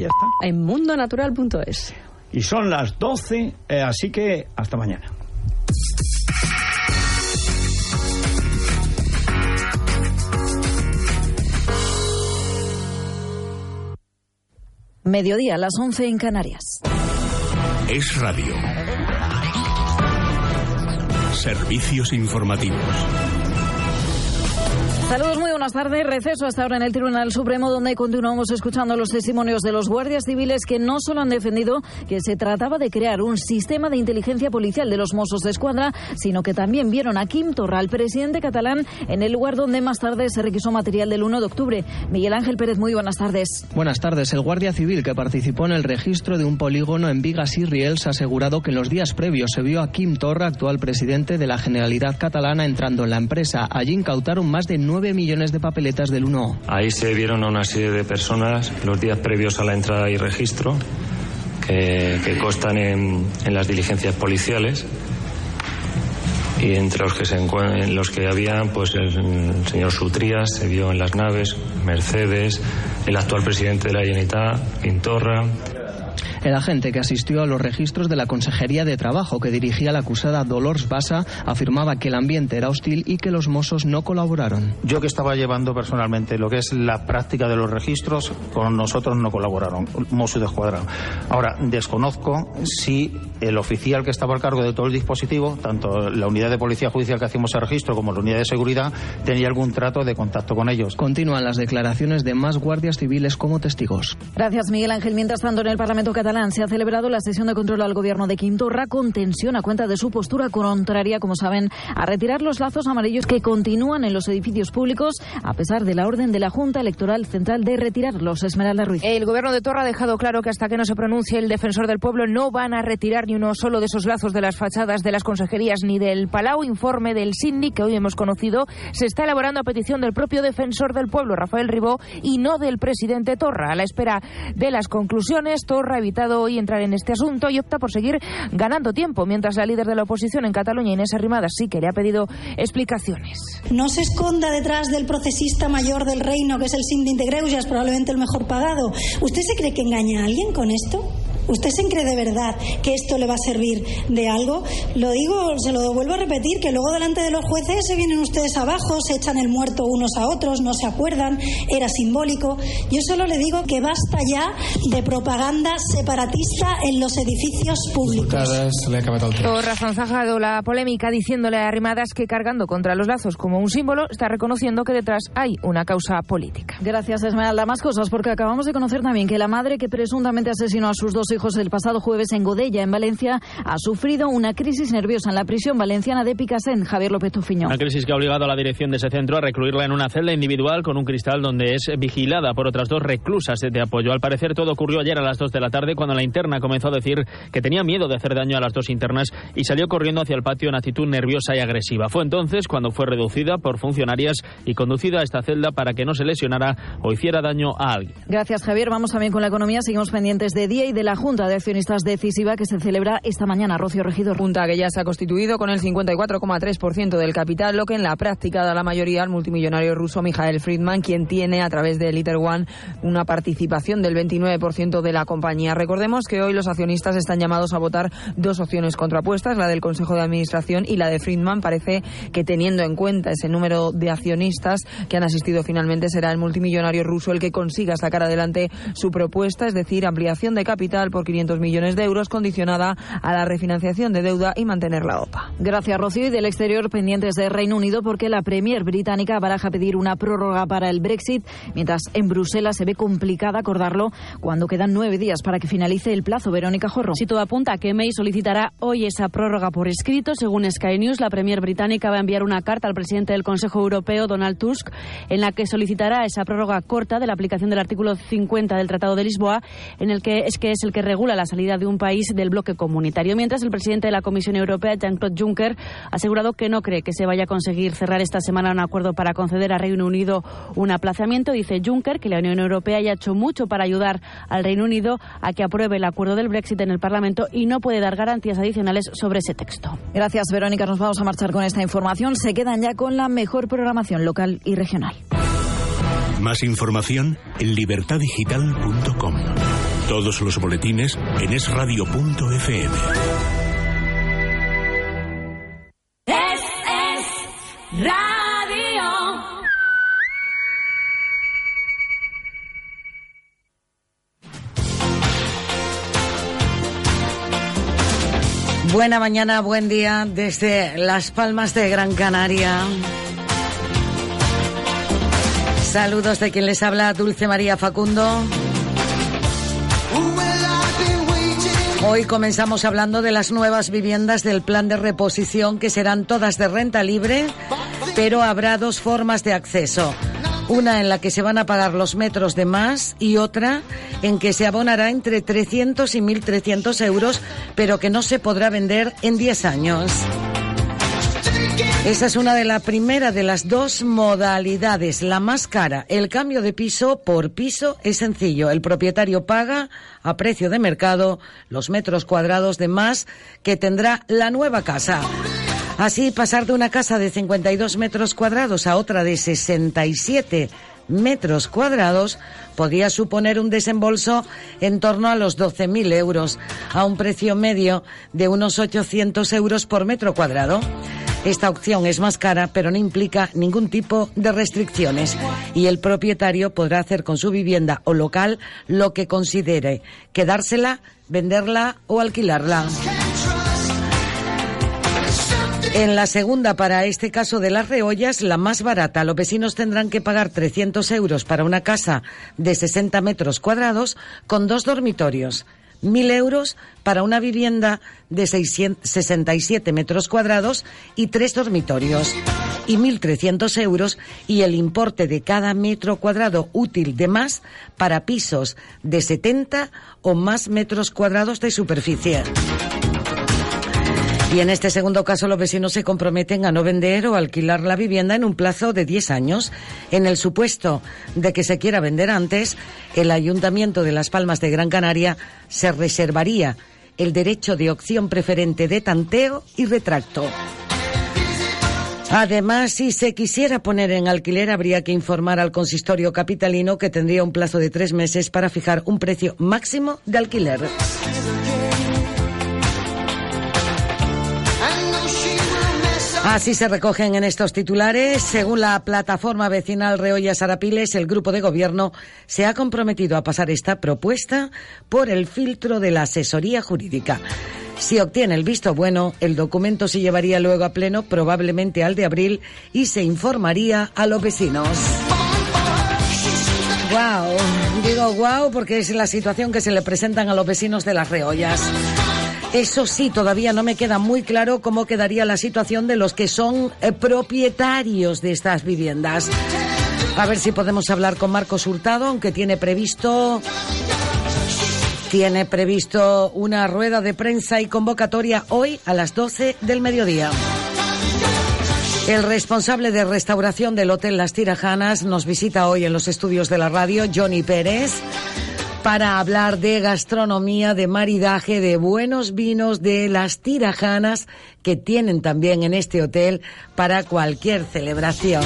ya está. En mundonatural.es. Y son las 12, eh, así que hasta mañana. Mediodía, las 11 en Canarias. Es radio. Servicios informativos. Saludos, muy buenas tardes. Receso hasta ahora en el Tribunal Supremo, donde continuamos escuchando los testimonios de los guardias civiles que no solo han defendido que se trataba de crear un sistema de inteligencia policial de los Mossos de Escuadra, sino que también vieron a Quim Torra, el presidente catalán, en el lugar donde más tarde se requisó material del 1 de octubre. Miguel Ángel Pérez, muy buenas tardes. Buenas tardes. El guardia civil que participó en el registro de un polígono en Vigas y Riels ha asegurado que en los días previos se vio a Quim Torra, actual presidente de la Generalidad Catalana, entrando en la empresa. Allí incautaron más de 9 millones de papeletas del 1. Ahí se vieron a una serie de personas los días previos a la entrada y registro que, que constan en, en, las diligencias policiales y entre los que se en los que había pues el, el, señor Sutrías se vio en las naves Mercedes el actual presidente de la Generalitat Pintorra el agente que asistió a los registros de la Consejería de Trabajo que dirigía la acusada Dolores Basa afirmaba que el ambiente era hostil y que los mozos no colaboraron. Yo que estaba llevando personalmente lo que es la práctica de los registros, con nosotros no colaboraron, Mossos de Escuadra. Ahora, desconozco si el oficial que estaba al cargo de todo el dispositivo, tanto la unidad de policía judicial que hacíamos el registro como la unidad de seguridad, tenía algún trato de contacto con ellos. Continúan las declaraciones de más guardias civiles como testigos. Gracias, Miguel Ángel. Mientras tanto, en el Parlamento catalán se ha celebrado la sesión de control al gobierno de Quintorra con tensión a cuenta de su postura contraria, como saben, a retirar los lazos amarillos que continúan en los edificios públicos a pesar de la orden de la Junta Electoral Central de retirarlos. Esmeralda Ruiz. El gobierno de Torra ha dejado claro que hasta que no se pronuncie el defensor del pueblo no van a retirar ni uno solo de esos lazos de las fachadas de las consejerías ni del Palau. Informe del Síndic que hoy hemos conocido se está elaborando a petición del propio defensor del pueblo, Rafael Ribó, y no del presidente Torra. A la espera de las conclusiones, Torra ha evitado hoy entrar en este asunto y opta por seguir ganando tiempo, mientras la líder de la oposición en Cataluña, Inés Arrimadas, sí que le ha pedido explicaciones. No se esconda detrás del procesista mayor del reino, que es el síndic de Greujas, probablemente el mejor pagado. ¿Usted se cree que engaña a alguien con esto? ¿Usted se cree de verdad que esto le va a servir de algo? Lo digo, se lo vuelvo a repetir, que luego delante de los jueces se vienen ustedes abajo, se echan el muerto unos a otros, no se acuerdan, era simbólico. Yo solo le digo que basta ya de propaganda separatista en los edificios públicos. Torra zanjado la polémica diciéndole a Arrimadas que cargando contra los lazos como un símbolo está reconociendo que detrás hay una causa política. Gracias, Esmeralda. Más cosas, porque acabamos de conocer también que la madre que presuntamente asesinó a sus dos hijos el pasado jueves en Godella, en Valencia, ha sufrido una crisis nerviosa en la prisión valenciana de Picasen. Javier López Tufiño. Una crisis que ha obligado a la dirección de ese centro a recluirla en una celda individual con un cristal donde es vigilada por otras dos reclusas de apoyo. Al parecer todo ocurrió ayer a las 2 de la tarde cuando la interna comenzó a decir que tenía miedo de hacer daño a las dos internas y salió corriendo hacia el patio en actitud nerviosa y agresiva. Fue entonces cuando fue reducida por funcionarias y conducida a esta celda para que no se lesionara o hiciera daño a alguien. Gracias, Javier. Vamos también con la economía. Seguimos pendientes de día y de la Junta de Accionistas Decisiva que se celebra esta mañana. Rocío Regidor. Junta que ya se ha constituido con el 54,3% del capital, lo que en la práctica da la mayoría al multimillonario ruso Mijael Friedman, quien tiene a través de Liter One una participación del 29% de la compañía. Recordemos que hoy los accionistas están llamados a votar dos opciones contrapuestas, la del Consejo de Administración y la de Friedman. Parece que teniendo en cuenta ese número de accionistas que han asistido finalmente será el multimillonario ruso el que consiga sacar adelante su propuesta, es decir, ampliación de capital por 500 millones de euros condicionada a la refinanciación de deuda y mantener la OPA. Gracias, Rocío. Y del exterior pendientes de Reino Unido porque la Premier británica baraja pedir una prórroga para el Brexit, mientras en Bruselas se ve complicada acordarlo cuando quedan nueve días para que finalice el plazo. Verónica Jorro. Si todo apunta a que May solicitará hoy esa prórroga por escrito, según Sky News, la Premier británica va a enviar una carta al presidente del Consejo Europeo, Donald Tusk, en la que solicitará esa prórroga corta de la aplicación del artículo 50 del Tratado de Lisboa, en el que es que es el que regula la salida de un país del bloque comunitario. Mientras el presidente de la Comisión Europea, Jean-Claude Juncker, ha asegurado que no cree que se vaya a conseguir cerrar esta semana un acuerdo para conceder a Reino Unido un aplazamiento. Dice Juncker que la Unión Europea ya ha hecho mucho para ayudar al Reino Unido a que apruebe el acuerdo del Brexit en el Parlamento y no puede dar garantías adicionales sobre ese texto. Gracias, Verónica. Nos vamos a marchar con esta información. Se quedan ya con la mejor programación local y regional. Más información en libertadigital.com. Todos los boletines en esradio.fm. Es, es radio. Buena mañana, buen día desde Las Palmas de Gran Canaria. Saludos de quien les habla, Dulce María Facundo. Hoy comenzamos hablando de las nuevas viviendas del plan de reposición que serán todas de renta libre, pero habrá dos formas de acceso. Una en la que se van a pagar los metros de más y otra en que se abonará entre 300 y 1.300 euros, pero que no se podrá vender en 10 años. Esa es una de las primeras de las dos modalidades. La más cara, el cambio de piso por piso es sencillo. El propietario paga a precio de mercado los metros cuadrados de más que tendrá la nueva casa. Así, pasar de una casa de 52 metros cuadrados a otra de 67 metros cuadrados podría suponer un desembolso en torno a los 12.000 euros, a un precio medio de unos 800 euros por metro cuadrado. Esta opción es más cara, pero no implica ningún tipo de restricciones y el propietario podrá hacer con su vivienda o local lo que considere, quedársela, venderla o alquilarla. En la segunda, para este caso de las reollas, la más barata, los vecinos tendrán que pagar 300 euros para una casa de 60 metros cuadrados con dos dormitorios. 1.000 euros para una vivienda de 67 metros cuadrados y tres dormitorios. Y 1.300 euros y el importe de cada metro cuadrado útil de más para pisos de 70 o más metros cuadrados de superficie. Y en este segundo caso, los vecinos se comprometen a no vender o alquilar la vivienda en un plazo de 10 años. En el supuesto de que se quiera vender antes, el Ayuntamiento de Las Palmas de Gran Canaria se reservaría el derecho de opción preferente de tanteo y retracto. Además, si se quisiera poner en alquiler, habría que informar al consistorio capitalino que tendría un plazo de tres meses para fijar un precio máximo de alquiler. Así se recogen en estos titulares. Según la plataforma vecinal Reollas Arapiles, el grupo de gobierno se ha comprometido a pasar esta propuesta por el filtro de la asesoría jurídica. Si obtiene el visto bueno, el documento se llevaría luego a pleno, probablemente al de abril, y se informaría a los vecinos. Wow, digo wow porque es la situación que se le presentan a los vecinos de las Reollas. Eso sí, todavía no me queda muy claro cómo quedaría la situación de los que son eh, propietarios de estas viviendas. A ver si podemos hablar con Marcos Hurtado, aunque tiene previsto tiene previsto una rueda de prensa y convocatoria hoy a las 12 del mediodía. El responsable de restauración del Hotel Las Tirajanas nos visita hoy en los estudios de la radio, Johnny Pérez para hablar de gastronomía, de maridaje, de buenos vinos, de las tirajanas que tienen también en este hotel para cualquier celebración,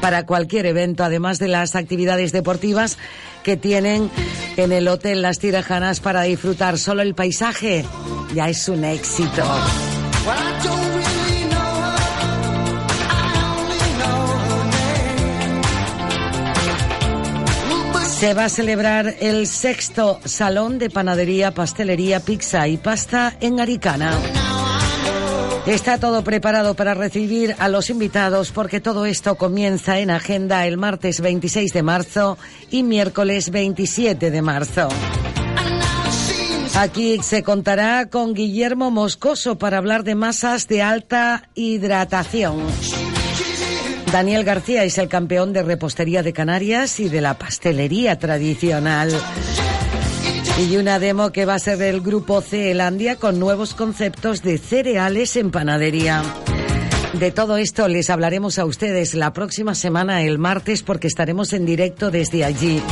para cualquier evento, además de las actividades deportivas que tienen en el hotel Las Tirajanas para disfrutar solo el paisaje. Ya es un éxito. Se va a celebrar el sexto Salón de Panadería, Pastelería, Pizza y Pasta en Aricana. Está todo preparado para recibir a los invitados porque todo esto comienza en agenda el martes 26 de marzo y miércoles 27 de marzo. Aquí se contará con Guillermo Moscoso para hablar de masas de alta hidratación. Daniel García es el campeón de repostería de Canarias y de la pastelería tradicional. Y una demo que va a ser del grupo Ceelandia con nuevos conceptos de cereales en panadería. De todo esto les hablaremos a ustedes la próxima semana, el martes, porque estaremos en directo desde allí.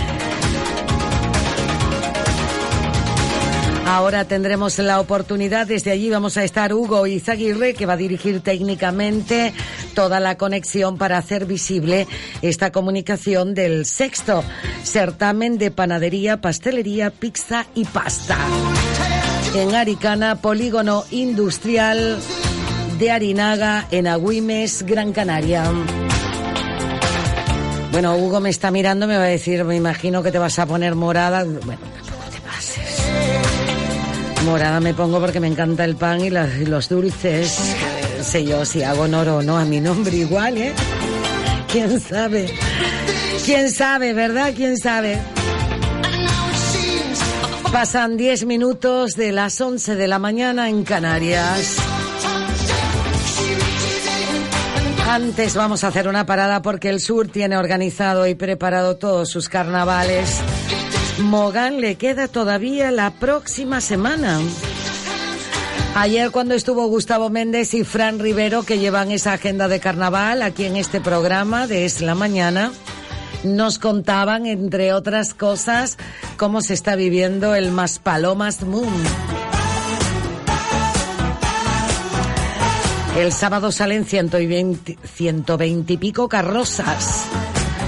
Ahora tendremos la oportunidad, desde allí vamos a estar Hugo Izaguirre, que va a dirigir técnicamente toda la conexión para hacer visible esta comunicación del sexto certamen de panadería, pastelería, pizza y pasta. En Aricana, polígono industrial de Arinaga, en Agüimes, Gran Canaria. Bueno, Hugo me está mirando, me va a decir, me imagino que te vas a poner morada. Bueno, tampoco te pases. Morada me pongo porque me encanta el pan y, los dulces. Eh, Sé yo si hago honor o no a mi nombre igual, ¿eh? ¿Quién sabe? ¿Quién sabe, verdad? ¿Quién sabe? Pasan 10 minutos de las 11 de la mañana en Canarias. Antes vamos a hacer una parada porque el sur tiene organizado y preparado todos sus carnavales. Mogán le queda todavía la próxima semana. Ayer cuando estuvo Gustavo Méndez y Fran Rivero, que llevan esa agenda de carnaval aquí en este programa de Es la Mañana, nos contaban, entre otras cosas, cómo se está viviendo el Maspalomas Moon. El sábado salen 120, 120 y pico carrozas.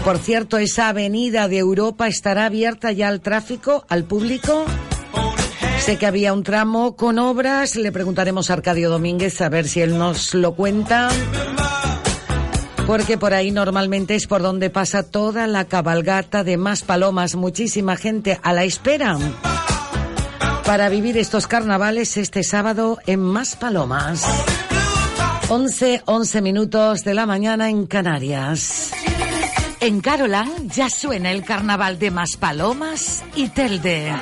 Por cierto, esa avenida de Europa estará abierta ya al tráfico, al público. Sé que había un tramo con obras. Le preguntaremos a Arcadio Domínguez a ver si él nos lo cuenta. Porque por ahí normalmente es por donde pasa toda la cabalgata de más palomas. Muchísima gente a la espera para vivir estos carnavales este sábado en Más Palomas. 11, 11 minutos de la mañana en Canarias. En Carolan ya suena el carnaval de Maspalomas y Telde.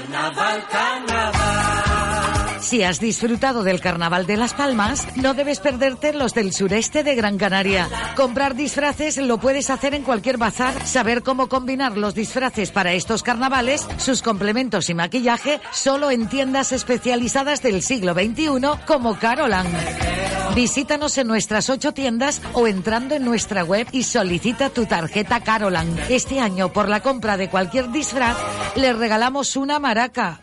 Si has disfrutado del Carnaval de Las Palmas, no debes perderte los del sureste de Gran Canaria. Comprar disfraces lo puedes hacer en cualquier bazar. Saber cómo combinar los disfraces para estos carnavales, sus complementos y maquillaje, solo en tiendas especializadas del siglo XXI como Carolan. Visítanos en nuestras ocho tiendas o entrando en nuestra web y solicita tu tarjeta Carolan. Este año, por la compra de cualquier disfraz, le regalamos una maraca.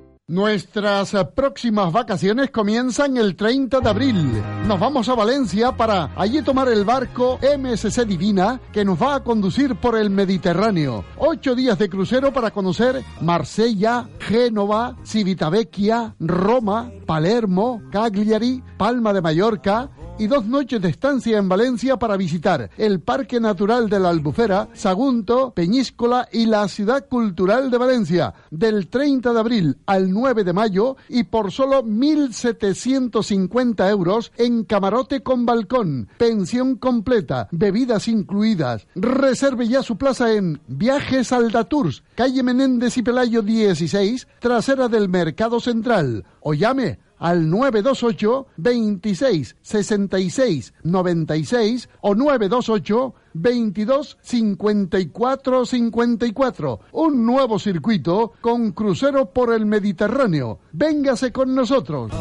Nuestras eh, próximas vacaciones comienzan el 30 de abril. Nos vamos a Valencia para allí tomar el barco MSC Divina que nos va a conducir por el Mediterráneo. Ocho días de crucero para conocer Marsella, Génova, Civitavecchia, Roma, Palermo, Cagliari, Palma de Mallorca y dos noches de estancia en Valencia para visitar el Parque Natural de la Albufera, Sagunto, Peñíscola y la Ciudad Cultural de Valencia, del 30 de abril al 9 de mayo y por solo 1.750 euros en camarote con balcón, pensión completa, bebidas incluidas. Reserve ya su plaza en Viajes Aldatours, calle Menéndez y Pelayo 16, trasera del Mercado Central, o llame al 928 26 66 96 o 928 22 54 54. Un nuevo circuito con crucero por el Mediterráneo. Véngase con nosotros.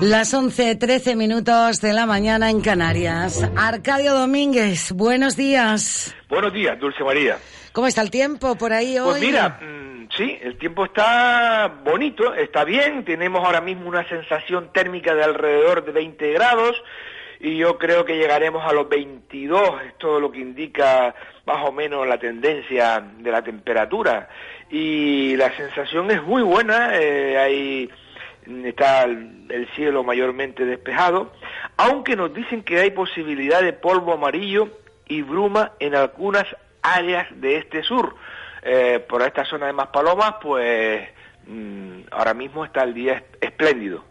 Las 11, 13 minutos de la mañana en Canarias. Arcadio Domínguez, buenos días. Buenos días, Dulce María. ¿Cómo está el tiempo por ahí hoy? Pues mira, sí, el tiempo está bonito, está bien, tenemos ahora mismo una sensación térmica de alrededor de 20 grados y yo creo que llegaremos a los 22, es todo lo que indica más o menos la tendencia de la temperatura. Y la sensación es muy buena, eh, hay está el, el cielo mayormente despejado, aunque nos dicen que hay posibilidad de polvo amarillo y bruma en algunas áreas de este sur. Eh, por esta zona de Maspalomas, pues mm, ahora mismo está el día es- espléndido.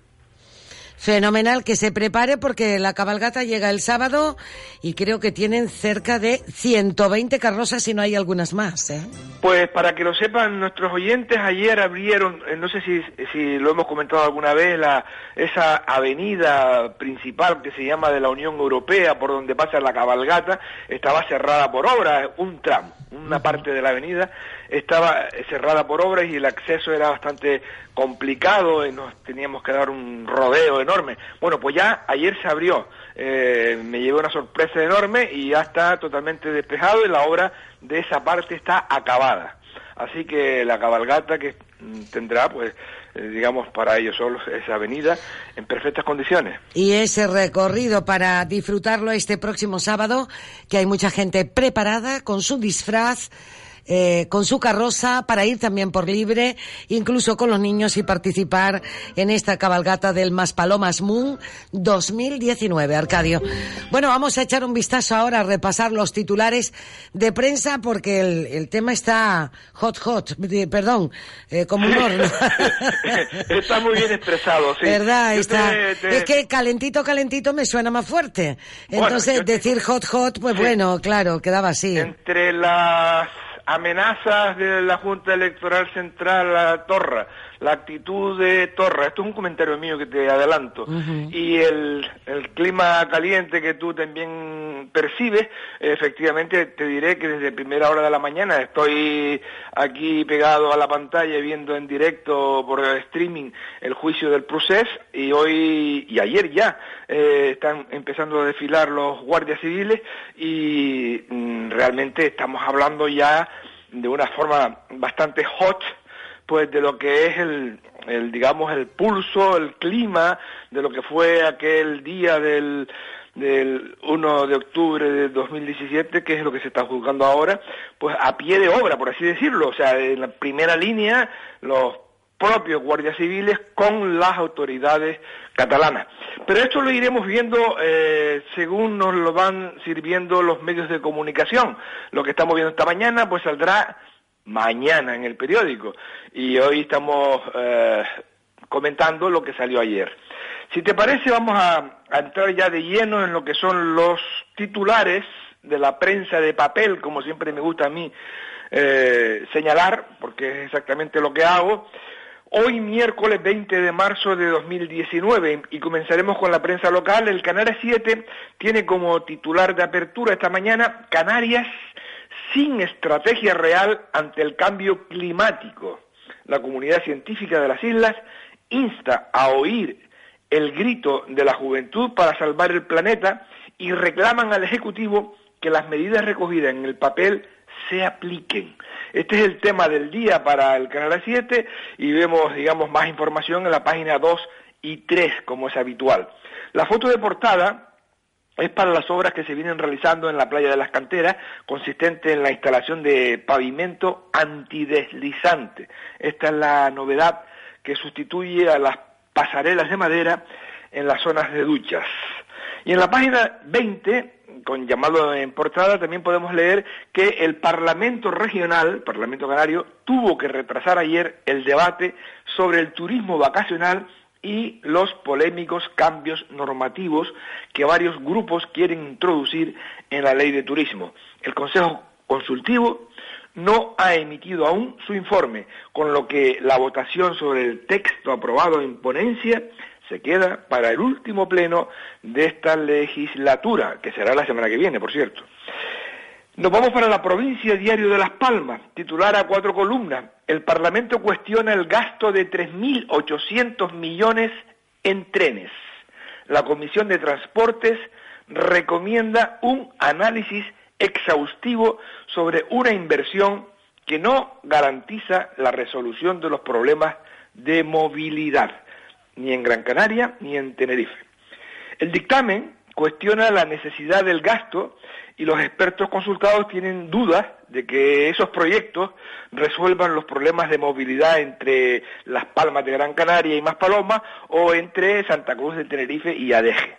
Fenomenal, que se prepare porque la cabalgata llega el sábado y creo que tienen cerca de 120 carrozas si no hay algunas más. ¿eh? Pues para que lo sepan nuestros oyentes, ayer abrieron, eh, no sé si, si lo hemos comentado alguna vez, la, esa avenida principal que se llama de la Unión Europea, por donde pasa la cabalgata, estaba cerrada por obra, un tramo, una parte de la avenida estaba cerrada por obras y el acceso era bastante complicado y nos teníamos que dar un rodeo enorme. Bueno, pues ya ayer se abrió, eh, me llevé una sorpresa enorme y ya está totalmente despejado y la obra de esa parte está acabada. Así que la cabalgata que mm, tendrá, pues, eh, digamos, para ellos solos esa avenida en perfectas condiciones. Y ese recorrido para disfrutarlo este próximo sábado, que hay mucha gente preparada con su disfraz, eh, con su carroza para ir también por libre, incluso con los niños y participar en esta cabalgata del Maspalomas Moon 2019, Arcadio. Bueno, vamos a echar un vistazo ahora a repasar los titulares de prensa porque el, el tema está hot, hot, eh, perdón, eh, como un horno. está muy bien expresado, sí. ¿Verdad? Yo Está, te- te- Es que calentito, calentito me suena más fuerte. Entonces, yo te- decir hot, hot, pues Sí. bueno, claro, quedaba así. entre las amenazas de la Junta Electoral Central a Torra, la actitud de Torra, esto es un comentario mío que te adelanto, y el, el clima caliente que tú también percibes, efectivamente te diré que desde primera hora de la mañana estoy aquí pegado a la pantalla viendo en directo por streaming el juicio del procés y hoy y ayer ya eh, están empezando a desfilar los guardias civiles y mm, realmente estamos hablando ya de una forma bastante hot pues de lo que es el, el digamos el pulso, el clima de lo que fue aquel día del del 1 de octubre de 2017, que es lo que se está juzgando ahora, pues a pie de obra, por así decirlo, o sea, en la primera línea los propios guardias civiles con las autoridades catalanas. Pero esto lo iremos viendo eh, según nos lo van sirviendo los medios de comunicación. Lo que estamos viendo esta mañana, pues saldrá mañana en el periódico. Y hoy estamos eh, comentando lo que salió ayer. Si te parece, vamos a, entrar ya de lleno en lo que son los titulares de la prensa de papel, como siempre me gusta a mí eh, señalar, porque es exactamente lo que hago. Hoy miércoles 20 de marzo de 2019 y comenzaremos con la prensa local. El Canarias 7 tiene como titular de apertura esta mañana Canarias sin estrategia real ante el cambio climático. La comunidad científica de las islas insta a oír el grito de la juventud para salvar el planeta y reclaman al Ejecutivo que las medidas recogidas en el papel se apliquen. Este es el tema del día para el Canal 7 y vemos, digamos, más información en la página 2 y 3, como es habitual. La foto de portada es para las obras que se vienen realizando en la playa de las canteras, consistente en la instalación de pavimento antideslizante. Esta es la novedad que sustituye a las pasarelas de madera en las zonas de duchas. Y en la página 20, con llamado en portada, también podemos leer que el Parlamento Regional, Parlamento Canario, tuvo que retrasar ayer el debate sobre el turismo vacacional y los polémicos cambios normativos que varios grupos quieren introducir en la ley de turismo. El Consejo Consultivo no ha emitido aún su informe, con lo que la votación sobre el texto aprobado en ponencia se queda para el último pleno de esta legislatura, que será la semana que viene, por cierto. Nos vamos para la provincia Diario de Las Palmas, titular a cuatro columnas. El Parlamento cuestiona el gasto de 3.800 millones en trenes. La Comisión de Transportes recomienda un análisis exhaustivo sobre una inversión que no garantiza la resolución de los problemas de movilidad, ni en Gran Canaria ni en Tenerife. El dictamen cuestiona la necesidad del gasto y los expertos consultados tienen dudas de que esos proyectos resuelvan los problemas de movilidad entre Las Palmas de Gran Canaria y Maspalomas o entre Santa Cruz de Tenerife y Adeje.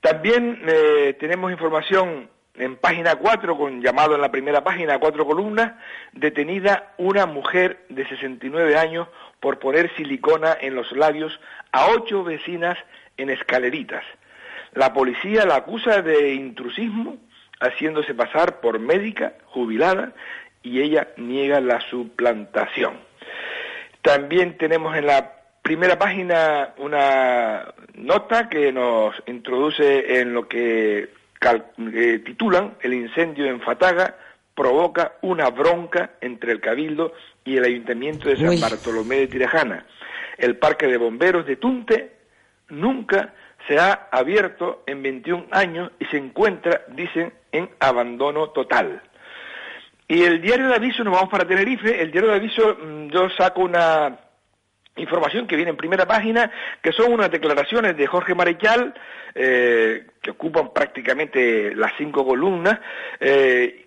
También eh, tenemos información en página 4, con llamado en la primera página, cuatro columnas, detenida una mujer de 69 años por poner silicona en los labios a ocho vecinas en escaleritas. La policía la acusa de intrusismo, haciéndose pasar por médica jubilada, y ella niega la suplantación. También tenemos en la primera página una nota que nos introduce en lo que eh, titulan El incendio en Fataga provoca una bronca entre el Cabildo y el Ayuntamiento de San Bartolomé de Tirajana. El Parque de Bomberos de Tunte nunca se ha abierto en 21 años y se encuentra, dicen, en abandono total. Y el diario de aviso, nos vamos para Tenerife, el diario de aviso, mm, yo saco una información que viene en primera página, que son unas declaraciones de Jorge Marechal, eh, que ocupan prácticamente las cinco columnas. Eh,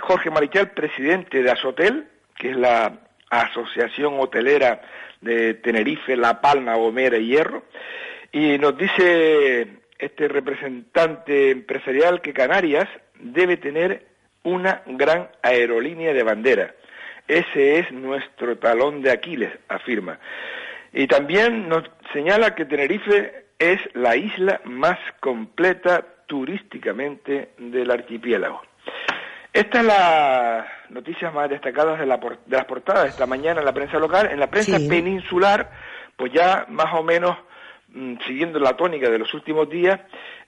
Jorge Marechal, presidente de Asotel, que es la Asociación Hotelera de Tenerife, La Palma, Gomera y Hierro, y nos dice este representante empresarial que Canarias debe tener una gran aerolínea de bandera. Ese es nuestro talón de Aquiles, afirma. Y también nos señala que Tenerife es la isla más completa turísticamente del archipiélago. Esta es la noticia más destacadas de, las portadas de esta mañana en la prensa local. En la prensa peninsular, pues ya más o menos siguiendo la tónica de los últimos días,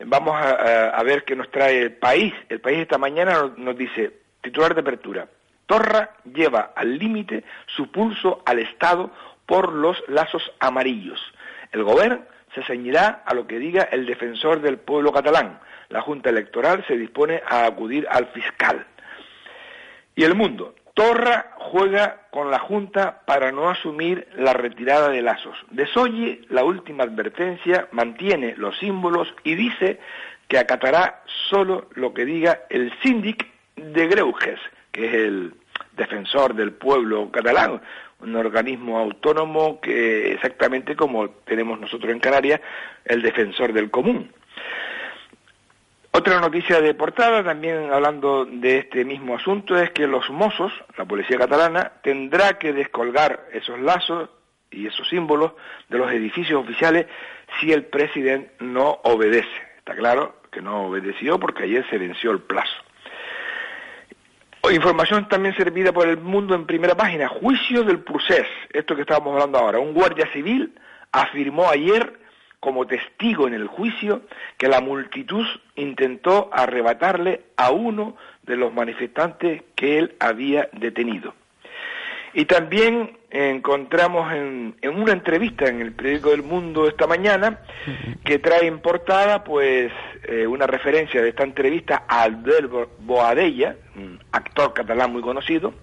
vamos a, ver qué nos trae el país. El país esta mañana nos dice, titular de apertura, Torra lleva al límite su pulso al Estado por los lazos amarillos. El gobierno se ceñirá a lo que diga el defensor del pueblo catalán. La Junta Electoral se dispone a acudir al fiscal. Y el mundo. Torra juega con la Junta para no asumir la retirada de lazos. Desoye la última advertencia, mantiene los símbolos y dice que acatará solo lo que diga el síndic de Greuges, que es el defensor del pueblo catalán, un organismo autónomo que exactamente como tenemos nosotros en Canarias, el defensor del común. Otra noticia de portada, también hablando de este mismo asunto, es que los mozos, la policía catalana, tendrá que descolgar esos lazos y esos símbolos de los edificios oficiales si el presidente no obedece. Está claro que no obedeció porque ayer se venció el plazo. Información también servida por el mundo en primera página. Juicio del procés, esto que estábamos hablando ahora. Un guardia civil afirmó ayer como testigo en el juicio que la multitud intentó arrebatarle a uno de los manifestantes que él había detenido. Y también encontramos en, una entrevista en el periódico del Mundo esta mañana que trae en portada pues eh, una referencia de esta entrevista a Albert Boadella, un actor catalán muy conocido,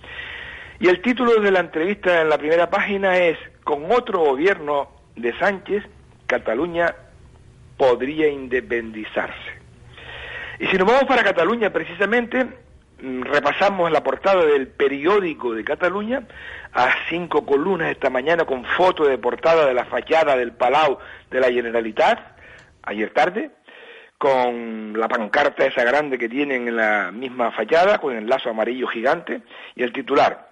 y el título de la entrevista en la primera página es Con otro gobierno de Sánchez, Cataluña podría independizarse. Y si nos vamos para Cataluña precisamente, mm, repasamos la portada del periódico de Cataluña a cinco columnas esta mañana con foto de portada de la fachada del Palau de la Generalitat, ayer tarde, con la pancarta esa grande que tienen en la misma fachada, con el lazo amarillo gigante, y el titular,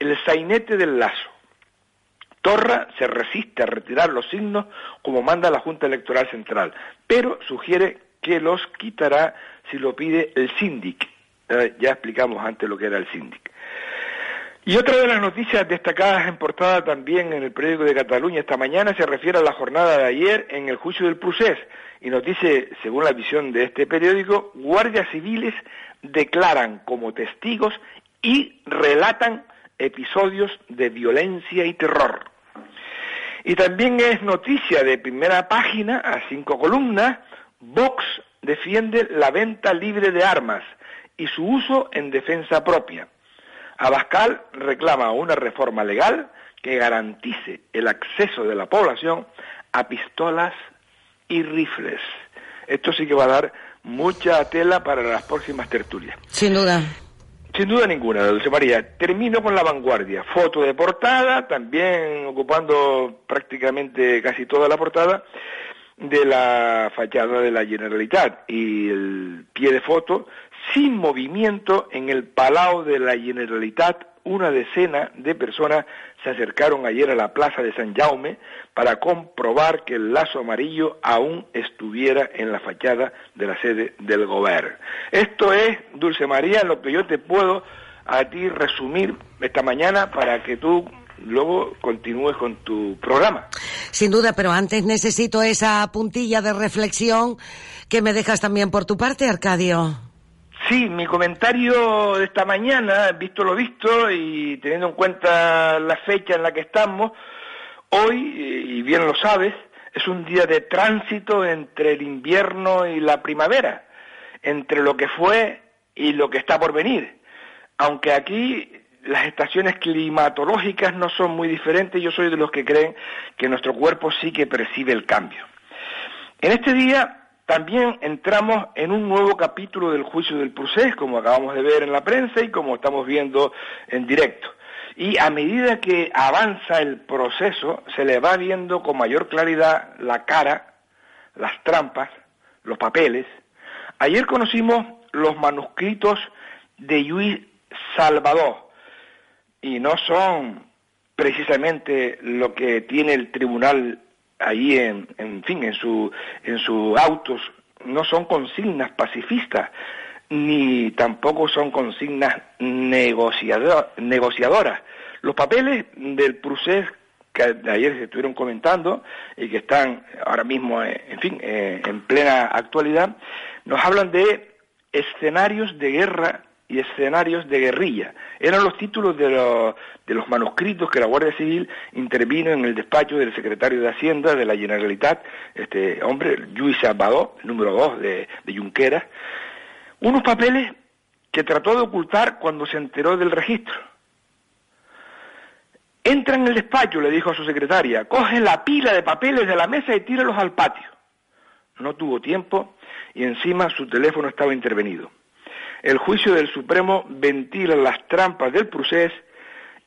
El sainete del lazo. Torra se resiste a retirar los signos como manda la Junta Electoral Central, pero sugiere que los quitará si lo pide el síndic. Ya explicamos antes lo que era el síndic. Y otra de las noticias destacadas en portada también en el periódico de Cataluña esta mañana se refiere a la jornada de ayer en el juicio del procés y nos dice, según la visión de este periódico, guardias civiles declaran como testigos y relatan episodios de violencia y terror. Y también es noticia de primera página, a cinco columnas, Vox defiende la venta libre de armas y su uso en defensa propia. Abascal reclama una reforma legal que garantice el acceso de la población a pistolas y rifles. Esto sí que va a dar mucha tela para las próximas tertulias. Sin duda. Sin duda ninguna, Dulce María. Termino con la vanguardia. Foto de portada, también ocupando prácticamente casi toda la portada de la fachada de la Generalitat y el pie de foto sin movimiento en el Palau de la Generalitat una decena de personas se acercaron ayer a la plaza de San Jaume para comprobar que el lazo amarillo aún estuviera en la fachada de la sede del gobierno. Esto es, Dulce María, lo que yo te puedo a ti resumir esta mañana para que tú luego continúes con tu programa. Sin duda, pero antes necesito esa puntilla de reflexión que me dejas también por tu parte, Arcadio. Sí, mi comentario de esta mañana, visto lo visto y teniendo en cuenta la fecha en la que estamos, hoy, y bien lo sabes, es un día de tránsito entre el invierno y la primavera, entre lo que fue y lo que está por venir. Aunque aquí las estaciones climatológicas no son muy diferentes, yo soy de los que creen que nuestro cuerpo sí que percibe el cambio. En este día también entramos en un nuevo capítulo del juicio del procés, como acabamos de ver en la prensa y como estamos viendo en directo. Y a medida que avanza el proceso, se le va viendo con mayor claridad la cara, las trampas, los papeles. Ayer conocimos los manuscritos de Luis Salvador, y no son precisamente lo que tiene el tribunal ahí en, en fin, en su, en sus autos, no son consignas pacifistas, ni tampoco son consignas negociadoras. Los papeles del procés que ayer se estuvieron comentando y que están ahora mismo, eh, en fin, eh, en plena actualidad, nos hablan de escenarios de guerra y escenarios de guerrilla. Eran los títulos de, los manuscritos que la Guardia Civil intervino en el despacho del secretario de Hacienda de la Generalitat, este hombre, Luis Salvador, número dos de, de Junqueras, unos papeles que trató de ocultar cuando se enteró del registro. Entra en el despacho, le dijo a su secretaria, coge la pila de papeles de la mesa y tíralos al patio. No tuvo tiempo y encima su teléfono estaba intervenido el juicio del Supremo ventila las trampas del procés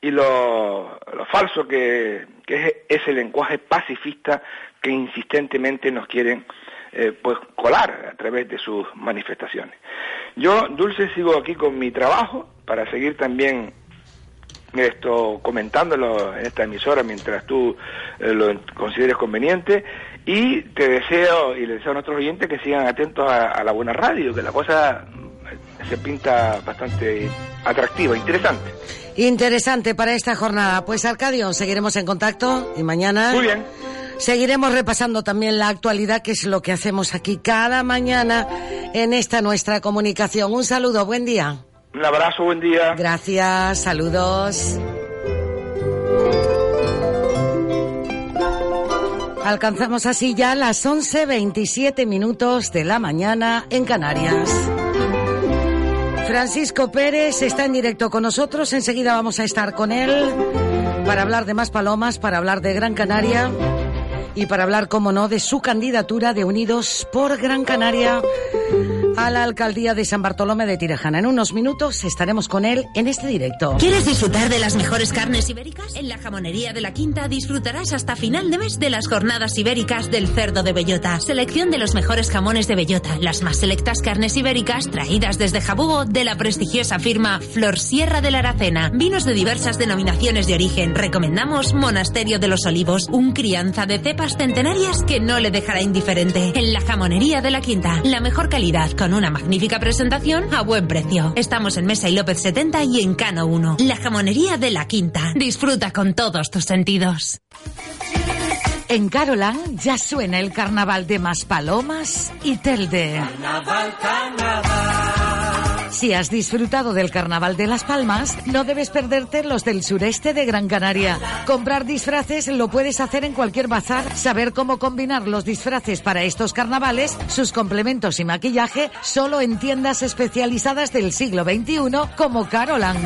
y lo, falso que, es ese lenguaje pacifista que insistentemente nos quieren eh, pues colar a través de sus manifestaciones. Yo, Dulce, sigo aquí con mi trabajo para seguir también esto comentándolo en esta emisora mientras tú eh, lo consideres conveniente y te deseo y le deseo a nuestros oyentes que sigan atentos a la buena radio, que la cosa se pinta bastante atractiva, interesante. Interesante para esta jornada. Pues Arcadio, seguiremos en contacto y mañana. Muy bien. Seguiremos repasando también la actualidad, que es lo que hacemos aquí cada mañana en esta nuestra comunicación. Un saludo, buen día. Un abrazo, buen día. Gracias, saludos. Alcanzamos así ya las 11.27 minutos de la mañana en Canarias. Francisco Pérez está en directo con nosotros. Enseguida vamos a estar con él para hablar de más palomas, para hablar de Gran Canaria y para hablar, como no, de su candidatura de Unidos por Gran Canaria a la alcaldía de San Bartolomé de Tirajana. En unos minutos estaremos con él en este directo. ¿Quieres disfrutar de las mejores carnes ibéricas? En la jamonería de la Quinta disfrutarás hasta final de mes de las jornadas ibéricas del cerdo de bellota. Selección de los mejores jamones de bellota, las más selectas carnes ibéricas traídas desde Jabugo de la prestigiosa firma Flor Sierra de la Aracena. Vinos de diversas denominaciones de origen. Recomendamos Monasterio de los Olivos, un crianza de cepas centenarias que no le dejará indiferente. En la jamonería de la Quinta, la mejor calidad una magnífica presentación a buen precio. Estamos en Mesa y López 70 y en Cano 1. La jamonería de la Quinta. Disfruta con todos tus sentidos. En Carolan ya suena el carnaval de Maspalomas y Telde. Carnaval, carnaval. Si has disfrutado del Carnaval de Las Palmas, no debes perderte los del sureste de Gran Canaria. Comprar disfraces lo puedes hacer en cualquier bazar. Saber cómo combinar los disfraces para estos carnavales, sus complementos y maquillaje, solo en tiendas especializadas del siglo XXI como Carolan.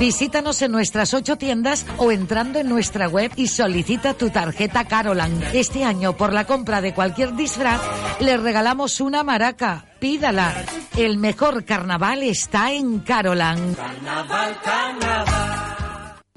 Visítanos en nuestras ocho tiendas o entrando en nuestra web y solicita tu tarjeta Carolan. Este año, por la compra de cualquier disfraz, le regalamos una maraca Pídala. El mejor carnaval está en Carolan. Carnaval, carnaval.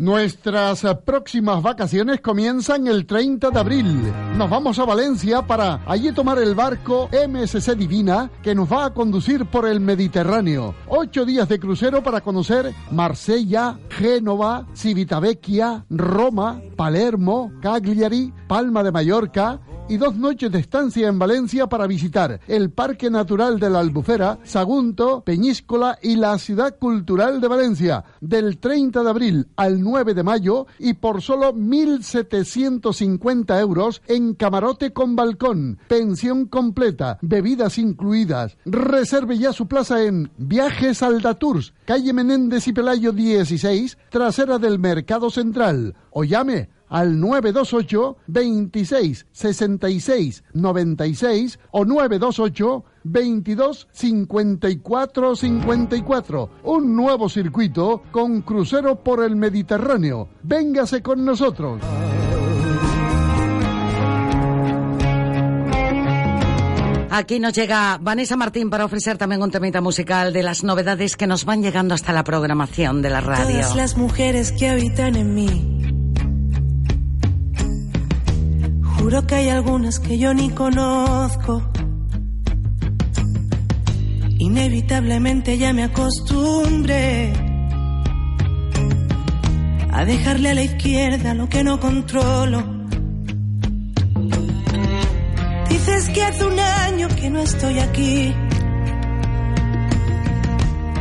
Nuestras próximas vacaciones comienzan el 30 de abril. Nos vamos a Valencia para allí tomar el barco MSC Divina que nos va a conducir por el Mediterráneo. Ocho días de crucero para conocer Marsella, Génova, Civitavecchia, Roma, Palermo, Cagliari, Palma de Mallorca y dos noches de estancia en Valencia para visitar el Parque Natural de la Albufera, Sagunto, Peñíscola y la Ciudad Cultural de Valencia, del 30 de abril al 9 de mayo y por solo 1.750 euros en camarote con balcón, pensión completa, bebidas incluidas. Reserve ya su plaza en Viajes Aldatours, calle Menéndez y Pelayo 16, trasera del Mercado Central, o llame al 928 26 66 96 o 928 22 54 54. Un nuevo circuito con crucero por el Mediterráneo. Véngase con nosotros. Aquí nos llega Vanessa Martín para ofrecer también un temita musical de las novedades que nos van llegando hasta la programación de la radio. Todas las mujeres que habitan en mí Juro que hay algunas que yo ni conozco. Inevitablemente ya me acostumbré a dejarle a la izquierda lo que no controlo. Dices que hace un año que no estoy aquí.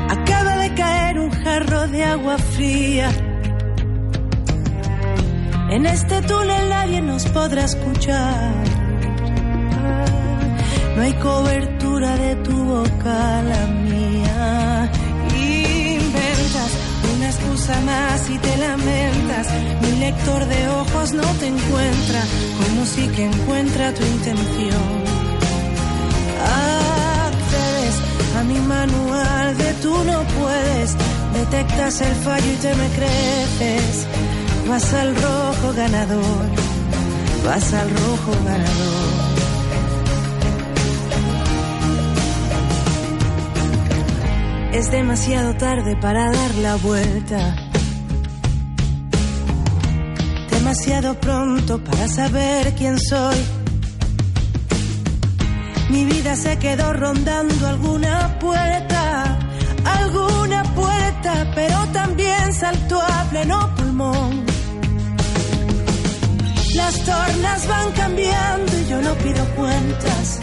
Acaba de caer un jarro de agua fría en este túnel nadie nos podrá escuchar. No hay cobertura de tu boca, la mía. Inventas una excusa más y te lamentas. Mi lector de ojos no te encuentra, como si que encuentra tu intención. Accedes a mi manual de tú no puedes. Detectas el fallo y te me creces vas al rojo ganador, vas al rojo ganador. Es demasiado tarde para dar la vuelta. Demasiado pronto para saber quién soy. Mi vida se quedó rondando alguna puerta, alguna puerta, pero también saltó a pleno pulmón. Las tornas van cambiando y yo no pido cuentas.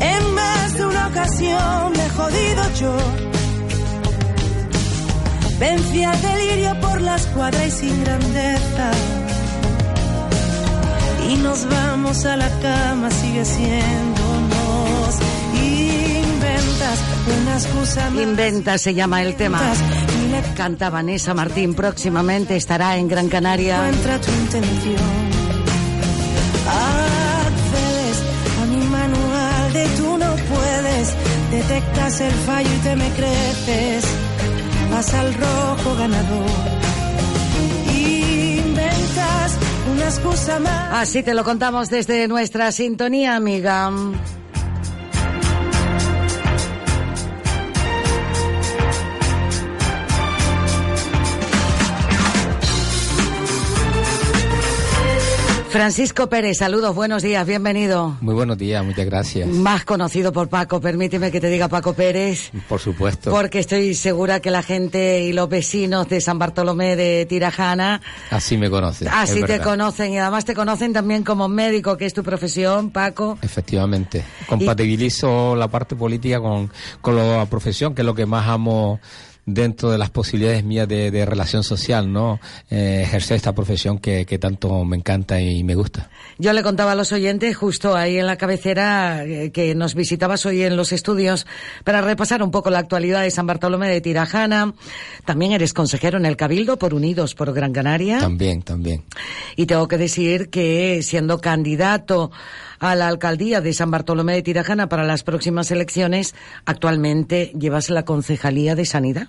En más de una ocasión me he jodido yo. Vencí al delirio por la escuadra y sin grandeza. Y nos vamos a la cama, sigue siendo nos inventas una excusa más. Inventa se llama el tema. Canta Vanessa Martín, próximamente estará en Gran Canaria. Encuentra tu intención. Accedes a mi manual de tú no puedes. Detectas el fallo y te me creces. Vas al rojo ganador. Inventas una excusa más. Así te lo contamos desde nuestra sintonía, amiga. Francisco Pérez, saludos, buenos días, bienvenido. Muy buenos días, muchas gracias. Más conocido por Paco, permíteme que te diga Paco Pérez. Por supuesto. Porque estoy segura que la gente y los vecinos de San Bartolomé de Tirajana. Así me conocen. Así te conocen y además te conocen también como médico, que es tu profesión, Paco. Efectivamente. Compatibilizo la parte política con, con la profesión, que es lo que más amo dentro de las posibilidades mías de, relación social, ¿no? Eh, ejercer esta profesión que, tanto me encanta y me gusta. Yo le contaba a los oyentes justo ahí en la cabecera eh, que nos visitabas hoy en los estudios para repasar un poco la actualidad de San Bartolomé de Tirajana. También eres consejero en el Cabildo por Unidos por Gran Canaria. También, también. Y tengo que decir que siendo candidato a la alcaldía de San Bartolomé de Tirajana para las próximas elecciones, actualmente llevas la concejalía de Sanidad.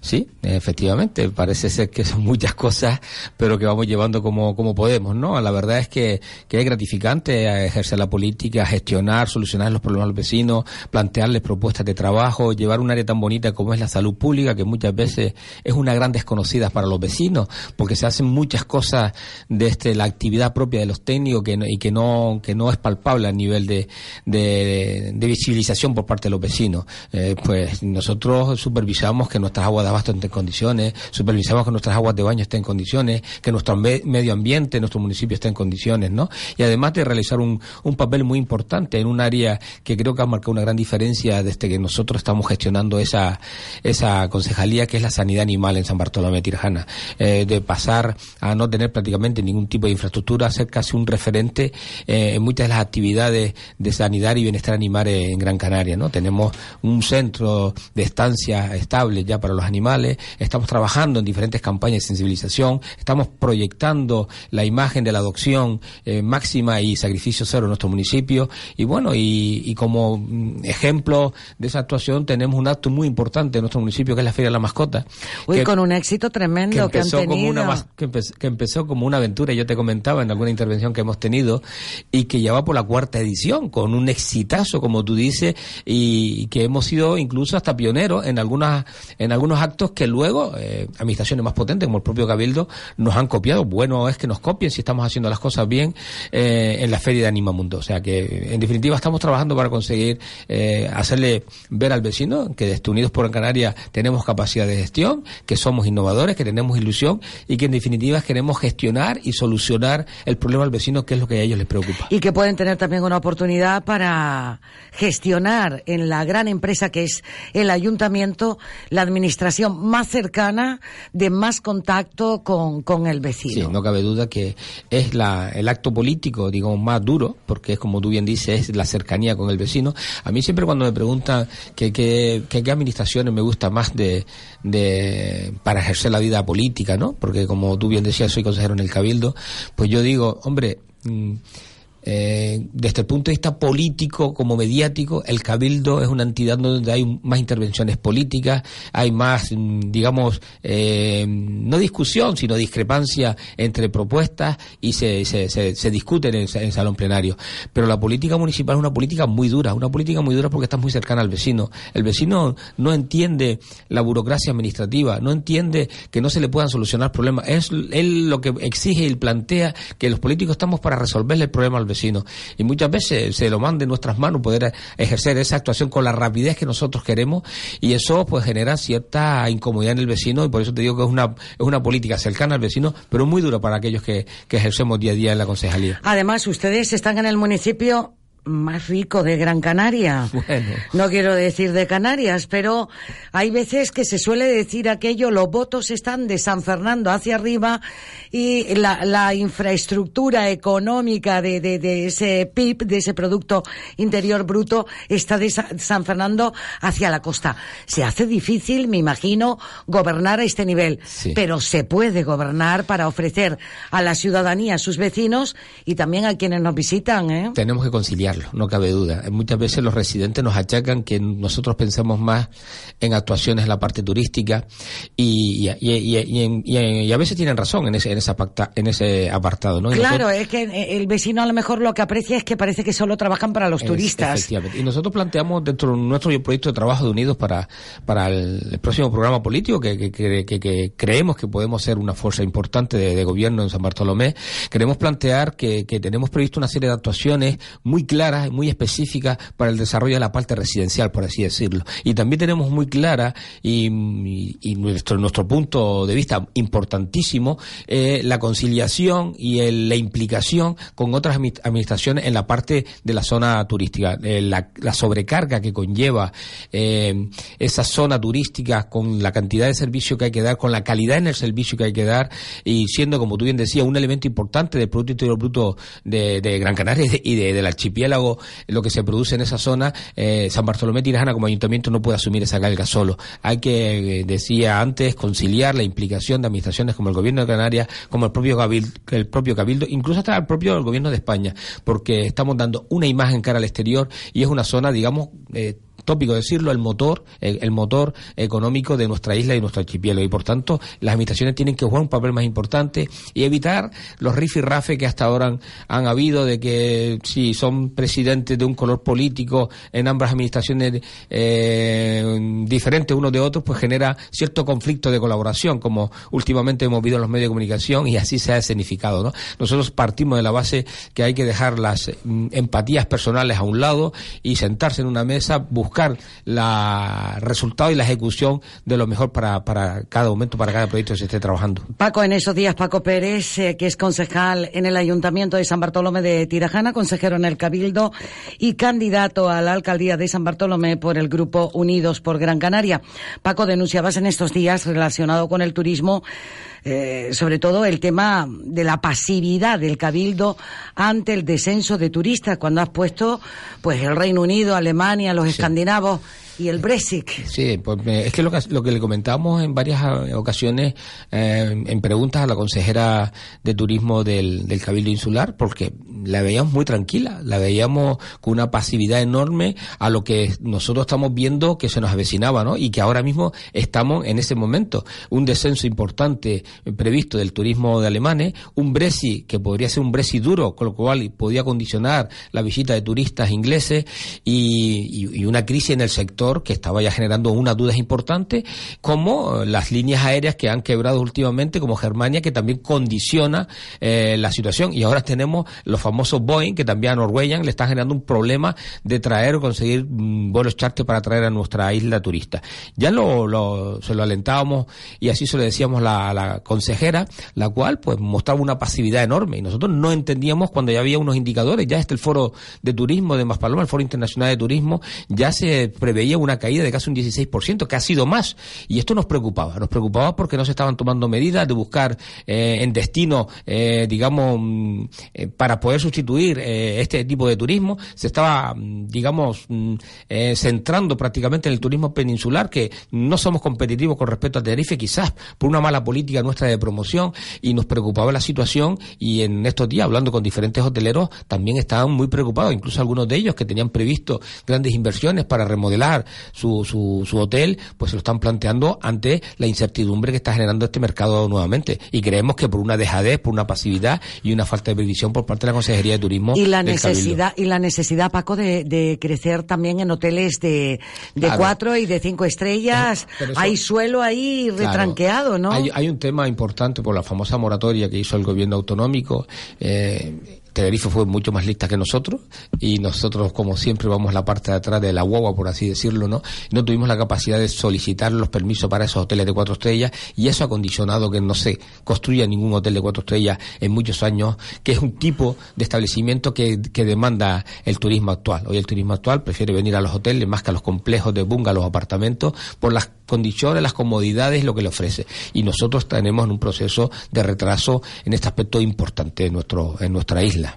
Sí, efectivamente, parece ser que son muchas cosas, pero que vamos llevando como, como podemos, ¿no? La verdad es que, que es gratificante ejercer la política, gestionar, solucionar los problemas de los vecinos, plantearles propuestas de trabajo, llevar un área tan bonita como es la salud pública, que muchas veces es una gran desconocida para los vecinos, porque se hacen muchas cosas de este, la actividad propia de los técnicos que, y que no, que no es palpable a nivel de, de, visibilización por parte de los vecinos. Eh, pues nosotros supervisamos que nuestras aguas abasto estén en condiciones, supervisamos que nuestras aguas de baño estén en condiciones, que nuestro medio ambiente, nuestro municipio esté en condiciones, ¿no? Y además de realizar un, un papel muy importante en un área que creo que ha marcado una gran diferencia desde que nosotros estamos gestionando esa, esa concejalía que es la sanidad animal en San Bartolomé Tirjana, eh, de pasar a no tener prácticamente ningún tipo de infraestructura, a ser casi un referente eh, en muchas de las actividades de sanidad y bienestar animal en Gran Canaria, ¿no? Tenemos un centro de estancia estable ya para los animales, estamos trabajando en diferentes campañas de sensibilización, estamos proyectando la imagen de la adopción eh, máxima y sacrificio cero en nuestro municipio y bueno, y, y como mm, ejemplo de esa actuación tenemos un acto muy importante en nuestro municipio que es la Feria de la Mascota. Uy, que- con un éxito tremendo que, han empezó como tenido. una mas- que, empe- que empezó como una aventura, yo te comentaba en alguna intervención que hemos tenido, y que ya va por la cuarta edición, con un exitazo, como tú dices, y, y que hemos sido incluso hasta pioneros en algunas, en algunos actos que luego, eh, administraciones más potentes, como el propio Cabildo, nos han copiado. Bueno es que nos copien si estamos haciendo las cosas bien eh, en la Feria de Animamundo. O sea que, en definitiva, estamos trabajando para conseguir eh, hacerle ver al vecino que desde Unidos por Canarias tenemos capacidad de gestión, que somos innovadores, que tenemos ilusión y que en definitiva queremos gestionar y solucionar el problema al vecino, que es lo que a ellos les preocupa. y que pueden tener también una oportunidad para gestionar en la gran empresa que es el ayuntamiento la administración más cercana, de más contacto con, con el vecino. Sí, no cabe duda que es la, el acto político, digamos, más duro, porque es como tú bien dices, es la cercanía con el vecino. A mí siempre cuando me preguntan que, que, que qué administraciones me gusta más de, de, para ejercer la vida política, ¿no? Porque como tú bien decías, soy consejero en el Cabildo, pues yo digo, hombre, mm, eh, desde el punto de vista político como mediático, el Cabildo es una entidad donde hay más intervenciones políticas, hay más, mm, digamos, eh, no discusión, sino discrepancia entre propuestas y se, se, se, en, en salón plenario. Pero la política municipal es una política muy dura, una política muy dura porque está muy cercana al vecino. El vecino no entiende la burocracia administrativa, no entiende que no se le puedan solucionar problemas. Es él lo que exige y plantea que los políticos estamos para resolverle el problema al vecino. Y muchas veces se lo manda en nuestras manos poder ejercer esa actuación con la rapidez que nosotros queremos y eso pues genera cierta incomodidad en el vecino y por eso te digo que es una, es una política cercana al vecino, pero muy dura para aquellos que, que ejercemos día a día en la concejalía. Además, ustedes están en el municipio más rico de Gran Canaria. Bueno. No quiero decir de Canarias, pero hay veces que se suele decir aquello, los votos están de San Fernando hacia arriba y la, la infraestructura económica de, de, de ese PIB, de ese Producto Interior Bruto, está de Sa- San Fernando hacia la costa. Se hace difícil, me imagino, gobernar a este nivel, Sí. pero se puede gobernar para ofrecer a la ciudadanía, a sus vecinos y también a quienes nos visitan, ¿eh? Tenemos que no cabe duda. Muchas veces los residentes nos achacan que nosotros pensamos más en actuaciones en la parte turística y, y, y- y- a veces tienen razón en ese, en ese, aparta- en ese apartado. ¿no? Claro, nosotros- es que el vecino a lo mejor lo que aprecia es que parece que solo trabajan para los Es- turistas. Efectivamente. Y nosotros planteamos dentro de nuestro proyecto de trabajo de Unidos para, para el, próximo programa político, que, que- que- que- que creemos que podemos ser una fuerza importante de, de gobierno en San Bartolomé, queremos plantear que, que tenemos previsto una serie de actuaciones muy claras, muy específicas para el desarrollo de la parte residencial, por así decirlo. Y también tenemos muy clara y, y- y nuestro, nuestro punto de vista importantísimo eh, la conciliación y la implicación con otras admi- administraciones en la parte de la zona turística. Eh, la, sobrecarga que conlleva eh, esa zona turística con la cantidad de servicio que hay que dar, con la calidad en el servicio que hay que dar y siendo, como tú bien decías, un elemento importante del Producto Interior Bruto de, Gran Canaria y, de- y de- del archipiélago, lo que se produce en esa zona, eh, San Bartolomé Tirajana como ayuntamiento no puede asumir esa carga solo. Hay que, eh, decía antes, conciliar la implicación de administraciones como el Gobierno de Canarias, como el propio Cabildo, el propio Cabildo, incluso hasta el propio Gobierno de España, porque estamos dando una imagen cara al exterior y es una zona, digamos, eh, tópico decirlo, el motor, el, motor económico de nuestra isla y nuestro archipiélago. Y por tanto, las administraciones tienen que jugar un papel más importante y evitar los rifirrafes que hasta ahora han, habido de que si son presidentes de un color político en ambas administraciones eh, diferentes unos de otros, pues genera cierto conflicto de colaboración, como últimamente hemos visto en los medios de comunicación y así se ha escenificado. ¿no? Nosotros partimos de la base que hay que dejar las mm, empatías personales a un lado y sentarse en una mesa, buscar la resultado y la ejecución de lo mejor para, para cada momento, para cada proyecto que se esté trabajando. Paco, en esos días, Paco Pérez, eh, que es concejal en el Ayuntamiento de San Bartolomé de Tirajana, consejero en el Cabildo y candidato a la alcaldía de San Bartolomé por el Grupo Unidos por Gran Canaria. Paco, denunciabas en estos días relacionado con el turismo eh, sobre todo el tema de la pasividad del cabildo ante el descenso de turistas cuando has puesto pues el Reino Unido, Alemania, los escandinavos y el Brexit. Sí, pues me- es que lo, que lo que le comentábamos en varias eh, ocasiones eh, en preguntas a la consejera de turismo del, del Cabildo Insular, porque la veíamos muy tranquila, la veíamos con una pasividad enorme a lo que nosotros estamos viendo que se nos avecinaba, ¿no? Y que ahora mismo estamos en ese momento. Un descenso importante eh, previsto del turismo de alemanes, un Brexit que podría ser un Brexit duro, con lo cual podía condicionar la visita de turistas ingleses y- y una crisis en el sector que estaba ya generando unas dudas importantes, como eh, las líneas aéreas que han quebrado últimamente, como Germania, que también condiciona eh, la situación. Y ahora tenemos los famosos Boeing, que también a Norwegian le está generando un problema de traer o conseguir mm, vuelos charter para traer a nuestra isla turista. Ya lo, lo- se lo alentábamos y así se lo decíamos la- a la consejera, la cual pues mostraba una pasividad enorme y nosotros no entendíamos cuando ya había unos indicadores, ya este el foro de turismo de Maspaloma, el foro internacional de turismo, ya se preveía una caída de casi un 16%, que ha sido más. Y esto nos preocupaba, nos preocupaba porque no se estaban tomando medidas de buscar eh, en destino, eh, digamos, mm, eh, para poder sustituir este tipo de turismo, se estaba, mm, digamos, mm, centrando prácticamente en el turismo peninsular, que no somos competitivos con respecto a Tenerife, quizás por una mala política nuestra de promoción, y nos preocupaba la situación, y en estos días, hablando con diferentes hoteleros, también estaban muy preocupados, incluso algunos de ellos que tenían previsto grandes inversiones para remodelar su, su, su hotel, pues se lo están planteando ante la incertidumbre que está generando este mercado nuevamente. Y creemos que por una dejadez, por una pasividad y una falta de previsión por parte de la Consejería de Turismo. Y la Cabildo. necesidad, y la necesidad, Paco, de, de crecer también en hoteles de, de Claro. cuatro y de cinco estrellas. Eso- Hay suelo ahí Claro. retranqueado, ¿no? Hay, hay un tema importante por la famosa moratoria que hizo el gobierno autonómico. Eh, Tenerife fue mucho más lista que nosotros y nosotros, como siempre, vamos la parte de atrás de la guagua, por así decirlo, ¿no? No tuvimos la capacidad de solicitar los permisos para esos hoteles de cuatro estrellas y eso ha condicionado que no se construya ningún hotel de cuatro estrellas en muchos años, que es un tipo de establecimiento que, que demanda el turismo actual. Hoy el turismo actual prefiere venir a los hoteles más que a los complejos de bungalows, apartamentos, por las condiciones, las comodidades, lo que le ofrece. Y nosotros tenemos en un proceso de retraso en este aspecto importante en, nuestro, en nuestra isla.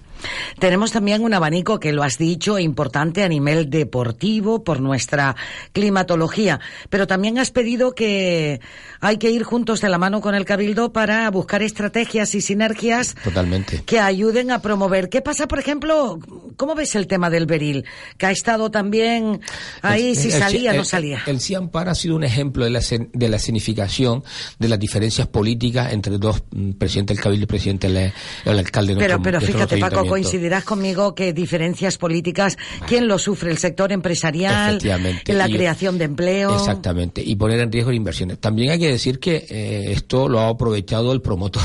Tenemos también un abanico, que lo has dicho, importante a nivel deportivo por nuestra climatología. Pero también has pedido que hay que ir juntos de la mano con el Cabildo para buscar estrategias y sinergias Totalmente. que ayuden a promover. ¿Qué pasa, por ejemplo, cómo ves el tema del beril? Que ha estado también ahí, El- si el- salía, el- no salía. El, CIAMPAR ha sido un ejemplo de la, de la escenificación de las diferencias políticas entre dos, mm, presidente del Cabildo y presidente del el alcalde de Pero, nuestro- pero fíjate, Paco. Coincidirás conmigo que diferencias políticas, ¿quién lo sufre? ¿El sector empresarial? ¿La Y- creación de empleo? Exactamente, y poner en riesgo inversiones. También hay que decir que eh, esto lo ha aprovechado el promotor.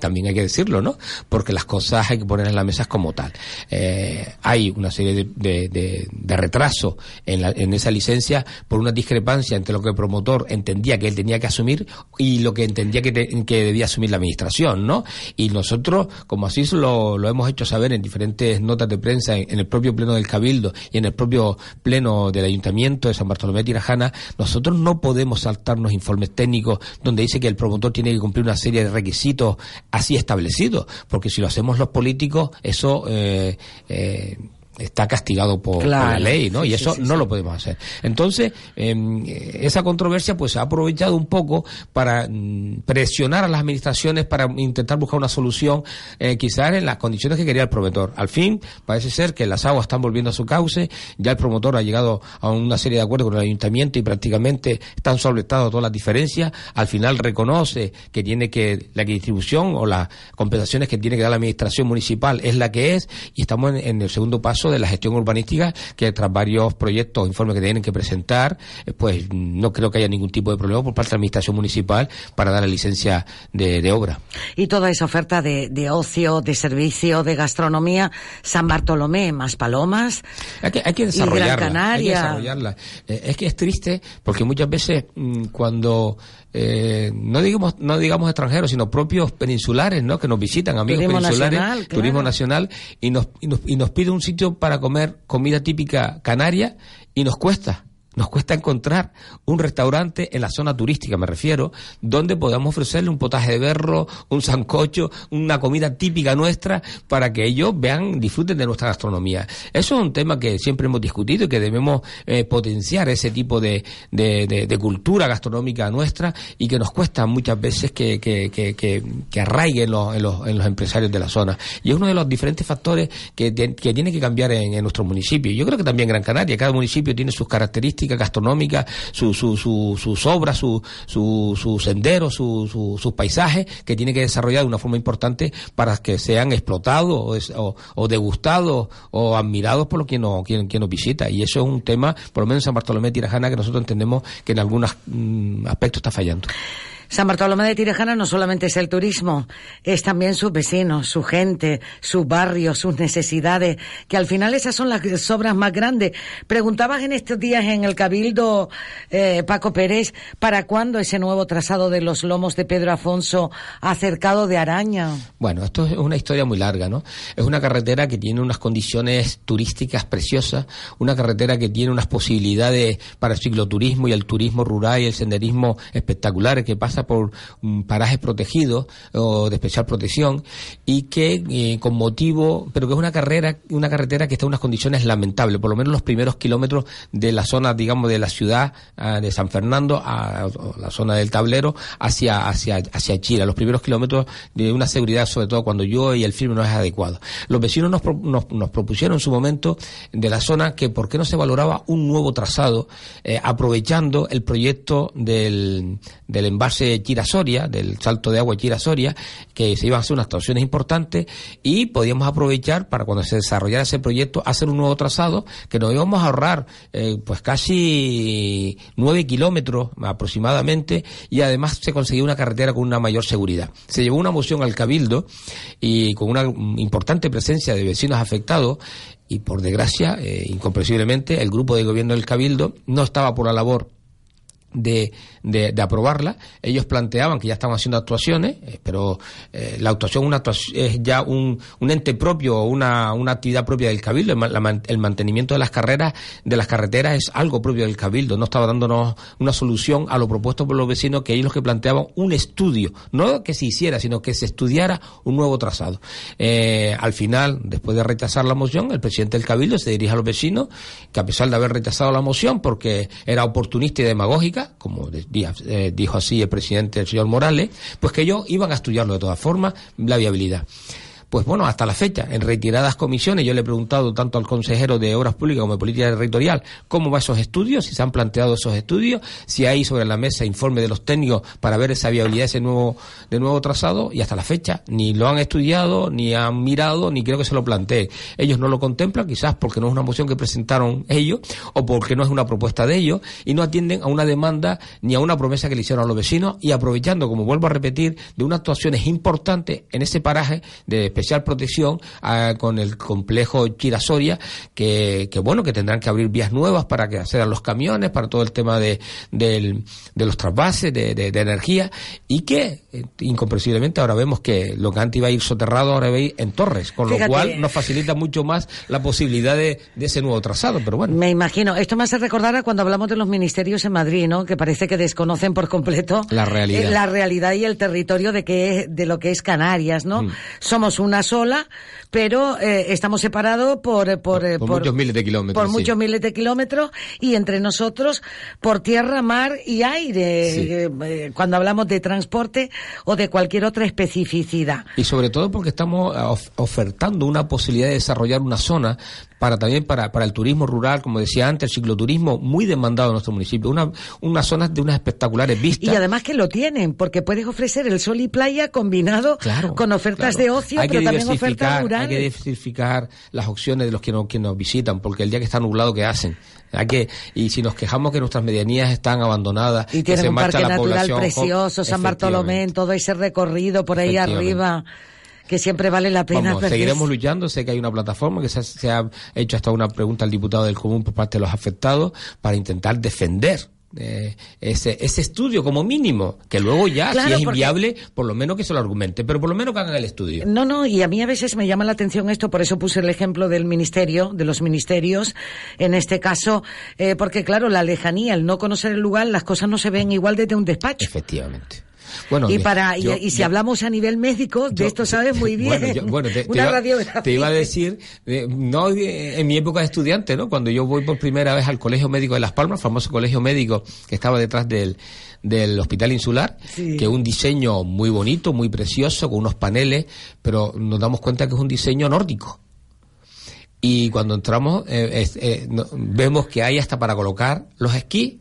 También hay que decirlo, ¿no? Porque las cosas hay que poner en las mesas como tal. Eh, hay una serie de, de, de- de retraso en, en esa licencia por una discrepancia entre lo que el promotor entendía que él tenía que asumir y lo que entendía que, que debía asumir la administración, ¿no? Y nosotros, como así lo, lo hemos hecho saber en diferentes notas de prensa, en, en el propio pleno del Cabildo y en el propio pleno del Ayuntamiento de San Bartolomé de Tirajana, nosotros no podemos saltarnos informes técnicos donde dice que el promotor tiene que cumplir una serie de requisitos así establecidos, porque si lo hacemos los políticos, eso eh, eh, está castigado por, por la ley, ¿no? sí, y eso sí, no lo podemos hacer. Entonces, em, eh, esa controversia pues se ha aprovechado un poco para mm, presionar a las administraciones para intentar buscar una solución eh, quizás en las condiciones que quería el promotor. Al fin, parece ser que las aguas están volviendo a su cauce, ya el promotor ha llegado a una serie de acuerdos con el ayuntamiento y prácticamente están sobrestadas todas las diferencias. Al final reconoce que tiene que la distribución o las compensaciones que tiene que dar la administración municipal es la que es y estamos en, en el segundo paso de la gestión urbanística que tras varios proyectos, informes que tienen que presentar, eh, pues no creo que haya ningún tipo de problema por parte de la administración municipal para dar la licencia de, de obra. Y toda esa oferta de, de ocio, de servicio, de gastronomía, San Bartolomé, más palomas. Hay que, hay que y Gran desarrollarla. Hay que Canaria. desarrollarla. Eh, es que es triste porque muchas veces mm, cuando eh, no digamos no digamos extranjeros sino propios peninsulares no que nos visitan amigos Turismo peninsulares nacional, claro. turismo nacional y nos, y nos y nos pide un sitio para comer comida típica canaria y nos cuesta nos cuesta encontrar un restaurante en la zona turística, me refiero, donde podamos ofrecerle un potaje de berro, un sancocho, una comida típica nuestra, para que ellos vean, disfruten de nuestra gastronomía. Eso es un tema que siempre hemos discutido y que debemos eh, potenciar ese tipo de, de, de- cultura gastronómica nuestra y que nos cuesta muchas veces que, que, que, que, arraigue en los, en, los, en los empresarios de la zona. Y es uno de los diferentes factores que tiene que cambiar en, en nuestro municipio. Yo creo que también Gran Canaria, cada municipio tiene sus características gastronómicas, su, su, su- sus obras, su, su, sus senderos, su- su- sus paisajes que tiene que desarrollar de una forma importante para que sean explotados o, o, degustados o admirados por que nos, quien, quien nos visita. Y eso es un tema, por lo menos en San Bartolomé de Tirajana, que nosotros entendemos que en algunos mm, aspectos está fallando. San Bartolomé de Tirajana no solamente es el turismo, es también sus vecinos, su gente, su barrio, sus necesidades, que al final esas son las obras más grandes. Preguntabas en estos días en el Cabildo, eh, Paco Pérez, ¿para cuándo ese nuevo trazado de los lomos de Pedro Afonso acercado de Araña? Bueno, esto es una historia muy larga, ¿no? Es una carretera que tiene unas condiciones turísticas preciosas, una carretera que tiene unas posibilidades para el cicloturismo y el turismo rural y el senderismo espectaculares que pasa por mm, parajes protegidos o de especial protección y que eh, con motivo, pero que es una carrera, una carretera que está en unas condiciones lamentables, por lo menos los primeros kilómetros de la zona, digamos, de la ciudad ah, de San Fernando a, la zona del tablero hacia, hacia, hacia Chile, los primeros kilómetros de una seguridad, sobre todo cuando llueve y el firme no es adecuado. Los vecinos nos, nos propusieron en su momento de la zona que por qué no se valoraba un nuevo trazado, eh, aprovechando el proyecto del, del embalse Chirasoria, del salto de agua Chirasoria, que se iban a hacer unas actuaciones importantes y podíamos aprovechar para cuando se desarrollara ese proyecto hacer un nuevo trazado que nos íbamos a ahorrar eh, pues casi nueve kilómetros aproximadamente y además se conseguía una carretera con una mayor seguridad. Se llevó una moción al Cabildo y con una importante presencia de vecinos afectados y por desgracia, eh, incomprensiblemente, el grupo de gobierno del Cabildo no estaba por la labor de, de, aprobarla. Ellos planteaban que ya estaban haciendo actuaciones, eh, pero eh, la actuación una actuación- es ya un, un ente propio una, una actividad propia del Cabildo. El, la el mantenimiento de las carreras, de las carreteras es algo propio del Cabildo. No estaba dándonos una solución a lo propuesto por los vecinos, que ellos los que planteaban un estudio, no que se hiciera, sino que se estudiara un nuevo trazado. Eh, al final, después de rechazar la moción, el presidente del Cabildo se dirige a los vecinos, que a pesar de haber rechazado la moción, porque era oportunista y demagógica, como de- di- eh, dijo así el presidente, el señor Morales, pues que ellos iban a estudiarlo de todas formas, la viabilidad. Pues bueno, hasta la fecha, en retiradas comisiones, yo le he preguntado tanto al consejero de Obras Públicas como de Política Territorial cómo va esos estudios, si se han planteado esos estudios, si hay sobre la mesa informe de los técnicos para ver esa viabilidad ese nuevo, de nuevo trazado, y hasta la fecha ni lo han estudiado, ni han mirado, ni creo que se lo planteen. Ellos no lo contemplan, quizás porque no es una moción que presentaron ellos, o porque no es una propuesta de ellos, y no atienden a una demanda ni a una promesa que le hicieron a los vecinos, y aprovechando, como vuelvo a repetir, de unas actuaciones importantes en ese paraje de especial protección ah, con el complejo Chirasoria, que, que bueno, que tendrán que abrir vías nuevas para que accedan los camiones, para todo el tema de, del- de los trasvases, de, de- de energía, y que eh, incomprensiblemente ahora vemos que lo que antes iba a ir soterrado ahora va a ir en torres, con Fíjate. lo cual nos facilita mucho más la posibilidad de, de ese nuevo trazado, pero bueno. Me imagino. Esto me hace recordar a cuando hablamos de los ministerios en Madrid, ¿no? Que parece que desconocen por completo La realidad. la realidad y el territorio de que es- de lo que es Canarias, ¿no? Mm. Somos una una sola, pero eh, estamos separados por, eh, por, eh, Por muchos miles de kilómetros, Por sí. muchos miles de kilómetros y entre nosotros por tierra, mar y aire, Sí. eh, eh, cuando hablamos de transporte o de cualquier otra especificidad. Y sobre todo porque estamos of- ofertando una posibilidad de desarrollar una zona para también para, para el turismo rural, como decía antes, el cicloturismo muy demandado en nuestro municipio, una, una zona de unas espectaculares vistas. Y además que lo tienen, porque puedes ofrecer el sol y playa combinado con ofertas Claro. de ocio, hay pero también ofertas rurales. hay que diversificar las opciones de los que, no- que nos visitan, porque el día que está nublado, ¿qué hacen? Hay que, y si nos quejamos que nuestras medianías están abandonadas, Y que tienen se un marcha parque la natural población, precioso, San Bartolomé, en todo ese recorrido por ahí arriba, que siempre vale la pena. Vamos, seguiremos es- luchando. Sé que hay una plataforma que se ha, se ha hecho hasta una pregunta al diputado del común por parte de los afectados para intentar defender eh, ese, ese estudio como mínimo, que luego ya, Claro, si es porque- inviable, por lo menos que se lo argumente, pero por lo menos que hagan el estudio. No, no, y a mí a veces me llama la atención esto, por eso puse el ejemplo del ministerio, de los ministerios, en este caso, eh, porque claro, la lejanía, el no conocer el lugar, las cosas no se ven igual desde un despacho. Efectivamente. Bueno, y para y, yo- y si yo- hablamos a nivel médico, de esto sabes muy bien. Bueno, yo- bueno, te, te Una iba, radiografía. te iba a decir, eh, no eh, en mi época de estudiante, ¿no? Cuando yo voy por primera vez al Colegio Médico de Las Palmas, famoso colegio médico que estaba detrás del, del Hospital Insular, Sí. que es un diseño muy bonito, muy precioso, con unos paneles, pero nos damos cuenta que es un diseño nórdico. Y cuando entramos, eh, eh, no- vemos que hay hasta para colocar los esquís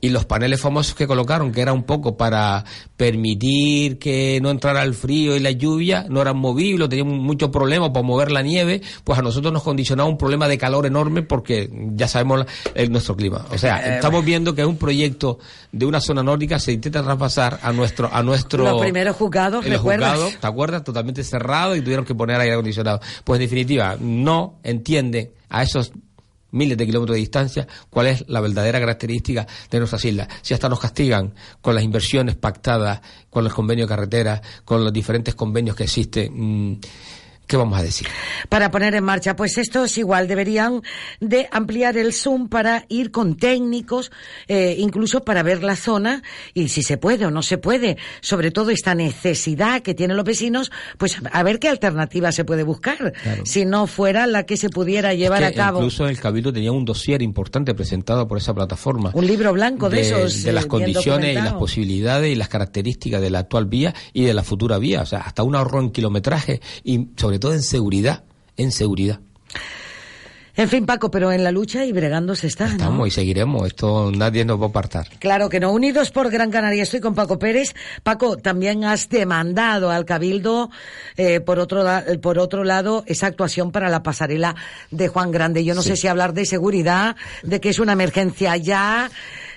y los paneles famosos que colocaron, que era un poco para permitir que no entrara el frío y la lluvia, no eran movibles, tenían muchos problemas para mover la nieve, pues a nosotros nos condicionaba un problema de calor enorme porque ya sabemos el, nuestro clima. O sea, Eh, estamos viendo que es un proyecto de una zona nórdica, se intenta traspasar a nuestro... A nuestro Los primeros juzgados, en los ¿recuerdas? juzgados, ¿te acuerdas? Totalmente cerrado y tuvieron que poner aire acondicionado. Pues en definitiva, no entienden a esos miles de kilómetros de distancia cuál es la verdadera característica de nuestras islas. Si hasta nos castigan con las inversiones pactadas, con el convenio de carretera, con los diferentes convenios que existen, mm, ¿qué vamos a decir? para poner en marcha. Pues estos igual deberían de ampliar el Zoom para ir con técnicos, eh, incluso para ver la zona y si se puede o no se puede. Sobre todo esta necesidad que tienen los vecinos, pues a ver qué alternativa se puede buscar. Claro. Si no fuera la que se pudiera llevar Es que a cabo. Incluso el Cabildo tenía un dossier importante presentado por esa plataforma. Un libro blanco de, esos. de las eh, condiciones y las posibilidades y las características de la actual vía y de la futura vía. O sea, hasta un ahorro en kilometraje y sobre todo en seguridad. En seguridad. En fin, Paco, pero en la lucha y bregando se está. ¿no? Estamos y seguiremos. Esto nadie nos va a apartar. Claro que no. Unidos por Gran Canaria. Estoy con Paco Pérez. Paco, también has demandado al Cabildo, eh, por, otro, la- por otro lado, esa actuación para la pasarela de Juan Grande. Yo no Sí. sé si hablar de seguridad, de que es una emergencia ya.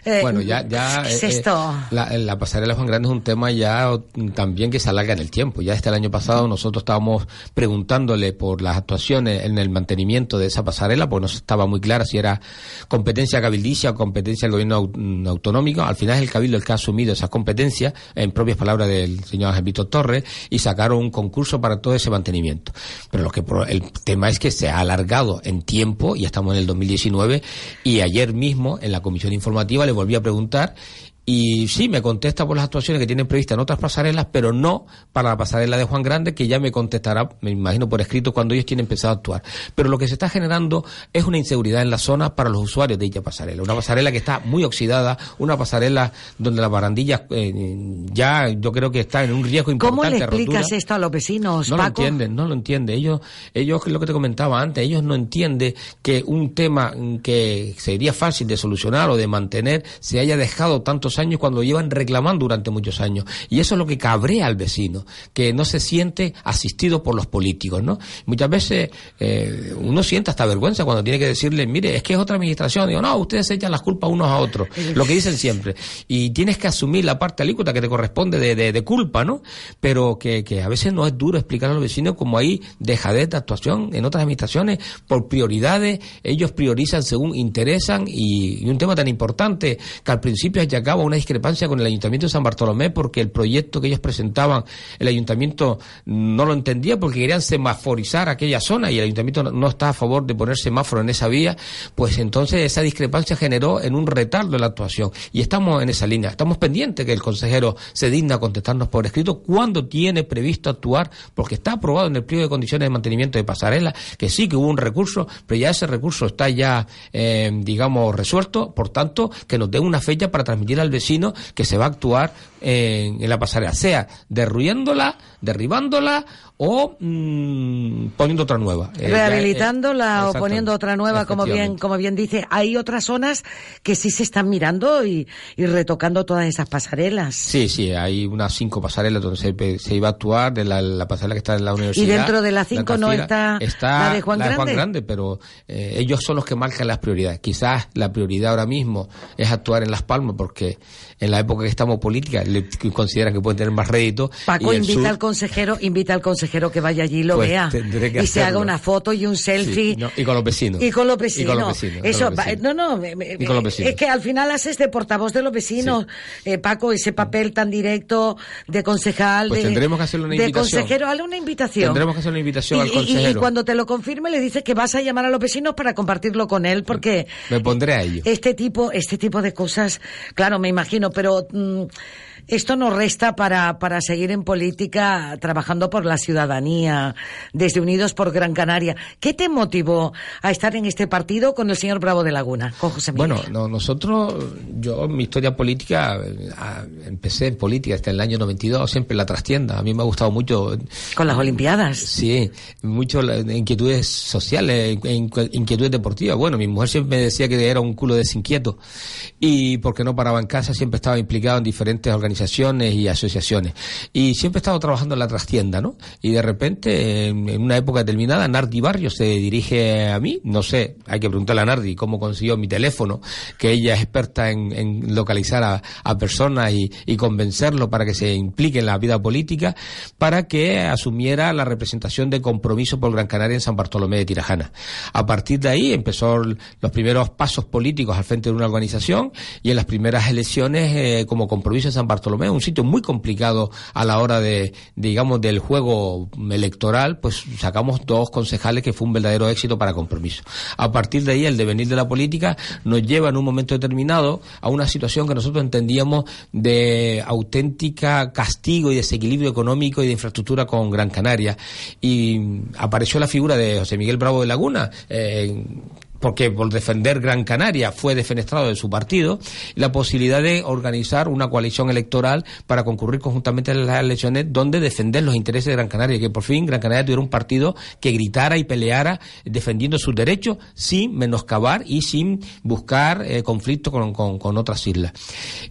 Eh, Bueno, ya, ya ¿Qué es eh, esto? eh, la, la pasarela Juan Grande es un tema ya mm, también que se alarga en el tiempo. Ya este el año pasado nosotros estábamos preguntándole por las actuaciones en el mantenimiento de esa pasarela, pues no estaba muy clara si era competencia cabildicia o competencia del gobierno mm, autonómico. Al final es el cabildo el que ha asumido esas competencias, en propias palabras del señor Ángel Víctor Torres, y sacaron un concurso para todo ese mantenimiento. Pero lo que el tema es que se ha alargado en tiempo, y estamos en el 2019, y ayer mismo en la comisión informativa le volví a preguntar y sí, me contesta por las actuaciones que tienen previstas en otras pasarelas, pero no para la pasarela de Juan Grande, que ya me contestará, me imagino, por escrito cuando ellos tienen empezado a actuar. Pero lo que se está generando es una inseguridad en la zona para los usuarios de dicha pasarela. Una pasarela que está muy oxidada, una pasarela donde las barandillas eh, ya yo creo que está en un riesgo importante ¿Cómo le rotura. explicas esto a los vecinos, No lo entienden, no lo entienden. Ellos, ellos, lo que te comentaba antes, ellos no entienden que un tema que sería fácil de solucionar o de mantener se haya dejado años cuando lo llevan reclamando durante muchos años. Y eso es lo que cabrea al vecino, que no se siente asistido por los políticos, ¿no? Muchas veces eh, uno siente hasta vergüenza cuando tiene que decirle, mire, es que es otra administración. Digo, no, ustedes echan las culpas unos a otros, lo que dicen siempre. Y tienes que asumir la parte alícuota que te corresponde de, de- de culpa, ¿no? Pero que, que a veces no es duro explicar a los vecinos como hay dejadez de actuación en otras administraciones por prioridades, ellos priorizan según interesan y, y un tema tan importante que al principio y al una discrepancia con el Ayuntamiento de San Bartolomé porque el proyecto que ellos presentaban, el Ayuntamiento no lo entendía porque querían semaforizar aquella zona y el Ayuntamiento no está a favor de poner semáforo en esa vía, pues entonces esa discrepancia generó en un retardo en la actuación. Y estamos en esa línea. Estamos pendientes que el consejero se digna a contestarnos por escrito cuándo tiene previsto actuar, porque está aprobado en el pliego de condiciones de mantenimiento de pasarela, que sí que hubo un recurso, pero ya ese recurso está ya, eh, digamos, resuelto. Por tanto, que nos dé una fecha para transmitir al vecino que se va a actuar en, en la pasarela, sea derruyéndola, derribándola o mm, poniendo otra nueva. Eh, Rehabilitándola eh, o poniendo otra nueva, como bien, como bien dice. Hay otras zonas que sí se están mirando y, y retocando todas esas pasarelas. Sí, sí, hay unas cinco pasarelas donde se, se iba a actuar, de la, la pasarela que está en la universidad. Y dentro de las cinco no Blancafiera, está la de Juan Grande. Grande, pero eh, ellos son los que marcan las prioridades. Quizás la prioridad ahora mismo es actuar en Las Palmas porque en la época que estamos política le consideran que pueden tener más rédito. Paco invita sur- al consejero, invita al consejero que vaya allí y lo Pues vea. Y se haga una foto y un selfie. Sí, no, y con los vecinos. Y con los vecinos. Y con los vecinos, con Eso, los va- vecinos. no, no, Y con los vecinos. es que al final haces de portavoz de los vecinos, eh, Paco, ese papel tan directo de concejal, Pues de, tendremos que hacerle una de invitación. consejero, hazle una invitación. Tendremos que hacer una invitación y, al y- consejero. y cuando te lo confirme le dices que vas a llamar a los vecinos para compartirlo con él, porque Me pondré a ello. este tipo, este tipo de cosas, claro, me imagino, pero mm, esto no resta para, para seguir en política trabajando por la ciudadanía, desde Unidos por Gran Canaria. ¿Qué te motivó a estar en este partido con el señor Bravo de Laguna, con José Miguel? Bueno, no, nosotros, yo mi historia política, ah, empecé en política hasta el año 92, siempre en la trastienda. A mí me ha gustado mucho. Con las Olimpiadas. Sí, mucho la- inquietudes sociales, in- inquietudes deportivas. Bueno, mi mujer siempre me decía que era un culo desinquieto y porque no paraba en casa, siempre estaba implicado en diferentes organizaciones y asociaciones. Y siempre he estado trabajando en la trastienda, ¿no? Y de repente, en, una época determinada, Nardi Barrio se dirige a mí, no sé, hay que preguntarle a Nardi cómo consiguió mi teléfono, que ella es experta en, localizar a, personas y, y convencerlo para que se implique en la vida política, para que asumiera la representación de compromiso por Gran Canaria en San Bartolomé de Tirajana. A partir de ahí empezó los primeros pasos políticos al frente de una organización y en las primeras elecciones eh, como compromiso en San Bartolomé, un sitio muy complicado a la hora de, digamos, del juego electoral, pues sacamos dos concejales que fue un verdadero éxito para compromiso. A partir de ahí el devenir de la política nos lleva en un momento determinado a una situación que nosotros entendíamos de auténtica castigo y desequilibrio económico y de infraestructura con Gran Canaria. Y apareció la figura de José Miguel Bravo de Laguna, eh, porque por defender Gran Canaria fue defenestrado de su partido, la posibilidad de organizar una coalición electoral para concurrir conjuntamente en las elecciones donde defender los intereses de Gran Canaria, que por fin Gran Canaria tuviera un partido que gritara y peleara defendiendo sus derechos sin menoscabar y sin buscar eh, conflicto con, con- con otras islas.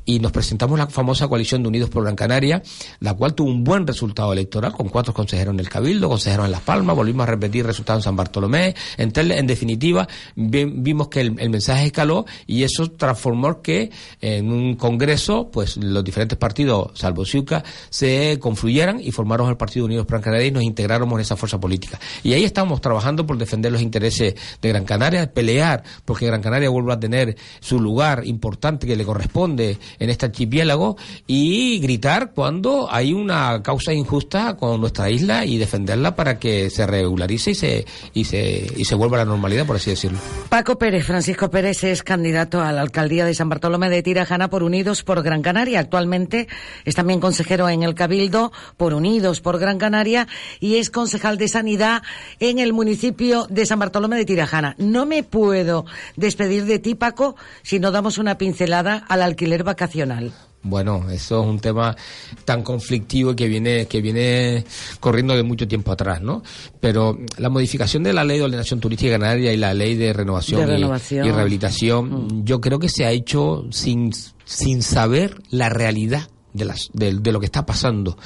Y nos presentamos la famosa coalición de Unidos por Gran Canaria, la cual tuvo un buen resultado electoral, con cuatro consejeros en el Cabildo, consejeros en Las Palmas, volvimos a repetir resultados en San Bartolomé, en, Telde. en definitiva, vimos que el, mensaje escaló y eso transformó que en un congreso, pues los diferentes partidos, salvo Ciuca, se confluyeran y formaron el Partido Unidos Gran Canaria y nos integráramos en esa fuerza política. Y ahí estamos trabajando por defender los intereses de Gran Canaria, pelear porque Gran Canaria vuelva a tener su lugar importante que le corresponde en este archipiélago y gritar cuando hay una causa injusta con nuestra isla y defenderla para que se regularice y se, y se, y se vuelva a la normalidad, por así decirlo. Paco Pérez, Francisco Pérez es candidato a la alcaldía de San Bartolomé de Tirajana por Unidos por Gran Canaria. Actualmente es también consejero en el Cabildo por Unidos por Gran Canaria y es concejal de Sanidad en el municipio de San Bartolomé de Tirajana. No me puedo despedir de ti, Paco, si no damos una pincelada al alquiler vacacional. Bueno, eso es un tema tan conflictivo que viene que viene corriendo de mucho tiempo atrás, ¿no? Pero la modificación de la ley de ordenación turística canaria y la ley de renovación, De renovación. Y, rehabilitación, yo creo que se ha hecho sin, sin saber la realidad de, las, de, de lo que está pasando.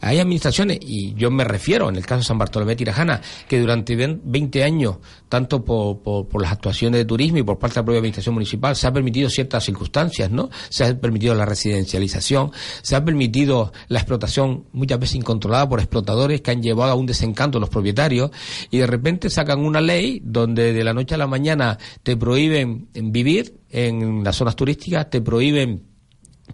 Hay administraciones, y yo me refiero en el caso de San Bartolomé Tirajana, que durante ven- 20 años, tanto por, por, por las actuaciones de turismo y por parte de la propia administración municipal, se ha permitido ciertas circunstancias, ¿no? Se ha permitido la residencialización, se ha permitido la explotación muchas veces incontrolada por explotadores que han llevado a un desencanto a los propietarios y de repente sacan una ley donde de la noche a la mañana te prohíben vivir en las zonas turísticas, te prohíben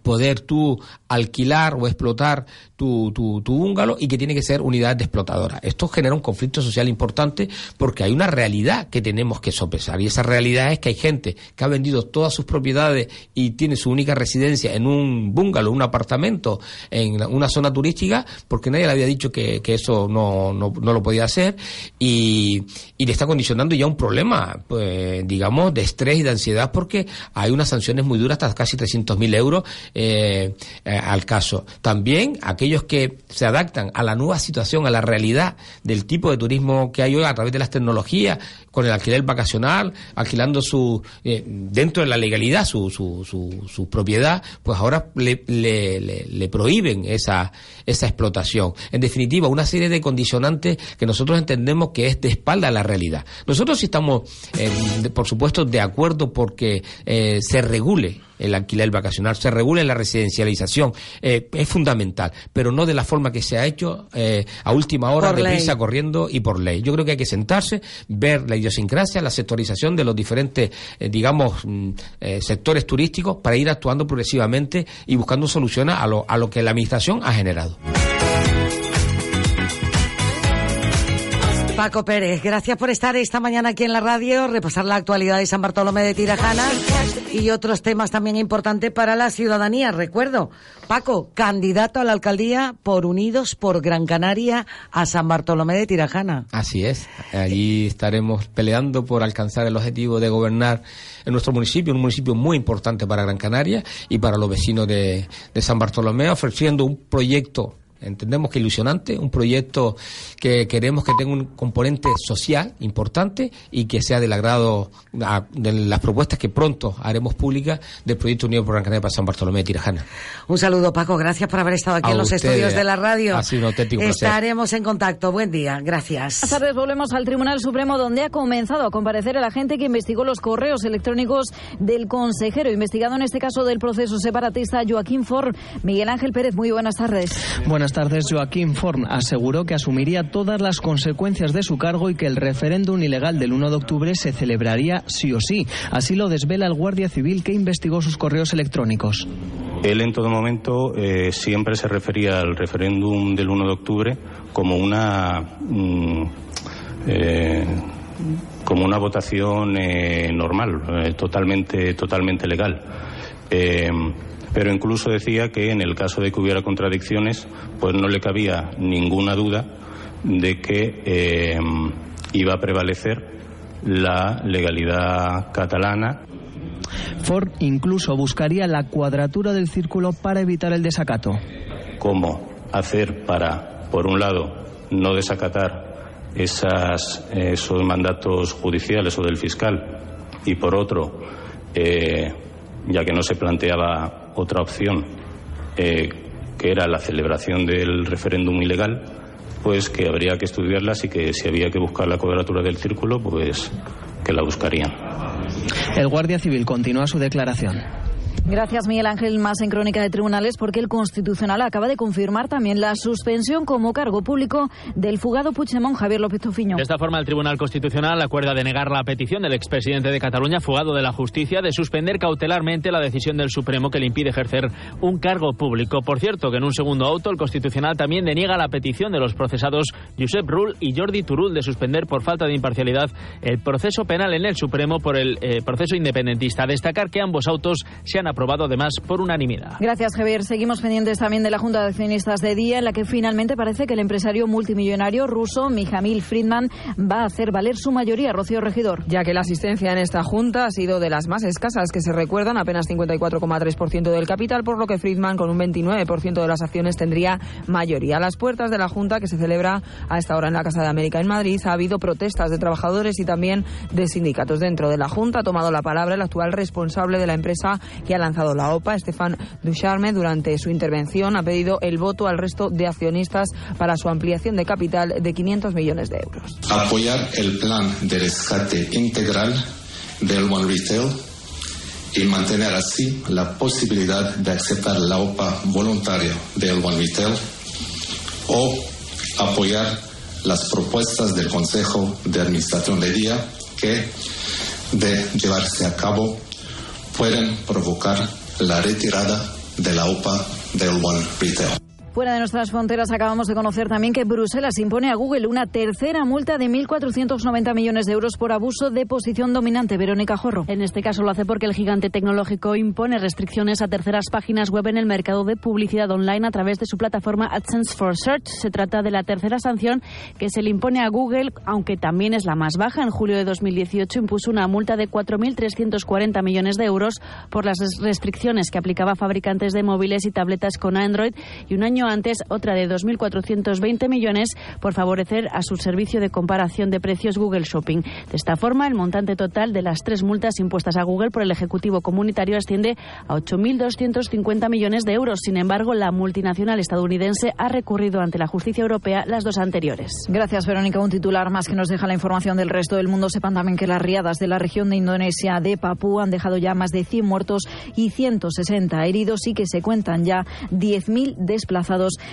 poder tú alquilar o explotar tu, tu, tu búngalo y que tiene que ser unidad de explotadora. Esto genera un conflicto social importante porque hay una realidad que tenemos que sopesar y esa realidad es que hay gente que ha vendido todas sus propiedades y tiene su única residencia en un búngalo, un apartamento en una zona turística porque nadie le había dicho que, eso no, no, no, lo podía hacer y, y, le está condicionando ya un problema, pues, digamos, de estrés y de ansiedad porque hay unas sanciones muy duras, hasta casi 300.000 euros eh, eh, al caso. También aquellos que se adaptan a la nueva situación, a la realidad del tipo de turismo que hay hoy a través de las tecnologías, con el alquiler vacacional, alquilando su eh, dentro de la legalidad su, su, su, su propiedad, pues ahora le, le, le, prohíben esa, esa explotación. En definitiva, una serie de condicionantes que nosotros entendemos que es de espalda a la realidad. Nosotros sí estamos, eh, por supuesto, de acuerdo porque eh, se regule el alquiler vacacional, se regule la residencialización, eh, es fundamental, pero no de la forma que se ha hecho eh, a última hora, de prisa, corriendo y por ley. Yo creo que hay que sentarse, ver la idiosincrasia, la sectorización de los diferentes, eh, digamos, mm, sectores turísticos para ir actuando progresivamente y buscando soluciones a lo, a lo que la Administración ha generado. Paco Pérez, gracias por estar esta mañana aquí en la radio, repasar la actualidad de San Bartolomé de Tirajana y otros temas también importantes para la ciudadanía. Recuerdo, Paco, candidato a la alcaldía por Unidos por Gran Canaria a San Bartolomé de Tirajana. Así es, allí estaremos peleando por alcanzar el objetivo de gobernar en nuestro municipio, un municipio muy importante para Gran Canaria y para los vecinos de, San Bartolomé, ofreciendo un proyecto entendemos que ilusionante, un proyecto que queremos que tenga un componente social importante y que sea del agrado a, de las propuestas que pronto haremos públicas del proyecto Unido por Gran Canaria para San Bartolomé de Tirajana. Un saludo, Paco, gracias por haber estado aquí a en los usted, estudios de la radio. Ha sido un auténtico placer. Estaremos en contacto. Buen día, gracias. Buenas tardes, volvemos al Tribunal Supremo donde ha comenzado a comparecer el agente que investigó los correos electrónicos del consejero investigado en este caso del proceso separatista Joaquín Ford. Miguel Ángel Pérez, muy buenas tardes. Buenas tardes. Joaquín Forn aseguró que asumiría todas las consecuencias de su cargo y que el referéndum ilegal del 1 de octubre se celebraría sí o sí. Así lo desvela el Guardia Civil que investigó sus correos electrónicos. Él en todo momento eh, siempre se refería al referéndum del 1 de octubre como una mm, eh, como una votación eh, normal, totalmente totalmente legal pero incluso decía que en el caso de que hubiera contradicciones, pues no le cabía ninguna duda de que eh, iba a prevalecer la legalidad catalana. Ford incluso buscaría la cuadratura del círculo para evitar el desacato. ¿Cómo hacer para, por un lado, no desacatar esas, esos mandatos judiciales o del fiscal y, por otro, eh, ya que no se planteaba otra opción, eh, que era la celebración del referéndum ilegal, pues que habría que estudiarlas y que si había que buscar la cuadratura del círculo, pues que la buscarían. El Guardia Civil continúa su declaración. Gracias, Miguel Ángel. Más en Crónica de Tribunales, porque el Constitucional acaba de confirmar también la suspensión como cargo público del fugado Puigdemont, Javier López Tofiño. De esta forma, el Tribunal Constitucional acuerda denegar la petición del expresidente de Cataluña, fugado de la justicia, de suspender cautelarmente la decisión del Supremo que le impide ejercer un cargo público. Por cierto, que en un segundo auto, el Constitucional también deniega la petición de los procesados Josep Rull y Jordi Turul de suspender por falta de imparcialidad el proceso penal en el Supremo por el eh, proceso independentista. Destacar que ambos autos se han aprobado además por unanimidad. Gracias, Javier. Seguimos pendientes también de la Junta de Accionistas de Día, en la que finalmente parece que el empresario multimillonario ruso Mijamil Friedman va a hacer valer su mayoría. Rocío Regidor. Ya que la asistencia en esta Junta ha sido de las más escasas que se recuerdan, apenas 54,3% del capital, por lo que Friedman con un 29% de las acciones tendría mayoría. A las puertas de la Junta, que se celebra a esta hora en la Casa de América en Madrid, ha habido protestas de trabajadores y también de sindicatos. Dentro de la Junta ha tomado la palabra el actual responsable de la empresa que ha lanzado la OPA, Estefan Ducharme, durante su intervención ha pedido el voto al resto de accionistas para su ampliación de capital de 500 millones de euros. Apoyar el plan de rescate integral del One Retail y mantener así la posibilidad de aceptar la OPA voluntaria del One Retail o apoyar las propuestas del Consejo de Administración de Día que, de llevarse a cabo, pueden provocar la retirada de la OPA del One Retail. Fuera de nuestras fronteras acabamos de conocer también que Bruselas impone a Google una tercera multa de 1.490 millones de euros por abuso de posición dominante. Verónica Jorro. En este caso lo hace porque el gigante tecnológico impone restricciones a terceras páginas web en el mercado de publicidad online a través de su plataforma AdSense for Search. Se trata de la tercera sanción que se le impone a Google, aunque también es la más baja. En julio de 2018 impuso una multa de 4.340 millones de euros por las restricciones que aplicaba a fabricantes de móviles y tabletas con Android y un año antes otra de 2.420 millones por favorecer a su servicio de comparación de precios Google Shopping. De esta forma, el montante total de las tres multas impuestas a Google por el Ejecutivo Comunitario asciende a 8.250 millones de euros. Sin embargo, la multinacional estadounidense ha recurrido ante la justicia europea las dos anteriores. Gracias, Verónica. Un titular más que nos deja la información del resto del mundo. Sepan también que las riadas de la región de Indonesia de Papúa han dejado ya más de 100 muertos y 160 heridos y que se cuentan ya 10.000 desplazados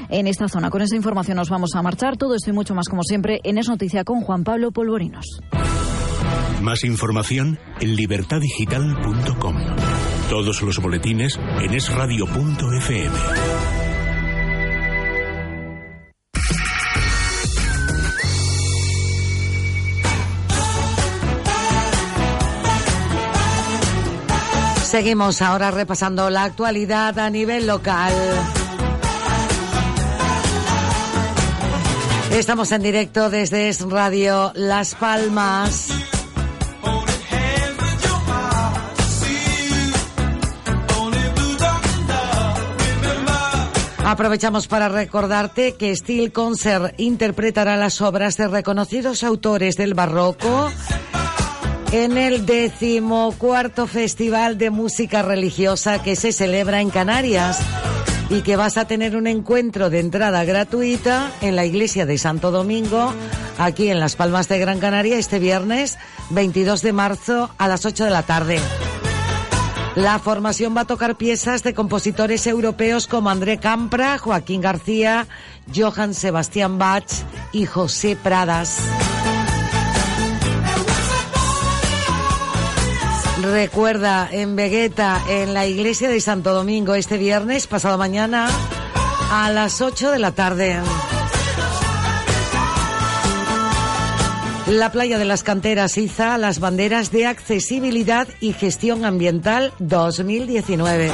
en esta zona. Con esta información nos vamos a marchar. Todo esto y mucho más, como siempre, en Es Noticia con Juan Pablo Polvorinos. Más información en libertadigital.com. Todos los boletines en esradio.fm. Seguimos ahora repasando la actualidad a nivel local. Estamos en directo desde Es Radio Las Palmas. Aprovechamos para recordarte que Steel Concert interpretará las obras de reconocidos autores del barroco en el decimocuarto Festival de Música Religiosa que se celebra en Canarias y que vas a tener un encuentro de entrada gratuita en la iglesia de Santo Domingo, aquí en Las Palmas de Gran Canaria, este viernes 22 de marzo a las 8 de la tarde. La formación va a tocar piezas de compositores europeos como André Campra, Joaquín García, Johann Sebastián Bach y José Pradas. Recuerda, en Vegueta, en la iglesia de Santo Domingo, este viernes, pasado mañana, a las 8 de la tarde. La playa de las canteras iza las banderas de accesibilidad y gestión ambiental 2019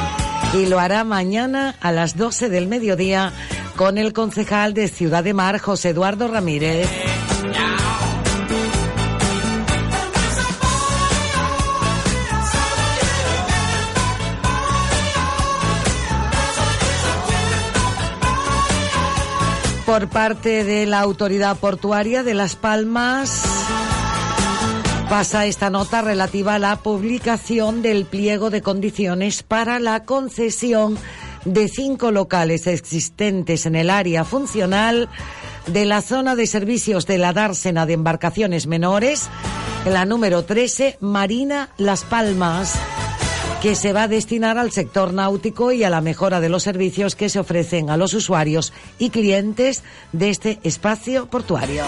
y lo hará mañana a las 12 del mediodía con el concejal de Ciudad de Mar, José Eduardo Ramírez. Por parte de la autoridad portuaria de Las Palmas. Pasa esta nota relativa a la publicación del pliego de condiciones para la concesión de cinco locales existentes en el área funcional de la zona de servicios de la dársena de embarcaciones menores, en la número 13, Marina Las Palmas que se va a destinar al sector náutico y a la mejora de los servicios que se ofrecen a los usuarios y clientes de este espacio portuario.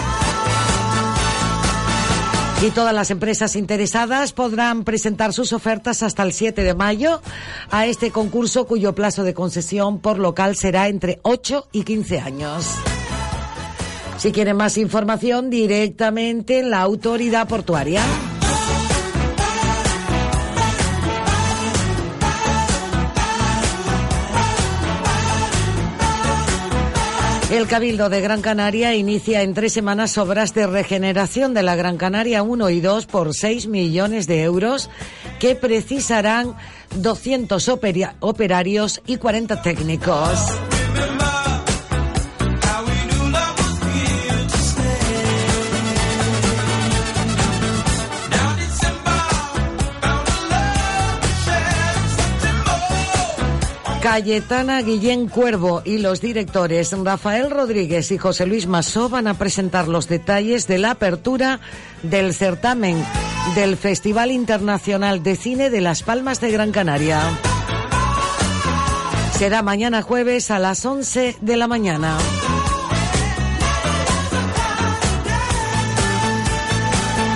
Y todas las empresas interesadas podrán presentar sus ofertas hasta el 7 de mayo a este concurso cuyo plazo de concesión por local será entre 8 y 15 años. Si quieren más información, directamente en la autoridad portuaria. El Cabildo de Gran Canaria inicia en tres semanas obras de regeneración de la Gran Canaria 1 y 2 por 6 millones de euros que precisarán 200 operarios y 40 técnicos. Cayetana Guillén Cuervo y los directores Rafael Rodríguez y José Luis Masó van a presentar los detalles de la apertura del certamen del Festival Internacional de Cine de Las Palmas de Gran Canaria. Será mañana jueves a las 11 de la mañana.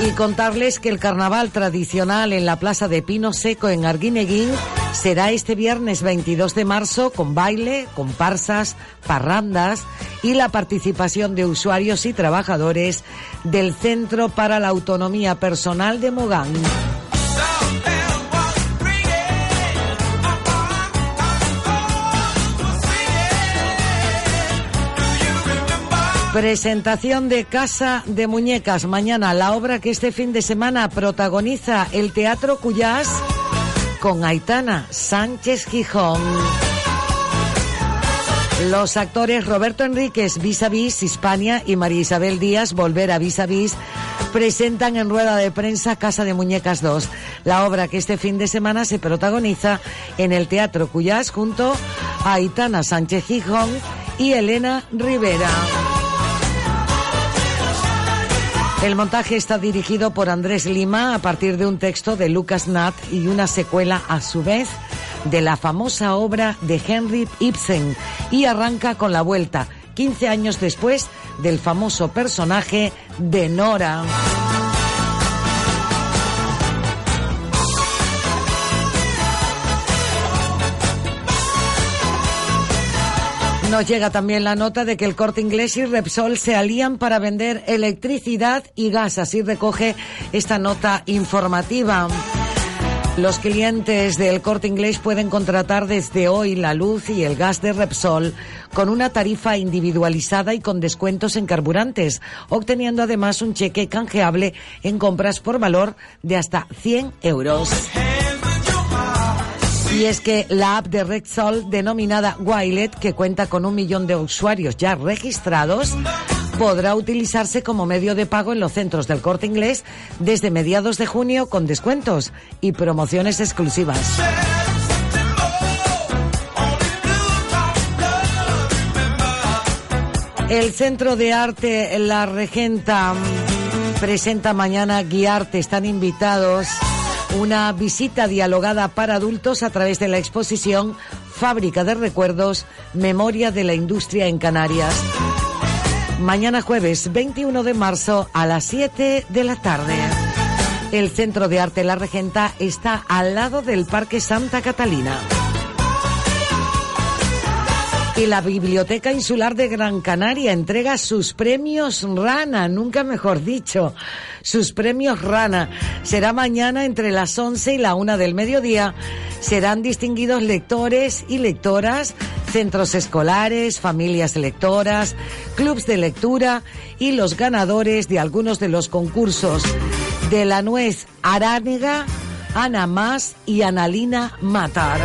Y contarles que el carnaval tradicional en la Plaza de Pino Seco en Arguineguín será este viernes 22 de marzo con baile, comparsas, parrandas y la participación de usuarios y trabajadores del Centro para la Autonomía Personal de Mogán. Presentación de Casa de Muñecas. Mañana la obra que este fin de semana protagoniza el Teatro Cuyás con Aitana Sánchez Gijón. Los actores Roberto Enríquez, Vis a Vis, Hispania y María Isabel Díaz, Volver a Vis a Vis, presentan en rueda de prensa Casa de Muñecas 2, la obra que este fin de semana se protagoniza en el Teatro Cuyás junto a Aitana Sánchez Gijón y Elena Rivera. El montaje está dirigido por Andrés Lima a partir de un texto de Lucas Nat y una secuela a su vez de la famosa obra de Henry Ibsen y arranca con la vuelta 15 años después del famoso personaje de Nora. Nos llega también la nota de que el Corte Inglés y Repsol se alían para vender electricidad y gas. Así recoge esta nota informativa. Los clientes del Corte Inglés pueden contratar desde hoy la luz y el gas de Repsol con una tarifa individualizada y con descuentos en carburantes, obteniendo además un cheque canjeable en compras por valor de hasta 100 euros. Y es que la app de Repsol denominada Wilet, que cuenta con un millón de usuarios ya registrados, podrá utilizarse como medio de pago en los centros del corte inglés desde mediados de junio con descuentos y promociones exclusivas. El Centro de Arte La Regenta presenta mañana Guiarte. Están invitados una visita dialogada para adultos a través de la exposición Fábrica de Recuerdos, Memoria de la Industria en Canarias. Mañana jueves 21 de marzo a las 7 de la tarde. El Centro de Arte La Regenta está al lado del Parque Santa Catalina. Y la Biblioteca Insular de Gran Canaria entrega sus premios Rana, nunca mejor dicho, sus premios Rana. Será mañana entre las 11 y la 1 del mediodía. Serán distinguidos lectores y lectoras, centros escolares, familias lectoras, clubs de lectura y los ganadores de algunos de los concursos de la nuez aránega, Ana Más y Analina Matar.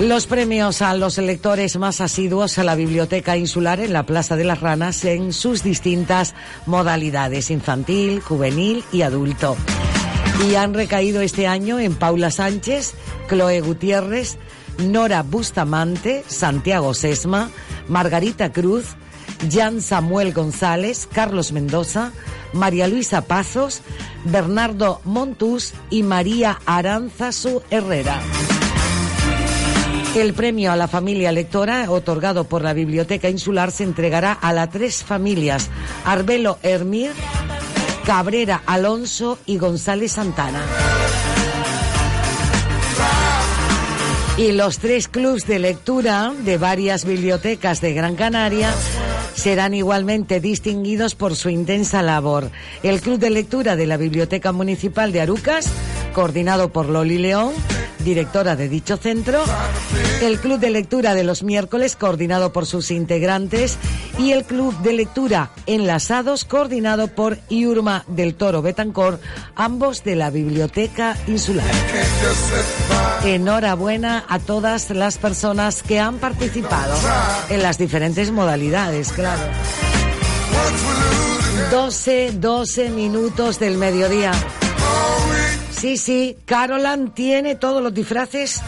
Los premios a los electores más asiduos a la Biblioteca Insular en la Plaza de las Ranas en sus distintas modalidades, infantil, juvenil y adulto. Y han recaído este año en Paula Sánchez, Chloe Gutiérrez, Nora Bustamante, Santiago Sesma, Margarita Cruz, Jan Samuel González, Carlos Mendoza, María Luisa Pazos, Bernardo Montús y María Aranzazu Herrera. El premio a la familia lectora, otorgado por la Biblioteca Insular, se entregará a las tres familias, Arbelo Hermir, Cabrera Alonso y González Santana. Y los tres clubs de lectura de varias bibliotecas de Gran Canaria serán igualmente distinguidos por su intensa labor. El Club de Lectura de la Biblioteca Municipal de Arucas, coordinado por Loli León, directora de dicho centro, el Club de Lectura de los miércoles, coordinado por sus integrantes, y el Club de Lectura Enlazados, coordinado por Iurma del Toro Betancor, ambos de la Biblioteca Insular. Enhorabuena a todas las personas que han participado en las diferentes modalidades, claro. 12, 12 minutos del mediodía. Sí, sí, Carolan tiene todos los disfraces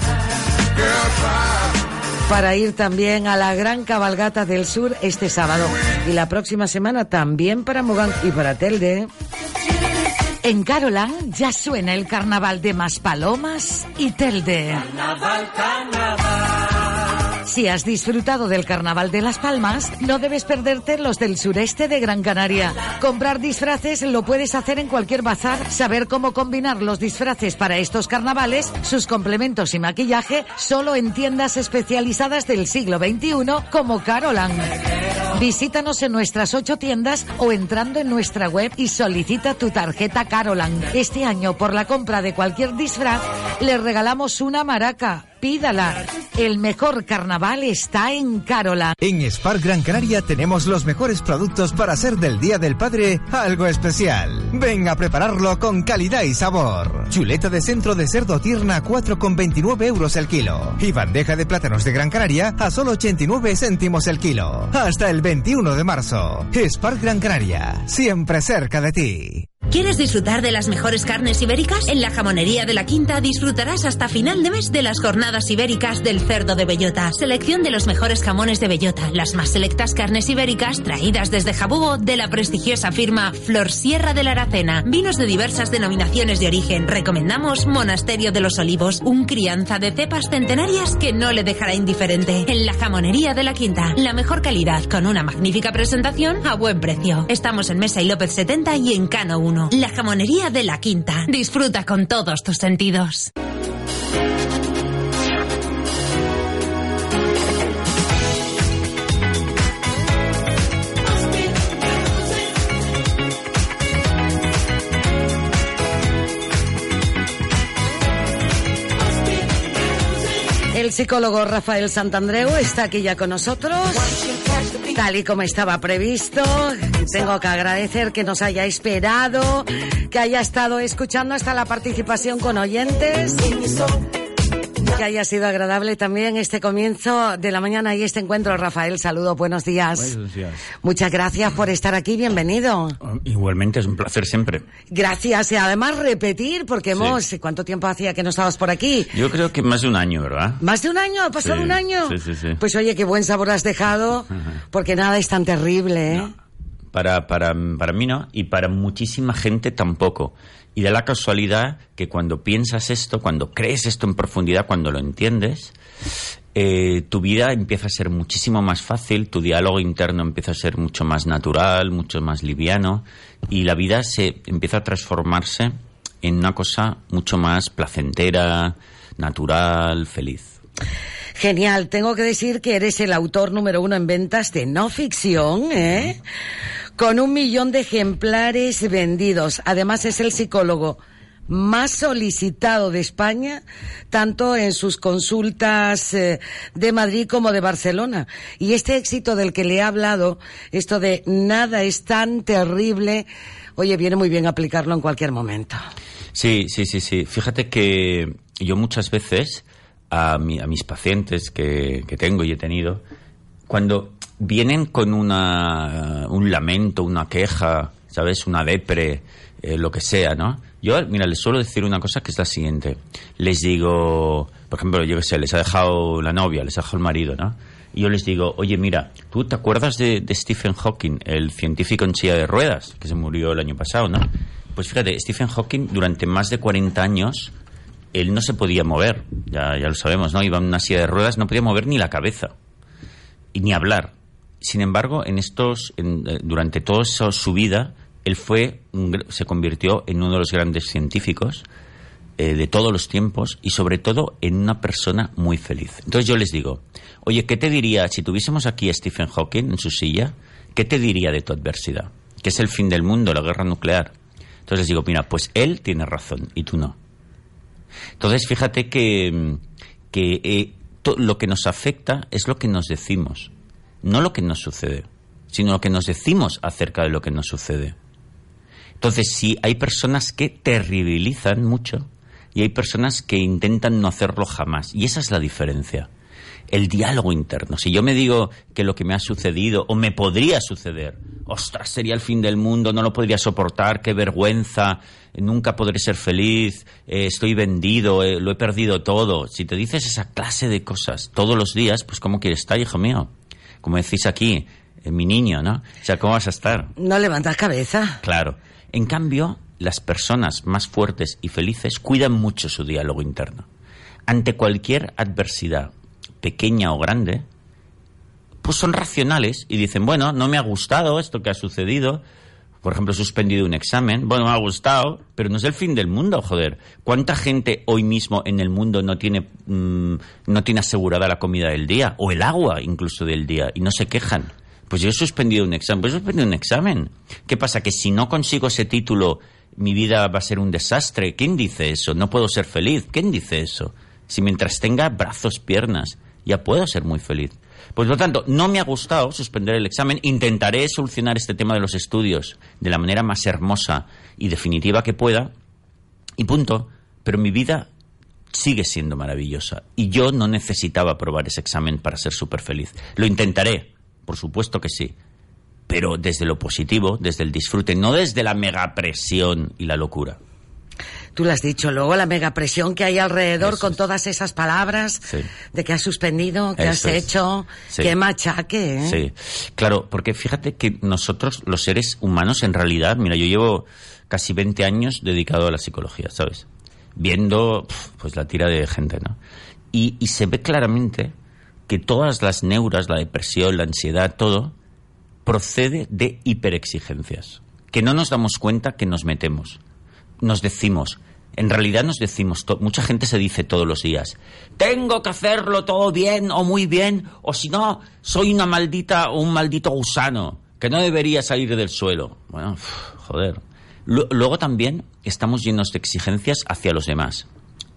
para ir también a la gran cabalgata del sur este sábado. Y la próxima semana también para Mogán y para Telde. En Carolan ya suena el carnaval de Maspalomas y Telde. Carnaval, carnaval. Si has disfrutado del Carnaval de Las Palmas, no debes perderte los del sureste de Gran Canaria. Comprar disfraces lo puedes hacer en cualquier bazar. Saber cómo combinar los disfraces para estos carnavales, sus complementos y maquillaje, solo en tiendas especializadas del siglo XXI como Carolan. Visítanos en nuestras ocho tiendas o entrando en nuestra web y solicita tu tarjeta Carolan. Este año, por la compra de cualquier disfraz, le regalamos una maraca. Pídala. El mejor carnaval está en Carolan. En Spark Gran Canaria tenemos los mejores productos para hacer del Día del Padre algo especial. Ven a prepararlo con calidad y sabor. Chuleta de centro de cerdo tierna a 4,29 euros el kilo. Y bandeja de plátanos de Gran Canaria a solo 89 céntimos el kilo. Hasta el 21 de marzo. Spark Gran Canaria. Siempre cerca de ti. ¿Quieres disfrutar de las mejores carnes ibéricas? En la jamonería de la Quinta disfrutarás hasta final de mes de las jornadas ibéricas del cerdo de bellota. Selección de los mejores jamones de bellota, las más selectas carnes ibéricas traídas desde Jabugo de la prestigiosa firma Flor Sierra de la Aracena. Vinos de diversas denominaciones de origen. Recomendamos Monasterio de los Olivos, un crianza de cepas centenarias que no le dejará indiferente. En la jamonería de la Quinta, la mejor calidad con una magnífica presentación a buen precio. Estamos en Mesa y López 70 y en Cano 1. La jamonería de la Quinta. Disfruta con todos tus sentidos. El psicólogo Rafael Santandreu está aquí ya con nosotros, tal y como estaba previsto. Tengo que agradecer que nos haya esperado, que haya estado escuchando hasta la participación con oyentes. Que haya sido agradable también este comienzo de la mañana y este encuentro. Rafael, saludo, buenos días. Buenos días. Muchas gracias por estar aquí, bienvenido. Igualmente, es un placer siempre. Gracias y además repetir, porque hemos, ¿cuánto tiempo hacía que no estabas por aquí? Yo creo que más de un año, ¿verdad? ¿Más de un año? ¿Ha pasado Sí, un año? sí, sí, sí. Pues oye, qué buen sabor has dejado, porque nada es tan terrible, ¿eh? Para, para, para mí no, y para muchísima gente tampoco. Y da la casualidad que cuando piensas esto, cuando crees esto en profundidad, cuando lo entiendes, eh, tu vida empieza a ser muchísimo más fácil, tu diálogo interno empieza a ser mucho más natural, mucho más liviano, y la vida se empieza a transformarse en una cosa mucho más placentera, natural, feliz. Genial, tengo que decir que eres el autor número uno en ventas de no ficción, ¿eh? Con un millón de ejemplares vendidos. Además es el psicólogo más solicitado de España, tanto en sus consultas eh, de Madrid como de Barcelona. Y este éxito del que le he hablado, esto de nada es tan terrible, oye, viene muy bien aplicarlo en cualquier momento. Sí, sí, sí, sí. Fíjate que yo muchas veces a, mi- a mis pacientes que, que tengo y he tenido, cuando vienen con una, un lamento, una queja, ¿sabes? Una depre, eh, lo que sea, ¿no? Yo, mira, les suelo decir una cosa que es la siguiente. Les digo, por ejemplo, yo qué sé, les ha dejado la novia, les ha dejado el marido, ¿no? Y yo les digo, oye, mira, ¿tú te acuerdas de, de Stephen Hawking, el científico en silla de ruedas, que se murió el año pasado, ¿no? Pues fíjate, Stephen Hawking durante más de 40 años, él no se podía mover, ya, ya lo sabemos, ¿no? Iba en una silla de ruedas, no podía mover ni la cabeza y ni hablar. Sin embargo, en estos, en, eh, durante toda su vida, él fue, se convirtió en uno de los grandes científicos eh, de todos los tiempos y sobre todo en una persona muy feliz. Entonces yo les digo, oye, ¿qué te diría si tuviésemos aquí a Stephen Hawking en su silla? ¿Qué te diría de tu adversidad? Que es el fin del mundo, la guerra nuclear. Entonces les digo, mira, pues él tiene razón y tú no. Entonces, fíjate que, mm, que eh, lo que nos afecta es lo que nos decimos, no lo que nos sucede, sino lo que nos decimos acerca de lo que nos sucede. Entonces, si hay personas que terribilizan mucho y hay personas que intentan no hacerlo jamás, y esa es la diferencia. El diálogo interno. Si yo me digo que lo que me ha sucedido o me podría suceder, ostras, sería el fin del mundo, no lo podría soportar, qué vergüenza, nunca podré ser feliz, eh, estoy vendido, eh, lo he perdido todo. Si te dices esa clase de cosas todos los días, pues ¿cómo quieres estar, hijo mío? Como decís aquí, eh, mi niño, ¿no? O sea, ¿cómo vas a estar? No levantas cabeza. Claro. En cambio, las personas más fuertes y felices cuidan mucho su diálogo interno. Ante cualquier adversidad, pequeña o grande, pues son racionales y dicen, bueno, no me ha gustado esto que ha sucedido, por ejemplo, he suspendido un examen, bueno, me ha gustado, pero no es el fin del mundo, joder. ¿Cuánta gente hoy mismo en el mundo no tiene, mm, no tiene asegurada la comida del día o el agua incluso del día y no se quejan? Pues yo he suspendido un examen, pues he suspendido un examen. ¿Qué pasa? Que si no consigo ese título, mi vida va a ser un desastre. ¿Quién dice eso? No puedo ser feliz. ¿Quién dice eso? Si mientras tenga brazos, piernas, ya puedo ser muy feliz. Pues por lo tanto, no me ha gustado suspender el examen. Intentaré solucionar este tema de los estudios de la manera más hermosa y definitiva que pueda. Y punto. Pero mi vida sigue siendo maravillosa. Y yo no necesitaba aprobar ese examen para ser súper feliz. Lo intentaré, por supuesto que sí. Pero desde lo positivo, desde el disfrute, no desde la mega presión y la locura. Tú lo has dicho, luego la mega presión que hay alrededor con todas esas palabras Sí. de que has suspendido, que Eso has es. hecho, Sí. qué machaque, ¿eh? Sí, claro, porque fíjate que nosotros, los seres humanos, en realidad, mira, yo llevo casi 20 años dedicado a la psicología, ¿sabes? Viendo pues la tira de gente, ¿no? Y, y se ve claramente que todas las neuras, la depresión, la ansiedad, todo, procede de hiperexigencias, que no nos damos cuenta que nos metemos. Nos decimos, en realidad nos decimos, mucha gente se dice todos los días, tengo que hacerlo todo bien o muy bien, o si no, soy una maldita o un maldito gusano que no debería salir del suelo. Bueno, joder. Lu- Luego también estamos llenos de exigencias hacia los demás.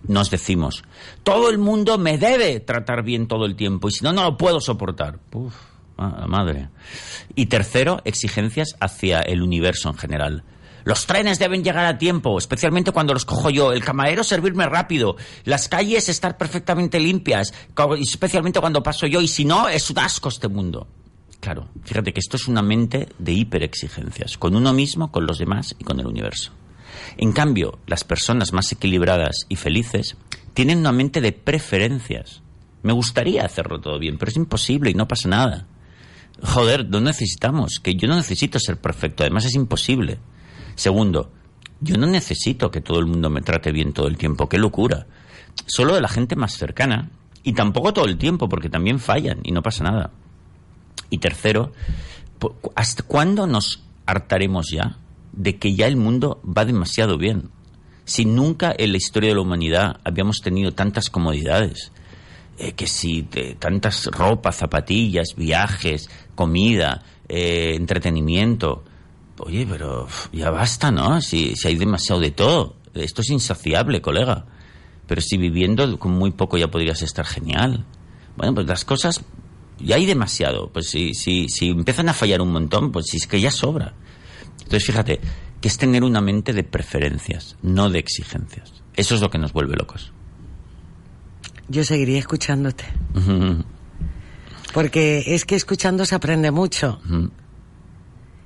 Nos decimos, todo el mundo me debe tratar bien todo el tiempo y si no, no lo puedo soportar. Uf, ma- madre. Y tercero, exigencias hacia el universo en general. Los trenes deben llegar a tiempo, especialmente cuando los cojo yo. El camarero servirme rápido. Las calles estar perfectamente limpias, especialmente cuando paso yo. Y si no, es un asco este mundo. Claro, fíjate que esto es una mente de hiperexigencias, con uno mismo, con los demás y con el universo. En cambio, las personas más equilibradas y felices tienen una mente de preferencias. Me gustaría hacerlo todo bien, pero es imposible y no pasa nada. Joder, no necesitamos, que yo no necesito ser perfecto, además es imposible. Segundo, yo no necesito que todo el mundo me trate bien todo el tiempo, qué locura. Solo de la gente más cercana, y tampoco todo el tiempo, porque también fallan y no pasa nada. Y tercero, ¿hasta cuándo nos hartaremos ya de que ya el mundo va demasiado bien? Si nunca en la historia de la humanidad habíamos tenido tantas comodidades, eh, que si de tantas ropas, zapatillas, viajes, comida, eh, entretenimiento. Oye, pero ya basta, ¿no? Si, si hay demasiado de todo. Esto es insaciable, colega. Pero si viviendo con muy poco ya podrías estar genial. Bueno, pues las cosas ya hay demasiado. Pues si, si, si empiezan a fallar un montón, pues si es que ya sobra. Entonces fíjate, que es tener una mente de preferencias, no de exigencias. Eso es lo que nos vuelve locos. Yo seguiría escuchándote. Porque es que escuchando se aprende mucho.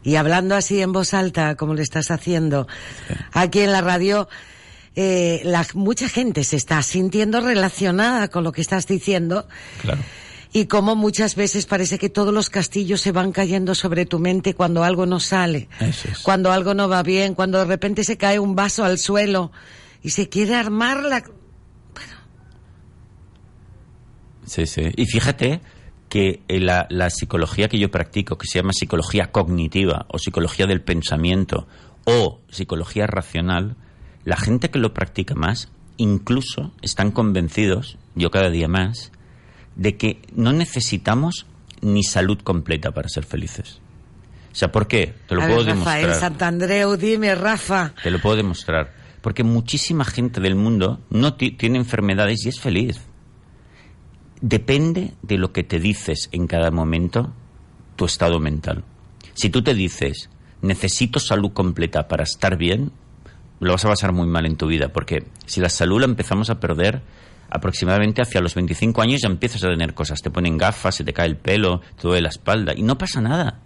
Y hablando así en voz alta, como lo estás haciendo, aquí en la radio, eh, la, mucha gente se está sintiendo relacionada con lo que estás diciendo. Claro. Y como muchas veces parece que todos los castillos se van cayendo sobre tu mente cuando algo no sale, es. cuando algo no va bien, cuando de repente se cae un vaso al suelo y se quiere armar la... Sí, sí. Y fíjate que eh, la, la psicología que yo practico, que se llama psicología cognitiva o psicología del pensamiento o psicología racional, la gente que lo practica más, incluso están convencidos, yo cada día más, de que no necesitamos ni salud completa para ser felices. O sea, ¿por qué? Te lo A puedo ver, Rafael demostrar. Santandreu, dime, Rafa. Te lo puedo demostrar. Porque muchísima gente del mundo no ti- tiene enfermedades y es feliz. Depende de lo que te dices en cada momento, tu estado mental. Si tú te dices, necesito salud completa para estar bien, lo vas a pasar muy mal en tu vida. Porque si la salud la empezamos a perder, aproximadamente hacia los 25 años ya empiezas a tener cosas. Te ponen gafas, se te cae el pelo, te duele la espalda y no pasa nada.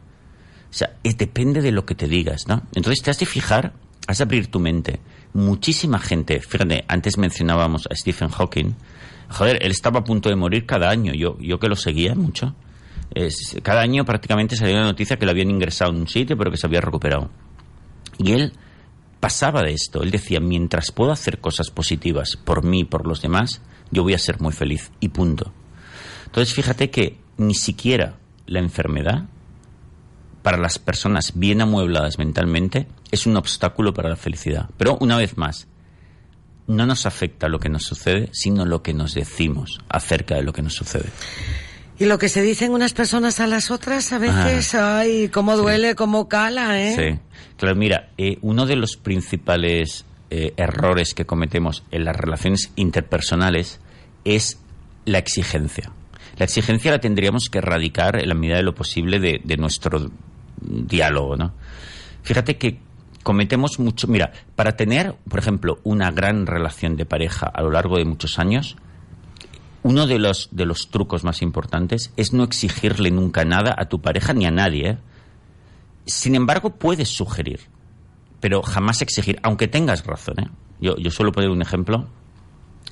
O sea, eh, depende de lo que te digas, ¿no? Entonces te has de fijar, has de abrir tu mente. Muchísima gente, fíjate, antes mencionábamos a Stephen Hawking. Joder, él estaba a punto de morir cada año, yo, yo que lo seguía mucho. Cada año prácticamente salía una noticia que lo habían ingresado en un sitio, pero que se había recuperado. Y él pasaba de esto. Él decía, mientras puedo hacer cosas positivas por mí, por los demás, yo voy a ser muy feliz. Y punto. Entonces, fíjate que ni siquiera la enfermedad, para las personas bien amuebladas mentalmente, es un obstáculo para la felicidad. Pero, una vez más, no nos afecta lo que nos sucede, sino lo que nos decimos acerca de lo que nos sucede. Y lo que se dicen unas personas a las otras, a veces, ay, cómo duele, cómo cala, ¿eh? Sí, claro, mira, eh, uno de los principales eh, errores que cometemos en las relaciones interpersonales es la exigencia. La exigencia la tendríamos que erradicar en la medida de lo posible de, de nuestro diálogo, ¿no? Fíjate que cometemos mucho. Mira, para tener, por ejemplo, una gran relación de pareja a lo largo de muchos años, uno de los, de los trucos más importantes es no exigirle nunca nada a tu pareja ni a nadie. ¿eh? Sin embargo, puedes sugerir, pero jamás exigir, aunque tengas razón. ¿eh? Yo, yo suelo poner un ejemplo,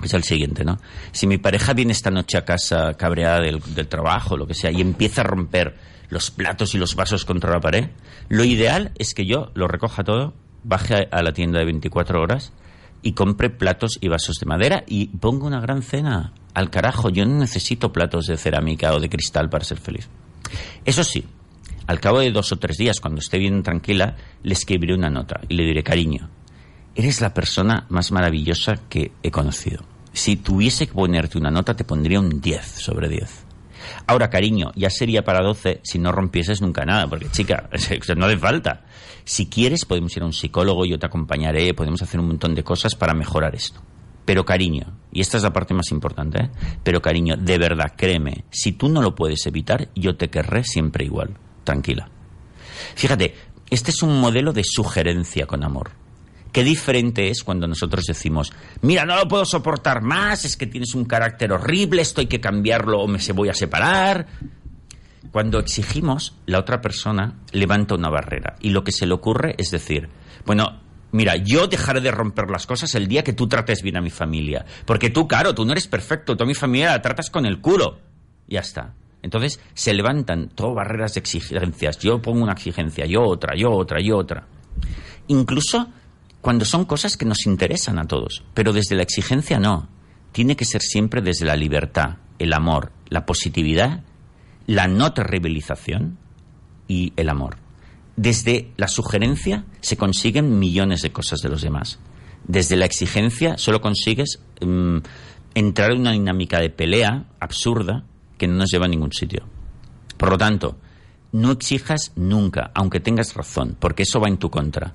es el siguiente, ¿no? Si mi pareja viene esta noche a casa cabreada del, del trabajo, lo que sea, y empieza a romper los platos y los vasos contra la pared, lo ideal es que yo lo recoja todo, baje a, la tienda de 24 horas y compre platos y vasos de madera y ponga una gran cena. Al carajo, yo no necesito platos de cerámica o de cristal para ser feliz. Eso sí, al cabo de dos o tres días, cuando esté bien tranquila, le escribiré una nota y le diré, cariño, eres la persona más maravillosa que he conocido. Si tuviese que ponerte una nota, te pondría un 10 sobre 10. Ahora, cariño, ya sería para 12 si no rompieses nunca nada, porque chica, no hace falta. Si quieres, podemos ir a un psicólogo, yo te acompañaré, podemos hacer un montón de cosas para mejorar esto. Pero cariño, y esta es la parte más importante, ¿eh? pero cariño, de verdad, créeme, si tú no lo puedes evitar, yo te querré siempre igual. Tranquila. Fíjate, este es un modelo de sugerencia con amor. Qué diferente es cuando nosotros decimos, mira, no lo puedo soportar más, es que tienes un carácter horrible, esto hay que cambiarlo o me se voy a separar. Cuando exigimos, la otra persona levanta una barrera y lo que se le ocurre es decir, bueno, mira, yo dejaré de romper las cosas el día que tú trates bien a mi familia. Porque tú, claro, tú no eres perfecto, tú mi familia la tratas con el culo. Ya está. Entonces se levantan todas barreras de exigencias. Yo pongo una exigencia, yo otra, yo otra, yo otra. Incluso cuando son cosas que nos interesan a todos. Pero desde la exigencia no. Tiene que ser siempre desde la libertad, el amor, la positividad, la no terribilización y el amor. Desde la sugerencia se consiguen millones de cosas de los demás. Desde la exigencia solo consigues mm, entrar en una dinámica de pelea absurda que no nos lleva a ningún sitio. Por lo tanto, no exijas nunca, aunque tengas razón, porque eso va en tu contra.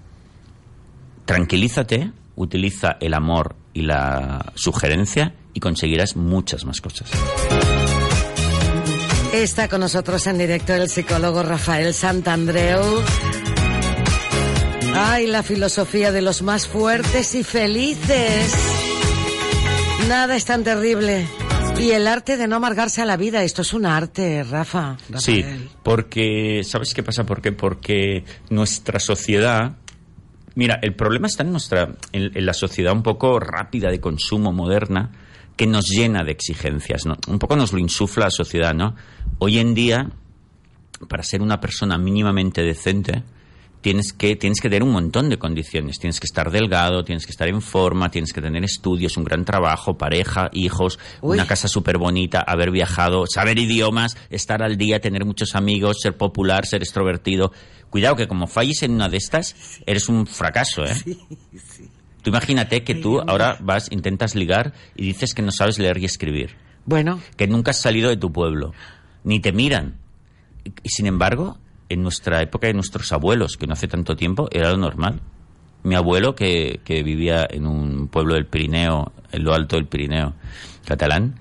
Tranquilízate, utiliza el amor y la sugerencia y conseguirás muchas más cosas. Está con nosotros en directo el psicólogo Rafael Santandreu. Ay, la filosofía de los más fuertes y felices. Nada es tan terrible. Y el arte de no amargarse a la vida, esto es un arte, Rafa. Sí, porque ¿sabes qué pasa? ¿Por qué? Porque nuestra sociedad Mira, el problema está en nuestra en, la sociedad un poco rápida de consumo moderna que nos llena de exigencias, ¿no? Un poco nos lo insufla la sociedad, ¿no? Hoy en día, para ser una persona mínimamente decente, tienes que, tienes que tener un montón de condiciones. Tienes que estar delgado, tienes que estar en forma, tienes que tener estudios, un gran trabajo, pareja, hijos, Uy. una casa súper bonita, haber viajado, saber idiomas, estar al día, tener muchos amigos, ser popular, ser extrovertido. Cuidado que como falles en una de estas, eres un fracaso, ¿eh? Tú imagínate que tú ahora vas, intentas ligar y dices que no sabes leer y escribir. Bueno. Que nunca has salido de tu pueblo. Ni te miran. Y sin embargo, en nuestra época de nuestros abuelos, que no hace tanto tiempo, era lo normal. Mi abuelo, que, vivía en un pueblo del Pirineo, en lo alto del Pirineo catalán,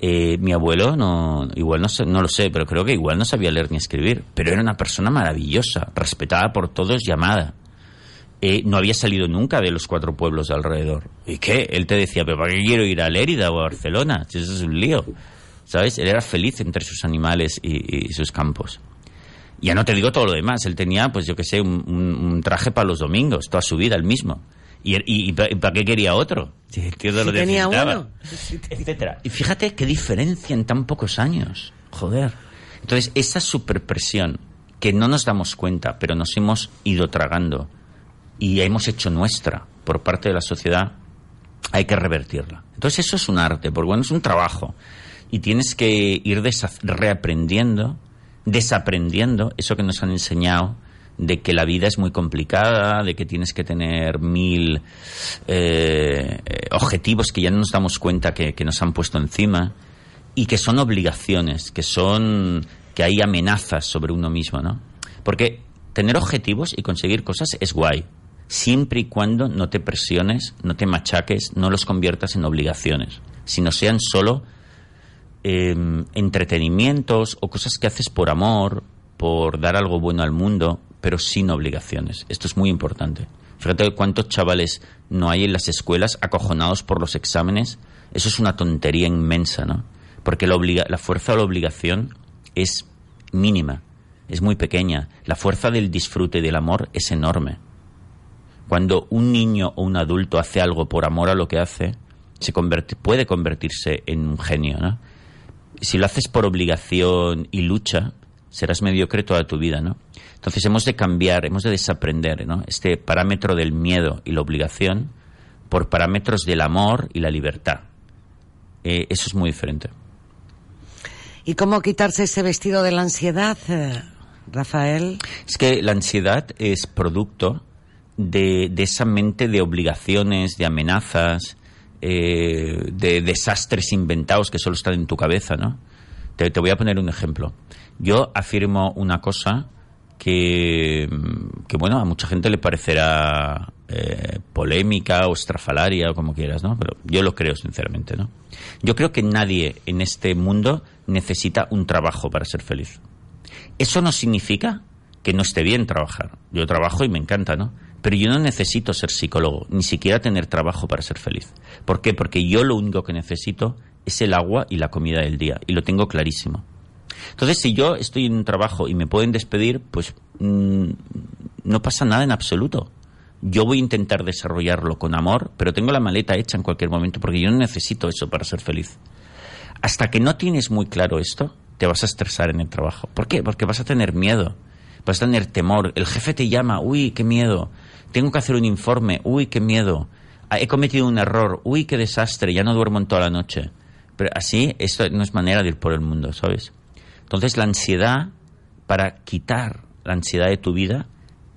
eh, mi abuelo, no, igual no, no lo sé, pero creo que igual no sabía leer ni escribir, pero era una persona maravillosa, respetada por todos y. Eh, no había salido nunca de los cuatro pueblos de alrededor. ¿Y qué? Él te decía, ¿pero para qué quiero ir a Lérida o a Barcelona? Si eso es un lío. ¿Sabes? Él era feliz entre sus animales y sus campos. Ya no te digo todo lo demás. Él tenía, pues yo qué sé, un, un- un traje para los domingos, toda su vida el mismo. ¿Y, y, y para qué quería otro? Sí, de lo Si tenía uno. etcétera. Y fíjate qué diferencia en tan pocos años. Joder. Entonces, esa superpresión que no nos damos cuenta, pero nos hemos ido tragando y hemos hecho nuestra por parte de la sociedad, hay que revertirla. Entonces, eso es un arte, porque bueno, es un trabajo. Y tienes que ir reaprendiendo, desaprendiendo eso que nos han enseñado de que la vida es muy complicada, de que tienes que tener mil eh, objetivos que ya no nos damos cuenta que, que nos han puesto encima y que son obligaciones, que son que hay amenazas sobre uno mismo, ¿no? Porque tener objetivos y conseguir cosas es guay, siempre y cuando no te presiones, no te machaques, no los conviertas en obligaciones, sino sean solo eh, entretenimientos o cosas que haces por amor, por dar algo bueno al mundo, pero sin obligaciones. Esto es muy importante. Fíjate cuántos chavales no hay en las escuelas acojonados por los exámenes. Eso es una tontería inmensa, ¿no? Porque la, fuerza de la obligación es mínima, es muy pequeña. La fuerza del disfrute y del amor es enorme. Cuando un niño o un adulto hace algo por amor a lo que hace, se puede convertirse en un genio, ¿no? Si lo haces por obligación y lucha, serás mediocre toda tu vida, ¿no? Entonces hemos de cambiar, hemos de desaprender, ¿no? Este parámetro del miedo y la obligación por parámetros del amor y la libertad. Eh, eso es muy diferente. ¿Y cómo quitarse ese vestido de la ansiedad, eh, Rafael? Es que la ansiedad es producto de, de esa mente de obligaciones, de amenazas, eh, de desastres inventados que solo están en tu cabeza, ¿no? Te, voy a poner un ejemplo. Yo afirmo una cosa que, mm, que bueno, a mucha gente le parecerá eh, polémica o estrafalaria o como quieras, ¿no? Pero yo lo creo sinceramente, ¿no? Yo creo que nadie en este mundo necesita un trabajo para ser feliz. Eso no significa que no esté bien trabajar. Yo trabajo y me encanta, ¿no? Pero yo no necesito ser psicólogo, ni siquiera tener trabajo para ser feliz. ¿Por qué? Porque yo lo único que necesito es el agua y la comida del día, y lo tengo clarísimo. Entonces, si yo estoy en un trabajo y me pueden despedir, pues mm, no pasa nada en absoluto. Yo voy a intentar desarrollarlo con amor, pero tengo la maleta hecha en cualquier momento porque yo no necesito eso para ser feliz. Hasta que no tienes muy claro esto, te vas a estresar en el trabajo. ¿Por qué? Porque vas a tener miedo, vas a tener temor. El jefe te llama, uy, qué miedo. Tengo que hacer un informe, uy, qué miedo. Ah, He cometido un error, uy, qué desastre, ya no duermo en toda la noche. Pero así, esto no es manera de ir por el mundo, ¿sabes? Entonces, la ansiedad, para quitar la ansiedad de tu vida,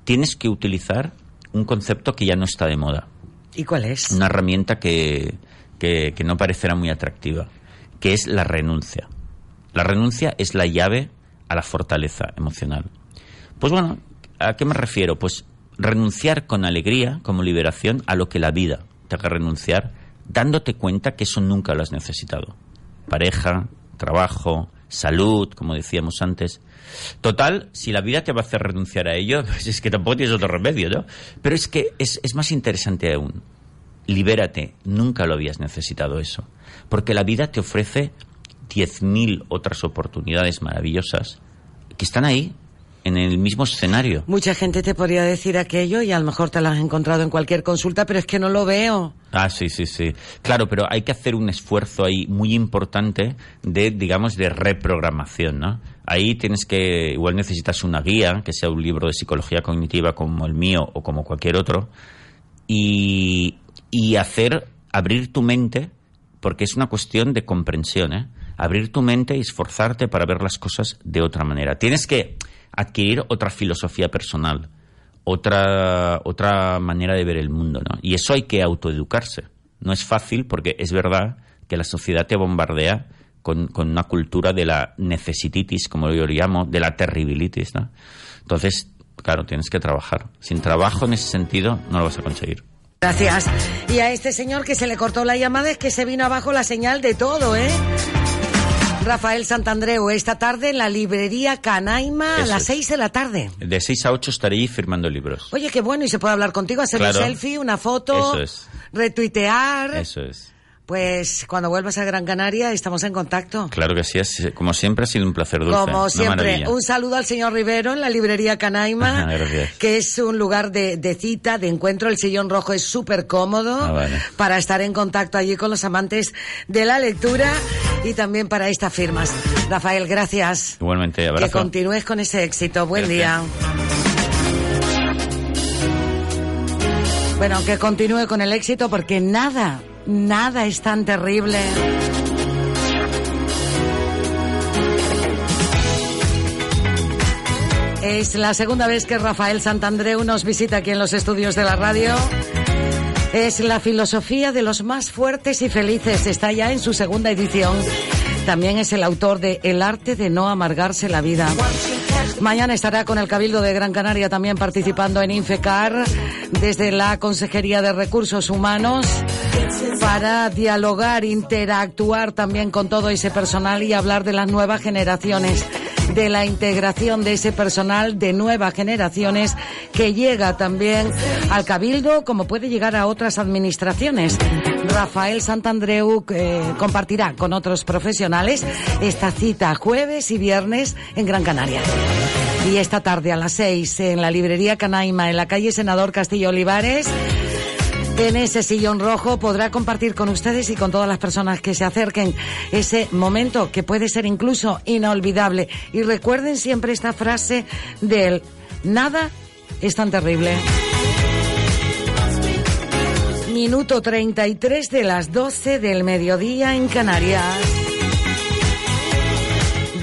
tienes que utilizar un concepto que ya no está de moda. ¿Y cuál es? Una herramienta que, que, que no parecerá muy atractiva, que es la renuncia. La renuncia es la llave a la fortaleza emocional. Pues bueno, ¿a qué me refiero? Pues renunciar con alegría, como liberación, a lo que la vida te haga renunciar, dándote cuenta que eso nunca lo has necesitado. Pareja, trabajo, salud, como decíamos antes. Total, si la vida te va a hacer renunciar a ello, pues es que tampoco tienes otro remedio, ¿no? Pero es que es, es más interesante aún. Libérate, nunca lo habías necesitado eso. Porque la vida te ofrece 10.000 otras oportunidades maravillosas que están ahí, en el mismo escenario. Mucha gente te podría decir aquello y a lo mejor te lo has encontrado en cualquier consulta, pero es que no lo veo. Ah, sí, sí, sí. Claro, pero hay que hacer un esfuerzo ahí muy importante de, digamos, de reprogramación, ¿no? Ahí tienes que, igual necesitas una guía, que sea un libro de psicología cognitiva como el mío o como cualquier otro, y, y hacer, abrir tu mente, porque es una cuestión de comprensión, ¿eh? Abrir tu mente y esforzarte para ver las cosas de otra manera. Tienes que adquirir otra filosofía personal, otra, otra manera de ver el mundo, ¿no? Y eso hay que autoeducarse. No es fácil porque es verdad que la sociedad te bombardea con, con una cultura de la necesititis, como yo lo llamo, de la terribilitis, ¿no? Entonces, claro, tienes que trabajar. Sin trabajo en ese sentido no lo vas a conseguir. Gracias. Y a este señor que se le cortó la llamada es que se vino abajo la señal de todo, ¿eh? Rafael Santandreu, esta tarde en la librería Canaima a las es. seis de la tarde. De 6 a 8 estaré ahí firmando libros. Oye, qué bueno, y se puede hablar contigo, hacer Claro. un selfie, una foto, Eso es. retuitear. Eso es. Pues cuando vuelvas a Gran Canaria estamos en contacto. Claro que sí, es- como siempre ha sido un placer dulce. Como siempre, un saludo al señor Rivero en la librería Canaima, que es un lugar de, de cita, de encuentro. El sillón rojo es súper cómodo Ah, vale. para estar en contacto allí con los amantes de la lectura y también para estas firmas. Rafael, gracias. Igualmente, Que abrazo. continúes con ese éxito. Buen Gracias. día. Bueno, que continúe con el éxito porque nada, nada es tan terrible. Es la segunda vez que Rafael Santandreu nos visita aquí en los estudios de la radio. Es la filosofía de los más fuertes y felices. Está ya en su segunda edición. También es el autor de El arte de no amargarse la vida. Mañana estará con el Cabildo de Gran Canaria también participando en Infecar desde la Consejería de Recursos Humanos para dialogar, interactuar también con todo ese personal y hablar de las nuevas generaciones de la integración de ese personal de nuevas generaciones que llega también al Cabildo como puede llegar a otras administraciones. Rafael Santandreu eh, compartirá con otros profesionales esta cita jueves y viernes en Gran Canaria. Y esta tarde a las seis en la librería Canaima, en la calle Senador Castillo Olivares, en ese sillón rojo podrá compartir con ustedes y con todas las personas que se acerquen ese momento que puede ser incluso inolvidable. Y recuerden siempre esta frase del nada es tan terrible. Minuto 33 de las 12 del mediodía en Canarias.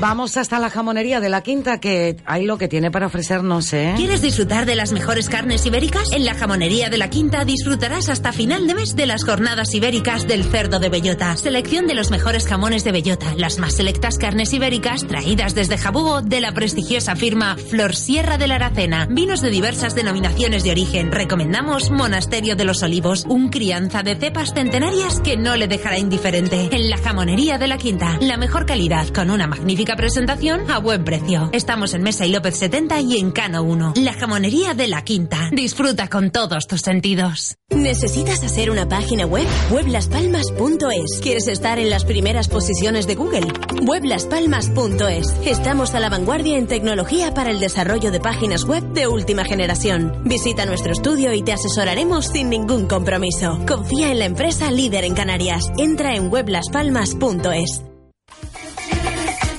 Vamos hasta la jamonería de la Quinta, que hay lo que tiene para ofrecernos, ¿eh? ¿Quieres disfrutar de las mejores carnes ibéricas? En la jamonería de la Quinta disfrutarás hasta final de mes de las jornadas ibéricas del cerdo de bellota. Selección de los mejores jamones de bellota, las más selectas carnes ibéricas traídas desde Jabugo de la prestigiosa firma Flor Sierra de la Aracena. Vinos de diversas denominaciones de origen. Recomendamos Monasterio de los Olivos, un crianza de cepas centenarias que no le dejará indiferente. En la jamonería de la Quinta, la mejor calidad con una magnífica presentación a buen precio. Estamos en Mesa y López 70 y en Cano 1. La jamonería de la Quinta. Disfruta con todos tus sentidos. ¿Necesitas hacer una página web? Weblaspalmas.es. ¿Quieres estar en las primeras posiciones de Google? Weblaspalmas.es. Estamos a la vanguardia en tecnología para el desarrollo de páginas web de última generación. Visita nuestro estudio y te asesoraremos sin ningún compromiso. Confía en la empresa líder en Canarias. Entra en weblaspalmas.es.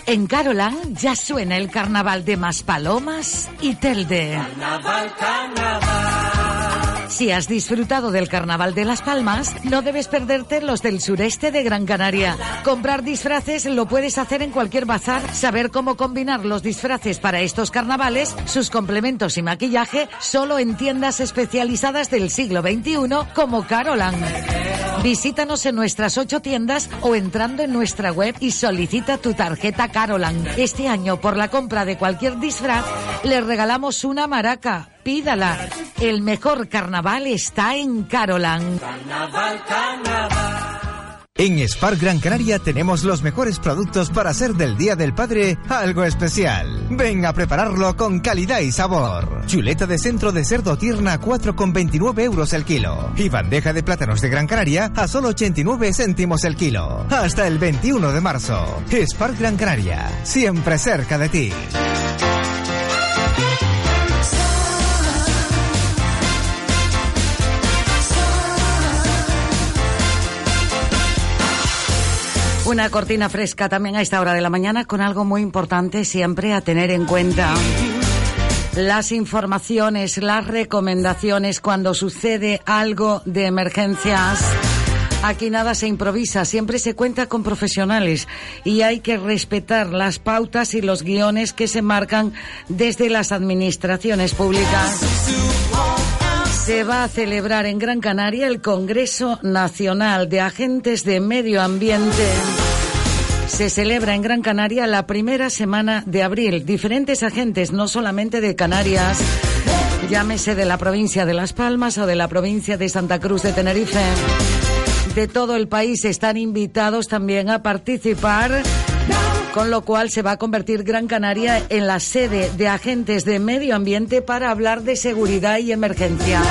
En Carolan ya suena el carnaval de Maspalomas y Telde. Carnaval, carnaval. Si has disfrutado del Carnaval de Las Palmas, no debes perderte los del sureste de Gran Canaria. Comprar disfraces lo puedes hacer en cualquier bazar. Saber cómo combinar los disfraces para estos carnavales, sus complementos y maquillaje, solo en tiendas especializadas del siglo XXI como Carolan. Visítanos en nuestras ocho tiendas o entrando en nuestra web y solicita tu tarjeta Carolan. Este año, por la compra de cualquier disfraz, le regalamos una maraca. Pídala. El mejor carnaval está en Carolan. Carnaval, carnaval. En Spar Gran Canaria tenemos los mejores productos para hacer del Día del Padre algo especial. Ven a prepararlo con calidad y sabor. Chuleta de centro de cerdo tierna a 4,29 euros el kilo. Y bandeja de plátanos de Gran Canaria a solo 89 céntimos el kilo. Hasta el 21 de marzo. Spar Gran Canaria. Siempre cerca de ti. Una cortina fresca también a esta hora de la mañana con algo muy importante siempre a tener en cuenta. Las informaciones, las recomendaciones cuando sucede algo de emergencias. Aquí nada se improvisa, siempre se cuenta con profesionales y hay que respetar las pautas y los guiones que se marcan desde las administraciones públicas. Se va a celebrar en Gran Canaria el Congreso Nacional de Agentes de Medio Ambiente. Se celebra en Gran Canaria la primera semana de abril. Diferentes agentes, no solamente de Canarias, llámese de la provincia de Las Palmas o de la provincia de Santa Cruz de Tenerife, de todo el país están invitados también a participar con lo cual se va a convertir Gran Canaria en la sede de agentes de medio ambiente para hablar de seguridad y emergencia.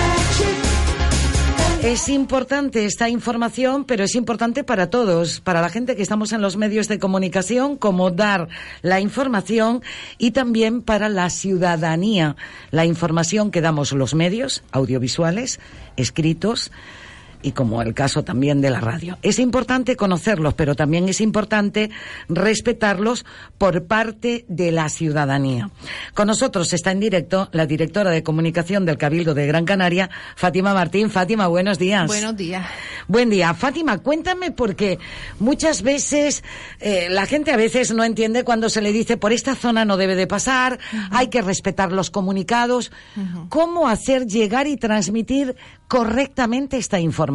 Es importante esta información, pero es importante para todos, para la gente que estamos en los medios de comunicación, como dar la información y también para la ciudadanía, la información que damos los medios audiovisuales, escritos, y como el caso también de la radio. Es importante conocerlos, pero también es importante respetarlos por parte de la ciudadanía. Con nosotros está en directo la directora de comunicación del Cabildo de Gran Canaria, Fátima Martín. Fátima, buenos días. Buenos días. Buen día. Fátima, cuéntame porque muchas veces eh, la gente a veces no entiende cuando se le dice por esta zona no debe de pasar, hay que respetar los comunicados. ¿Cómo hacer llegar y transmitir correctamente esta información?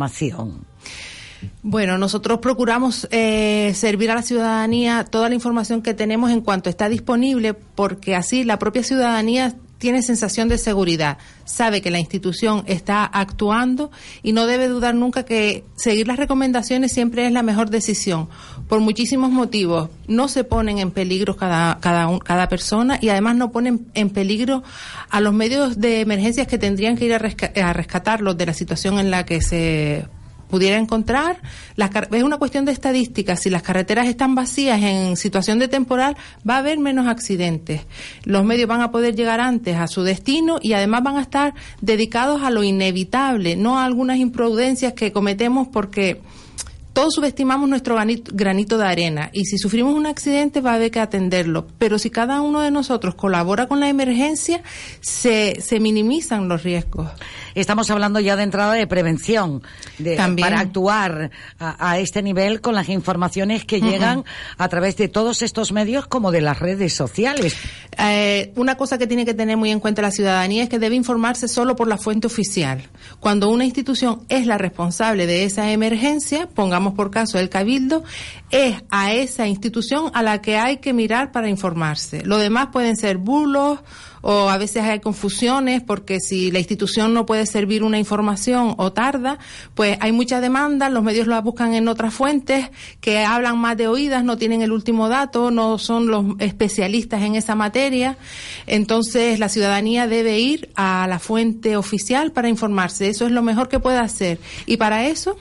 Bueno, nosotros procuramos eh, servir a la ciudadanía toda la información que tenemos en cuanto está disponible, porque así la propia ciudadanía tiene sensación de seguridad, sabe que la institución está actuando y no debe dudar nunca que seguir las recomendaciones siempre es la mejor decisión, por muchísimos motivos. No se ponen en peligro cada, cada, cada persona y además no ponen en peligro a los medios de emergencias que tendrían que ir a, a rescatarlos de la situación en la que se pudiera encontrar. Las, es una cuestión de estadística. Si las carreteras están vacías en situación de temporal, va a haber menos accidentes. Los medios van a poder llegar antes a su destino y además van a estar dedicados a lo inevitable, no a algunas imprudencias que cometemos porque todos subestimamos nuestro granito, de arena y si sufrimos un accidente va a haber que atenderlo. Pero si cada uno de nosotros colabora con la emergencia, se, se minimizan los riesgos. Estamos hablando ya de entrada de prevención, de, para actuar a, este nivel con las informaciones que llegan a través de todos estos medios como de las redes sociales. Eh, una cosa que tiene que tener muy en cuenta la ciudadanía es que debe informarse solo por la fuente oficial. Cuando una institución es la responsable de esa emergencia, pongamos por caso el cabildo, es a esa institución a la que hay que mirar para informarse. Lo demás pueden ser bulos, o a veces hay confusiones porque si la institución no puede servir una información o tarda, pues hay mucha demanda, los medios la buscan en otras fuentes que hablan más de oídas, no tienen el último dato, no son los especialistas en esa materia. Entonces la ciudadanía debe ir a la fuente oficial para informarse. Eso es lo mejor que puede hacer. Y para eso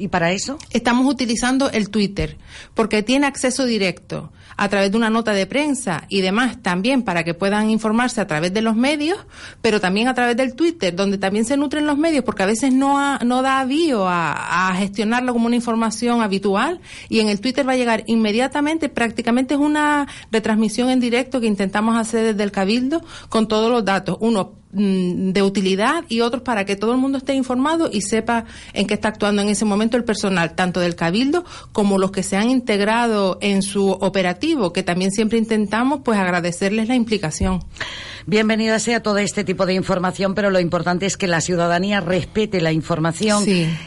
¿Y para eso? Estamos utilizando el Twitter, porque tiene acceso directo a través de una nota de prensa y demás también para que puedan informarse a través de los medios, pero también a través del Twitter, donde también se nutren los medios, porque a veces no, no da avío a, a gestionarlo como una información habitual y en el Twitter va a llegar inmediatamente, prácticamente es una retransmisión en directo que intentamos hacer desde el Cabildo con todos los datos. Uno de utilidad y otros para que todo el mundo esté informado y sepa en qué está actuando en ese momento el personal, tanto del Cabildo como los que se han integrado en su operativo, que también siempre intentamos pues agradecerles la implicación. Bienvenida sea todo este tipo de información, pero lo importante es que la ciudadanía respete la información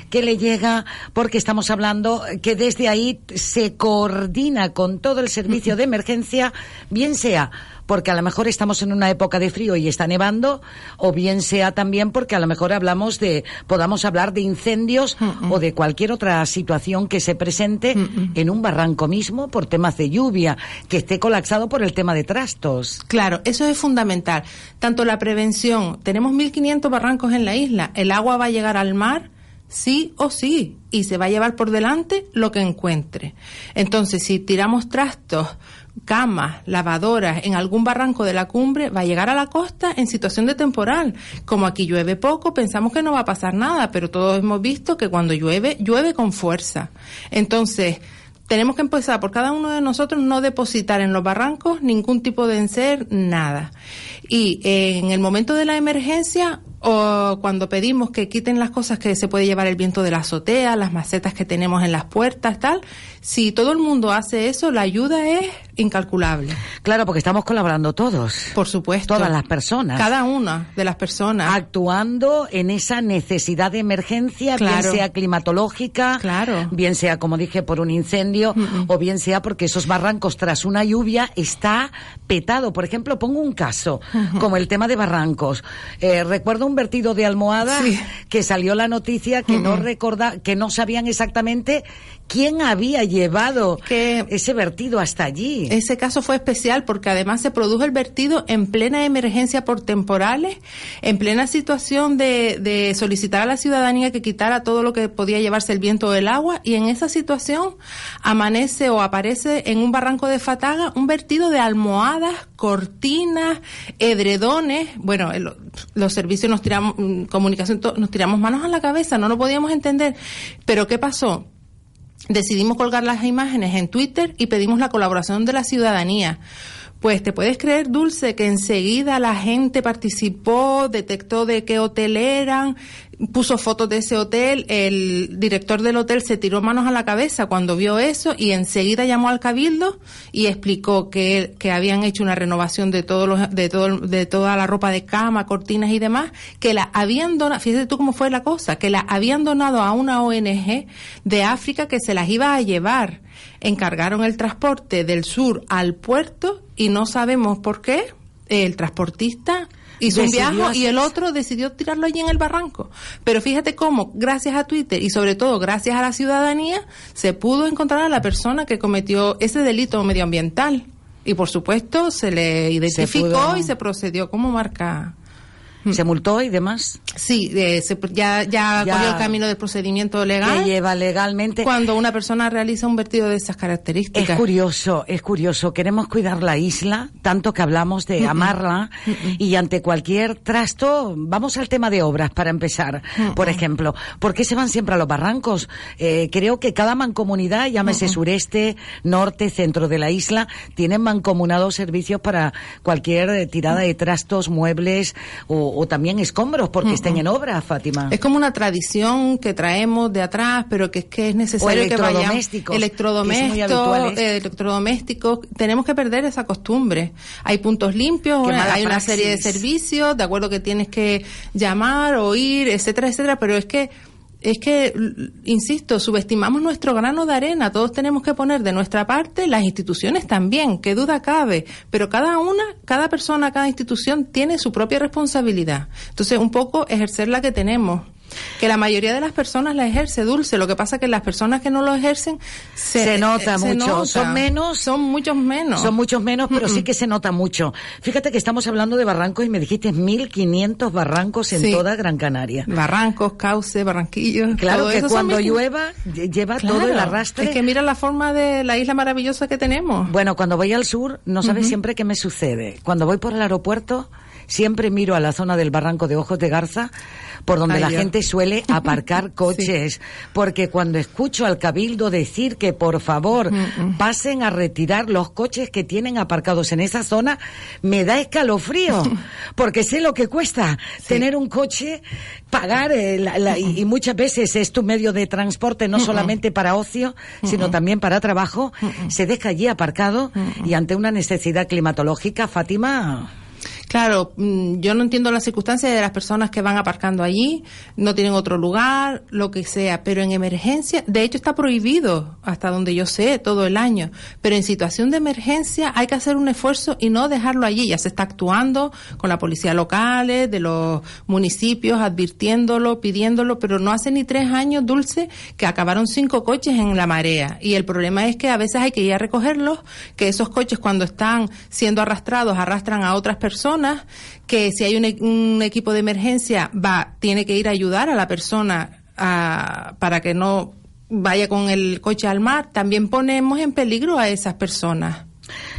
que le llega, porque estamos hablando que desde ahí se coordina con todo el servicio de emergencia, bien sea porque a lo mejor estamos en una época de frío y está nevando, o bien sea también porque a lo mejor hablamos de, podamos hablar de incendios o de cualquier otra situación que se presente en un barranco mismo por temas de lluvia, que esté colapsado por el tema de trastos. Claro, eso es fundamental. Tanto la prevención, tenemos 1.500 barrancos en la isla, el agua va a llegar al mar sí o sí, y se va a llevar por delante lo que encuentre. Entonces, si tiramos trastos camas, lavadoras en algún barranco de la cumbre, va a llegar a la costa en situación de temporal. Como aquí llueve poco, pensamos que no va a pasar nada, pero todos hemos visto que cuando llueve, llueve con fuerza. Entonces, tenemos que empezar por cada uno de nosotros no depositar en los barrancos ningún tipo de enser, nada. Y en el momento de la emergencia, o cuando pedimos que quiten las cosas que se puede llevar el viento de la azotea, las macetas que tenemos en las puertas, tal, si todo el mundo hace eso, la ayuda es incalculable. Claro, porque estamos colaborando todos. Por supuesto. Todas las personas. Cada una de las personas. Actuando en esa necesidad de emergencia, bien sea climatológica, claro. bien sea, como dije, por un incendio, o bien sea porque esos barrancos tras una lluvia está petado. Por ejemplo, pongo un caso, como el tema de barrancos. Eh, recuerdo un vertido de almohada que salió la noticia que no recorda, que no sabían exactamente quién había llevado ese vertido hasta allí. Ese caso fue especial porque además se produjo el vertido en plena emergencia por temporales, en plena situación de, de solicitar a la ciudadanía que quitara todo lo que podía llevarse el viento o el agua y en esa situación amanece o aparece en un barranco de Fataga un vertido de almohadas, cortinas, edredones. Bueno, los servicios nos tiramos, mm, comunicación, nos tiramos manos a la cabeza, no lo podíamos entender. Pero ¿qué pasó? Decidimos colgar las imágenes en Twitter y pedimos la colaboración de la ciudadanía Pues te puedes creer, Dulce, que enseguida la gente participó, detectó de qué hotel eran, puso fotos de ese hotel, el director del hotel se tiró manos a la cabeza cuando vio eso y enseguida llamó al cabildo y explicó que, que habían hecho una renovación de todos los, de todo, de toda la ropa de cama, cortinas y demás, que la habían donado, fíjate tú cómo fue la cosa, que la habían donado a una ONG de África que se las iba a llevar. Encargaron el transporte del sur al puerto y no sabemos por qué el transportista hizo un viaje y el otro decidió tirarlo allí en el barranco. Pero fíjate cómo, gracias a Twitter y sobre todo gracias a la ciudadanía, se pudo encontrar a la persona que cometió ese delito medioambiental. Y por supuesto se le identificó y se procedió como marca. ¿Se multó y demás? Sí, eh, se- ya, ya, Ya. cogió el camino del procedimiento legal. Que lleva legalmente. Cuando una persona realiza un vertido de esas características. Es curioso, es curioso. Queremos cuidar la isla, tanto que hablamos de amarla y ante cualquier trasto, vamos al tema de obras para empezar. Por ejemplo, ¿por qué se van siempre a los barrancos? Eh, creo que cada mancomunidad, llámese sureste, norte, centro de la isla, tienen mancomunados servicios para cualquier eh, tirada de trastos, muebles o, o también escombros porque estén en obra, Fátima. Es como una tradición que traemos de atrás, pero que es que es necesario que vayamos. electrodomésticos, que Electrodomésticos, ¿eh? electrodomésticos. Tenemos que perder esa costumbre. Hay puntos limpios, hay una praxis. serie de servicios, de acuerdo que tienes que llamar o ir, etcétera, etcétera, pero es que es que, insisto, subestimamos nuestro grano de arena. Todos tenemos que poner de nuestra parte, las instituciones también, qué duda cabe. Pero cada una, cada persona, cada institución tiene su propia responsabilidad. Entonces, un poco ejercer la que tenemos. Que la mayoría de las personas la ejerce dulce. Lo que pasa que las personas que no lo ejercen Se nota eh, se mucho. nota. Son menos. Son muchos menos. Son muchos menos, pero sí que se nota mucho. Fíjate que estamos hablando de barrancos y me dijiste 1.500 barrancos en Sí. toda Gran Canaria. Barrancos, cauces, barranquillos. Claro que cuando llueva lle- lleva todo el arrastre. Es que mira la forma de la isla maravillosa que tenemos. Bueno, cuando voy al sur, no sabes siempre qué me sucede. Cuando voy por el aeropuerto, siempre miro a la zona del barranco de Ojos de Garza, por donde Ay, la gente suele aparcar coches. Porque cuando escucho al cabildo decir que por favor pasen a retirar los coches que tienen aparcados en esa zona, me da escalofrío. Porque sé lo que cuesta tener un coche, pagar, eh, la- la- y, y muchas veces es tu medio de transporte, no Mm-mm. solamente para ocio, sino también para trabajo, se deja allí aparcado y ante una necesidad climatológica, Fátima. Claro, mm, yo no entiendo las circunstancias de las personas que van aparcando allí, no tienen otro lugar, lo que sea, pero en emergencia, de hecho está prohibido, hasta donde yo sé, todo el año, pero en situación de emergencia hay que hacer un esfuerzo y no dejarlo allí, ya se está actuando con la policía local, de los municipios, advirtiéndolo, pidiéndolo, pero no hace ni tres años, Dulce, que acabaron cinco coches en la marea. Y el problema es que a veces hay que ir a recogerlos, que esos coches cuando están siendo arrastrados arrastran a otras personas, que si hay un, e- un equipo de emergencia va, tiene que ir a ayudar a la persona a- para que no vaya con el coche al mar, también ponemos en peligro a esas personas.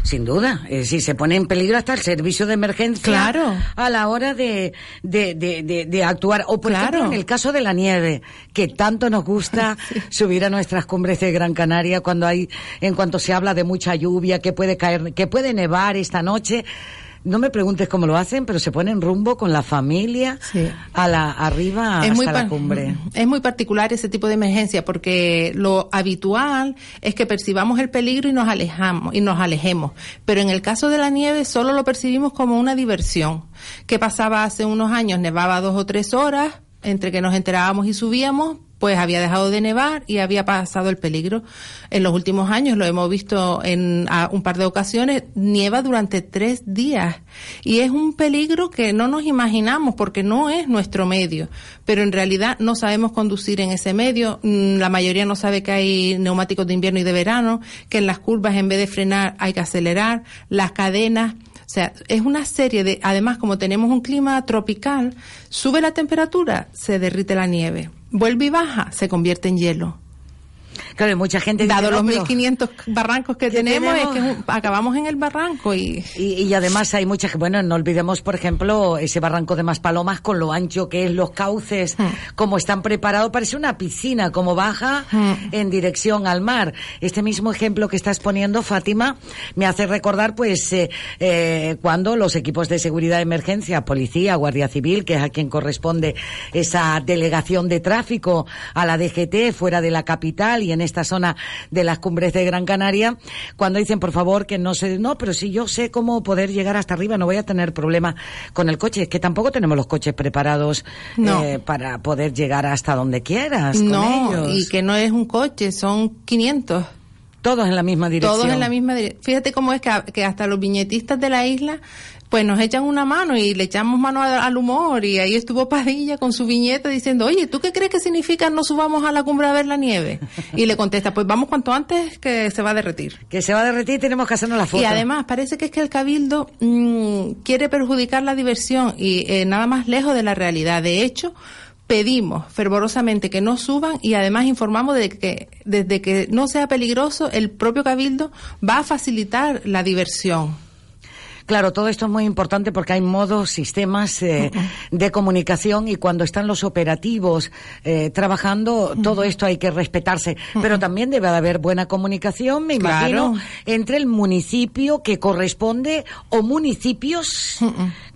Sin duda, eh, si se pone en peligro hasta el servicio de emergencia Claro. a la hora de, de, de, actuar. O por Claro. ejemplo, en el caso de la nieve, que tanto nos gusta subir a nuestras cumbres de Gran Canaria cuando hay, en cuanto se habla de mucha lluvia, que puede caer, que puede nevar esta noche. No me preguntes cómo lo hacen, pero se ponen rumbo con la familia a la arriba hasta la par- cumbre. es muy particular ese tipo de emergencia porque lo habitual es que percibamos el peligro y nos alejamos y nos alejemos. Pero en el caso de la nieve solo lo percibimos como una diversión. ¿Qué pasaba hace unos años? Nevaba dos o tres horas, entre que nos enterábamos y subíamos, pues había dejado de nevar y había pasado el peligro. En los últimos años lo hemos visto en a un par de ocasiones, nieva durante tres días. Y es un peligro que no nos imaginamos porque no es nuestro medio, pero en realidad no sabemos conducir en ese medio, Mm, la mayoría no sabe que hay neumáticos de invierno y de verano, que en las curvas en vez de frenar hay que acelerar, las cadenas, sea, es una serie de, además como tenemos un clima tropical, sube la temperatura, se derrite la nieve, vuelve y baja, se convierte en hielo. Claro, hay mucha gente Dado "No, los pero- 1500 barrancos que, que tenemos, tenemos. es que un- acabamos en el barranco y... Y, y además hay muchas, bueno, no olvidemos, por ejemplo, ese barranco de Maspalomas con lo ancho que es, los cauces, Hmm. como están preparados, parece una piscina, como baja Hmm. en dirección al mar. Este mismo ejemplo que estás poniendo, Fátima, me hace recordar, pues, eh, eh, cuando los equipos de seguridad de emergencia, policía, guardia civil, que es a quien corresponde esa delegación de tráfico a la DGT fuera de la capital y en esta zona de las cumbres de Gran Canaria, cuando dicen, por favor, que no se, no, pero si yo sé cómo poder llegar hasta arriba, no voy a tener problema con el coche. Es que tampoco tenemos los coches preparados No. eh, para poder llegar hasta donde quieras con No, ellos. y que no es un coche, son 500. Todos en la misma dirección. Todos en la misma dirección. Fíjate cómo es que, que hasta los viñetistas de la isla, pues nos echan una mano y le echamos mano al, al humor. Y ahí estuvo Padilla con su viñeta diciendo, oye, ¿tú qué crees que significa no subamos a la cumbre a ver la nieve? Y le contesta, pues vamos cuanto antes que se va a derretir. Que se va a derretir, tenemos que hacernos la foto. Y además, parece que es que el Cabildo mm, quiere perjudicar la diversión y eh, nada más lejos de la realidad. De hecho, pedimos fervorosamente que no suban y además informamos de que desde que no sea peligroso, el propio Cabildo va a facilitar la diversión. Claro, todo esto es muy importante porque hay modos, sistemas eh, de comunicación y cuando están los operativos eh, trabajando, todo esto hay que respetarse. Pero también debe de haber buena comunicación, me imagino, entre el municipio que corresponde o municipios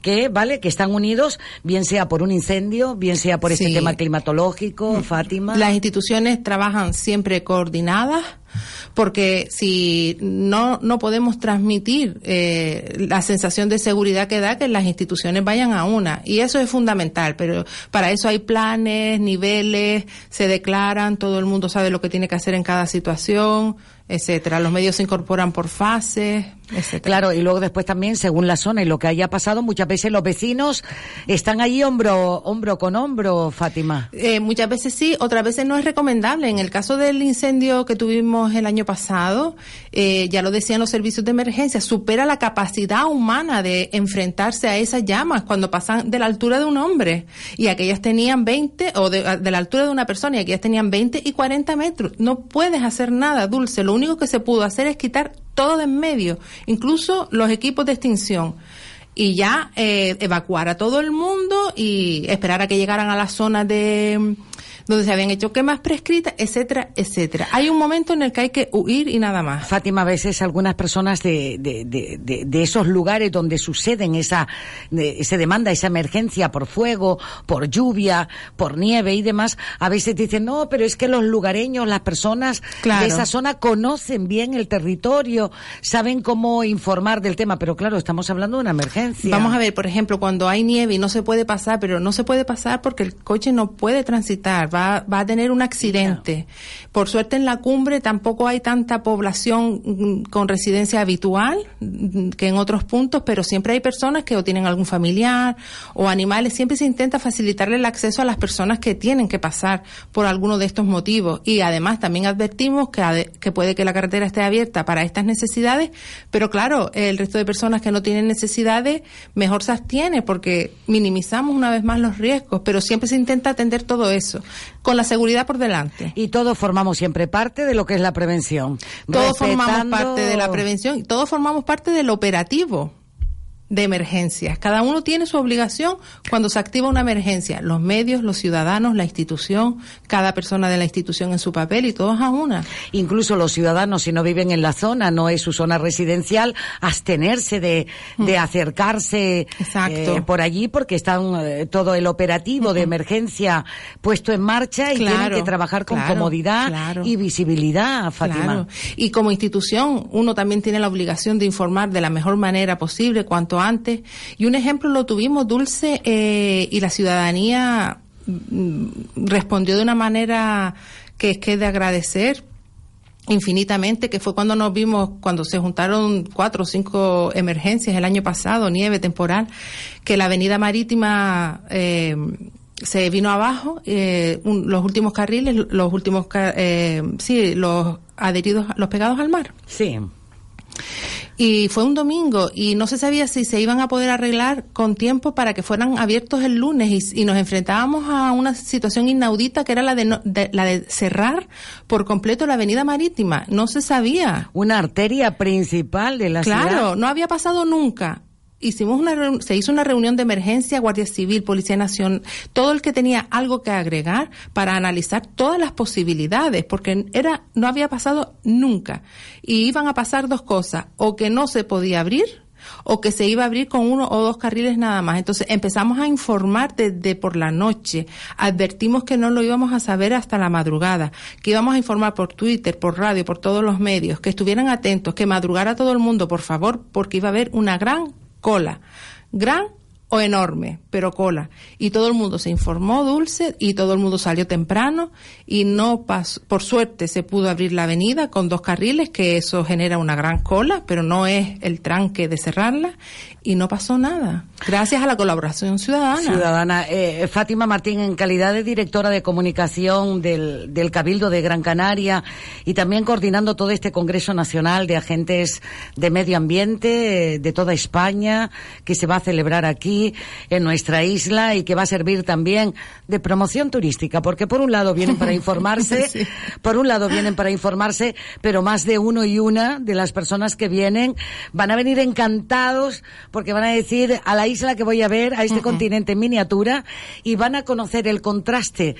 que, vale, que están unidos, bien sea por un incendio, bien sea por este Sí. tema climatológico, Fátima. Las instituciones trabajan siempre coordinadas porque si no no podemos transmitir eh, la sensación de seguridad que da que las instituciones vayan a una. Y eso es fundamental pero para eso hay planes niveles se declaran todo el mundo sabe lo que tiene que hacer en cada situación etcétera. Los medios se incorporan por fases etcétera Claro, y luego después también, según la zona y lo que haya pasado, muchas veces los vecinos están allí hombro, hombro con hombro, Fátima. Eh, muchas veces sí, otras veces no es recomendable. En el caso del incendio que tuvimos el año pasado, eh, ya lo decían los servicios de emergencia, supera la capacidad humana de enfrentarse a esas llamas cuando pasan de la altura de un hombre. Y aquellas tenían 20, o de, de la altura de una persona, y aquellas tenían 20 y 40 metros. No puedes hacer nada, Dulce. Lo único que se pudo hacer es quitar todo de en medio, incluso los equipos de extinción. Y ya eh, evacuar a todo el mundo y esperar a que llegaran a las zonas de donde se habían hecho quemas prescritas, etcétera, etcétera. Hay un momento en el que hay que huir y nada más. Fátima, a veces algunas personas de, de, de, de- esos lugares donde suceden esa, se demanda esa emergencia por fuego, por lluvia, por nieve y demás, a veces dicen, no, pero es que los lugareños, las personas Claro. de esa zona conocen bien el territorio, saben cómo informar del tema, pero claro, estamos hablando de una emergencia. Vamos a ver, por ejemplo, cuando hay nieve y no se puede pasar, pero no se puede pasar porque el coche no puede transitar, va, va a tener un accidente. Por suerte en la cumbre tampoco hay tanta población mm, con residencia habitual mm, que en otros puntos, pero siempre hay personas que o tienen algún familiar o animales, siempre se intenta facilitarle el acceso a las personas que tienen que pasar por alguno de estos motivos. Y además también advertimos que, que puede que la carretera esté abierta para estas necesidades, pero claro, el resto de personas que no tienen necesidades, mejor se abstiene porque minimizamos una vez más los riesgos, pero siempre se intenta atender todo eso, con la seguridad por delante. Y todos formamos siempre parte de lo que es la prevención. Todos formamos parte de la prevención y todos formamos parte del operativo de emergencias. Cada uno tiene su obligación cuando se activa una emergencia. Los medios, los ciudadanos, la institución, cada persona de la institución en su papel y todos a una. Incluso los ciudadanos, si no viven en la zona, no es su zona residencial, abstenerse de, de acercarse eh, por allí porque están eh, todo el operativo de emergencia puesto en marcha y tienen Claro, que trabajar con claro, comodidad claro. y visibilidad, Fátima. Y como institución, uno también tiene la obligación de informar de la mejor manera posible, cuanto antes. Y un ejemplo lo tuvimos, Dulce, eh, y la ciudadanía mm, respondió de una manera que es que de agradecer infinitamente, que fue cuando nos vimos, cuando se juntaron cuatro o cinco emergencias el año pasado, nieve temporal, que la avenida marítima eh, se vino abajo, eh, un- los últimos carriles, los últimos, eh, sí, los adheridos, los pegados al mar. Sí. Y fue un domingo y no se sabía si se iban a poder arreglar con tiempo para que fueran abiertos el lunes y, nos enfrentábamos a una situación inaudita que era la de, la de cerrar por completo la avenida marítima. No se sabía. Una arteria principal de la ciudad. Claro, no había pasado nunca hicimos una se hizo una reunión de emergencia, Guardia Civil, Policía Nacional, todo el que tenía algo que agregar para analizar todas las posibilidades, porque era no había pasado nunca y iban a pasar dos cosas, o que no se podía abrir o que se iba a abrir con uno o dos carriles nada más. Entonces empezamos a informar desde por la noche, advertimos que no lo íbamos a saber hasta la madrugada, que íbamos a informar por Twitter, por radio, por todos los medios, que estuvieran atentos, que madrugara todo el mundo, por favor, porque iba a haber una gran cola. Gran o enorme, pero cola. Y todo el mundo se informó dulce y todo el mundo salió temprano y no pasó, por suerte se pudo abrir la avenida con dos carriles, que eso genera una gran cola, pero no es el tranque de cerrarla y no pasó nada. Gracias a la colaboración ciudadana. Ciudadana. Eh, Fátima Martín, en calidad de directora de comunicación del, del Cabildo de Gran Canaria y también coordinando todo este Congreso Nacional de Agentes de Medio Ambiente eh, de toda España que se va a celebrar aquí en nuestra isla y que va a servir también de promoción turística, porque por un lado vienen para informarse, por un lado vienen para informarse, pero más de uno y una de las personas que vienen van a venir encantados porque van a decir a la isla que voy a ver, a este continente en miniatura, y van a conocer el contraste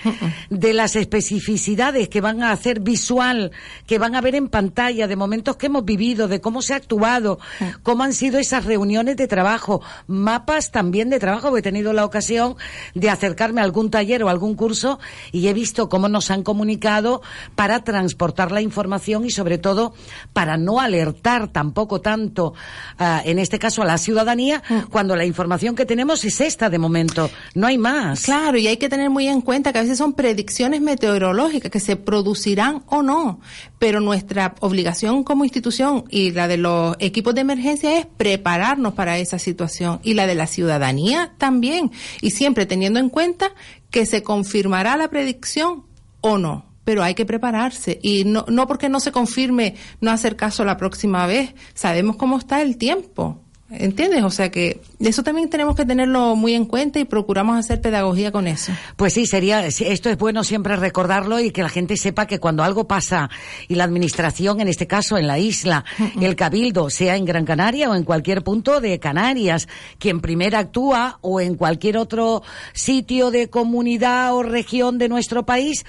de las especificidades que van a hacer visual, que van a ver en pantalla, de momentos que hemos vivido, de cómo se ha actuado, cómo han sido esas reuniones de trabajo, mapas también de trabajo, porque tenido la ocasión de acercarme a algún taller o algún curso y he visto cómo nos han comunicado para transportar la información y sobre todo para no alertar tampoco tanto, ah, en este caso a la ciudadanía, cuando la información que tenemos es esta de momento, no hay más. Claro, y hay que tener muy en cuenta que a veces son predicciones meteorológicas que se producirán o no, pero nuestra obligación como institución y la de los equipos de emergencia es prepararnos para esa situación y la de la ciudadanía también, y siempre teniendo en cuenta que se confirmará la predicción o no pero hay que prepararse y no, no porque no se confirme no hacer caso la próxima vez, sabemos cómo está el tiempo. ¿Entiendes? O sea que eso también tenemos que tenerlo muy en cuenta y procuramos hacer pedagogía con eso. Pues sí, sería, esto es bueno siempre recordarlo y que la gente sepa que cuando algo pasa y la administración, en este caso en la isla, el cabildo, sea en Gran Canaria o en cualquier punto de Canarias, quien primero actúa o en cualquier otro sitio de comunidad o región de nuestro país,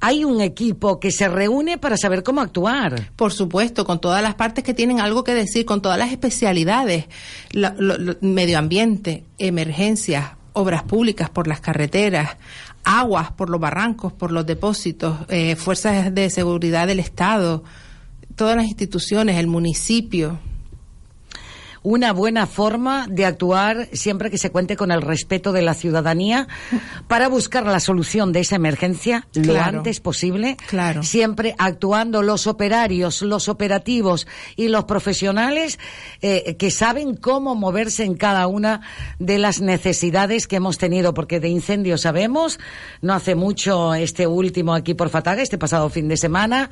hay un equipo que se reúne para saber cómo actuar. Por supuesto, con todas las partes que tienen algo que decir, con todas las especialidades, medio ambiente, emergencias, obras públicas por las carreteras, aguas por los barrancos, por los depósitos, eh, fuerzas de seguridad del Estado, todas las instituciones, el municipio una buena forma de actuar siempre que se cuente con el respeto de la ciudadanía para buscar la solución de esa emergencia lo antes posible. Claro. Siempre actuando los operarios, los operativos y los profesionales eh, que saben cómo moverse en cada una de las necesidades que hemos tenido, porque de incendios sabemos, no hace mucho este último aquí por Fataga, este pasado fin de semana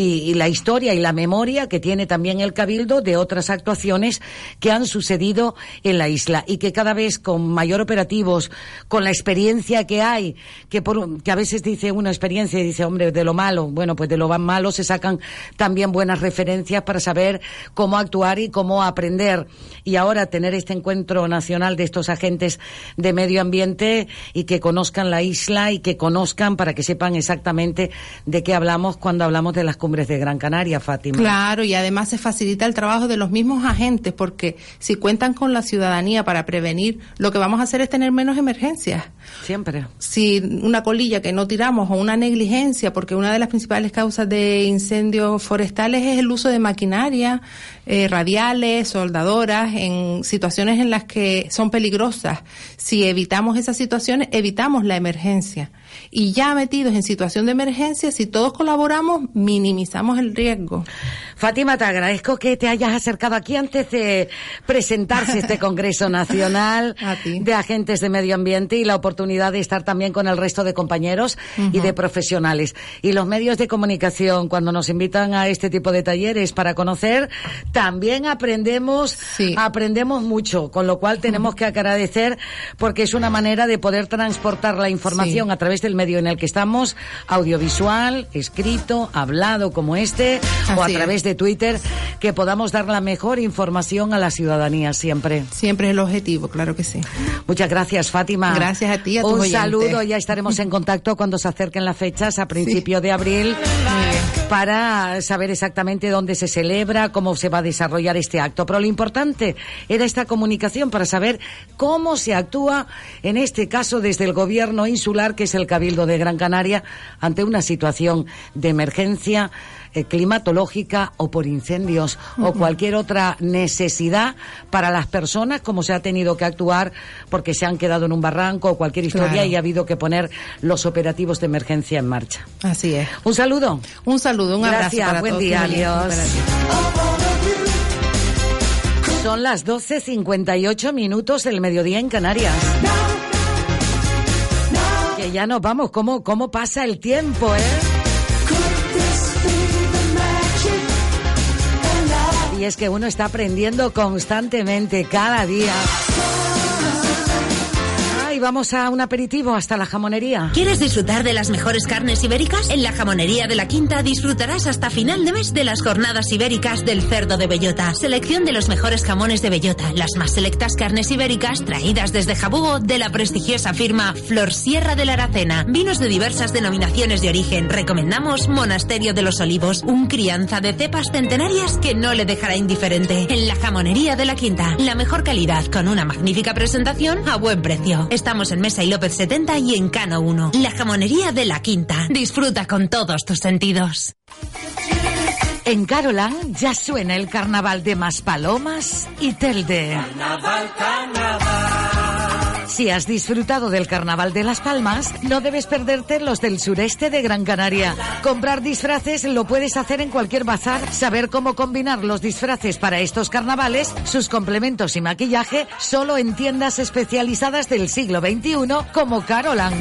y, la historia y la memoria que tiene también el Cabildo de otras actuaciones que han sucedido en la isla y que cada vez con mayor operativos, con la experiencia que hay, que, por, que a veces dice una experiencia y dice, hombre, de lo malo, bueno, pues de lo malo se sacan también buenas referencias para saber cómo actuar y cómo aprender. Y ahora tener este encuentro nacional de estos agentes de medio ambiente y que conozcan la isla y que conozcan para que sepan exactamente de qué hablamos cuando hablamos de las cumbres de Gran Canaria, Fátima. Claro, y además se facilita el trabajo de los mismos agentes, porque si cuentan con la ciudadanía para prevenir, lo que vamos a hacer es tener menos emergencias. Siempre. Si una colilla que no tiramos o una negligencia, porque una de las principales causas de incendios forestales es el uso de maquinaria, eh, radiales, soldadoras, en situaciones en las que son peligrosas. Si evitamos esas situaciones, evitamos la emergencia. Y ya metidos en situación de emergencia, si todos colaboramos, minimizamos el riesgo. Fátima, te agradezco que te hayas acercado aquí antes de presentarse este Congreso Nacional de Agentes de Medio Ambiente y la oportunidad de estar también con el resto de compañeros y de profesionales. Y los medios de comunicación, cuando nos invitan a este tipo de talleres para conocer, también aprendemos, aprendemos mucho, con lo cual tenemos que agradecer porque es una manera de poder transportar la información a través del medio en el que estamos, audiovisual, escrito, hablado como este, o a es. través de Twitter, que podamos dar la mejor información a la ciudadanía siempre. Siempre es el objetivo, claro que sí. Muchas gracias, Fátima. Gracias a ti a Un saludo, ya estaremos en contacto cuando se acerquen las fechas a principio de abril para saber exactamente dónde se celebra, cómo se va a desarrollar este acto. Pero lo importante era esta comunicación para saber cómo se actúa, en este caso desde el gobierno insular, que es el Cabildo de Gran Canaria, ante una situación de emergencia eh, climatológica o por incendios o cualquier otra necesidad para las personas, como se ha tenido que actuar porque se han quedado en un barranco o cualquier historia Claro. y ha habido que poner los operativos de emergencia en marcha. Así es. Un saludo. Un saludo, un abrazo Gracias, para buen todos día, adiós. Son las 12.58 minutos del mediodía en Canarias. Que ya nos vamos, ¿cómo, cómo pasa el tiempo, eh? Y es que uno está aprendiendo constantemente, cada día. Vamos a un aperitivo hasta la jamonería. ¿Quieres disfrutar de las mejores carnes ibéricas? En la jamonería de la Quinta disfrutarás hasta final de mes de las jornadas ibéricas del cerdo de bellota. Selección de los mejores jamones de bellota, las más selectas carnes ibéricas traídas desde Jabugo de la prestigiosa firma Flor Sierra de la Aracena. Vinos de diversas denominaciones de origen. Recomendamos Monasterio de los Olivos, un crianza de cepas centenarias que no le dejará indiferente. En la jamonería de la Quinta, la mejor calidad con una magnífica presentación a buen precio. Estamos en Mesa y López 70 y en Cano 1. La jamonería de la Quinta. Disfruta con todos tus sentidos. En Carolan ya suena el carnaval de Maspalomas y Telde. Si has disfrutado del Carnaval de Las Palmas, no debes perderte los del sureste de Gran Canaria. Comprar disfraces lo puedes hacer en cualquier bazar. Saber cómo combinar los disfraces para estos carnavales, sus complementos y maquillaje, solo en tiendas especializadas del siglo XXI como Carolan.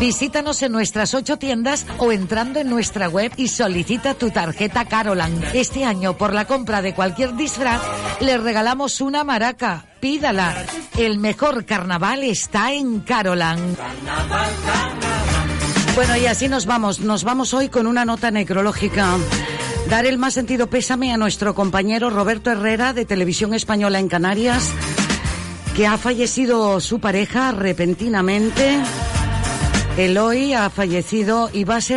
Visítanos en nuestras ocho tiendas o entrando en nuestra web y solicita tu tarjeta Carolan. Este año, por la compra de cualquier disfraz, le regalamos una maraca. Pídala. El mejor carnaval está en Carolan. Bueno, y así nos vamos. Nos vamos hoy con una nota necrológica. Dar el más sentido pésame a nuestro compañero Roberto Herrera de Televisión Española en Canarias, que ha fallecido su pareja repentinamente. Eloy ha fallecido y va a ser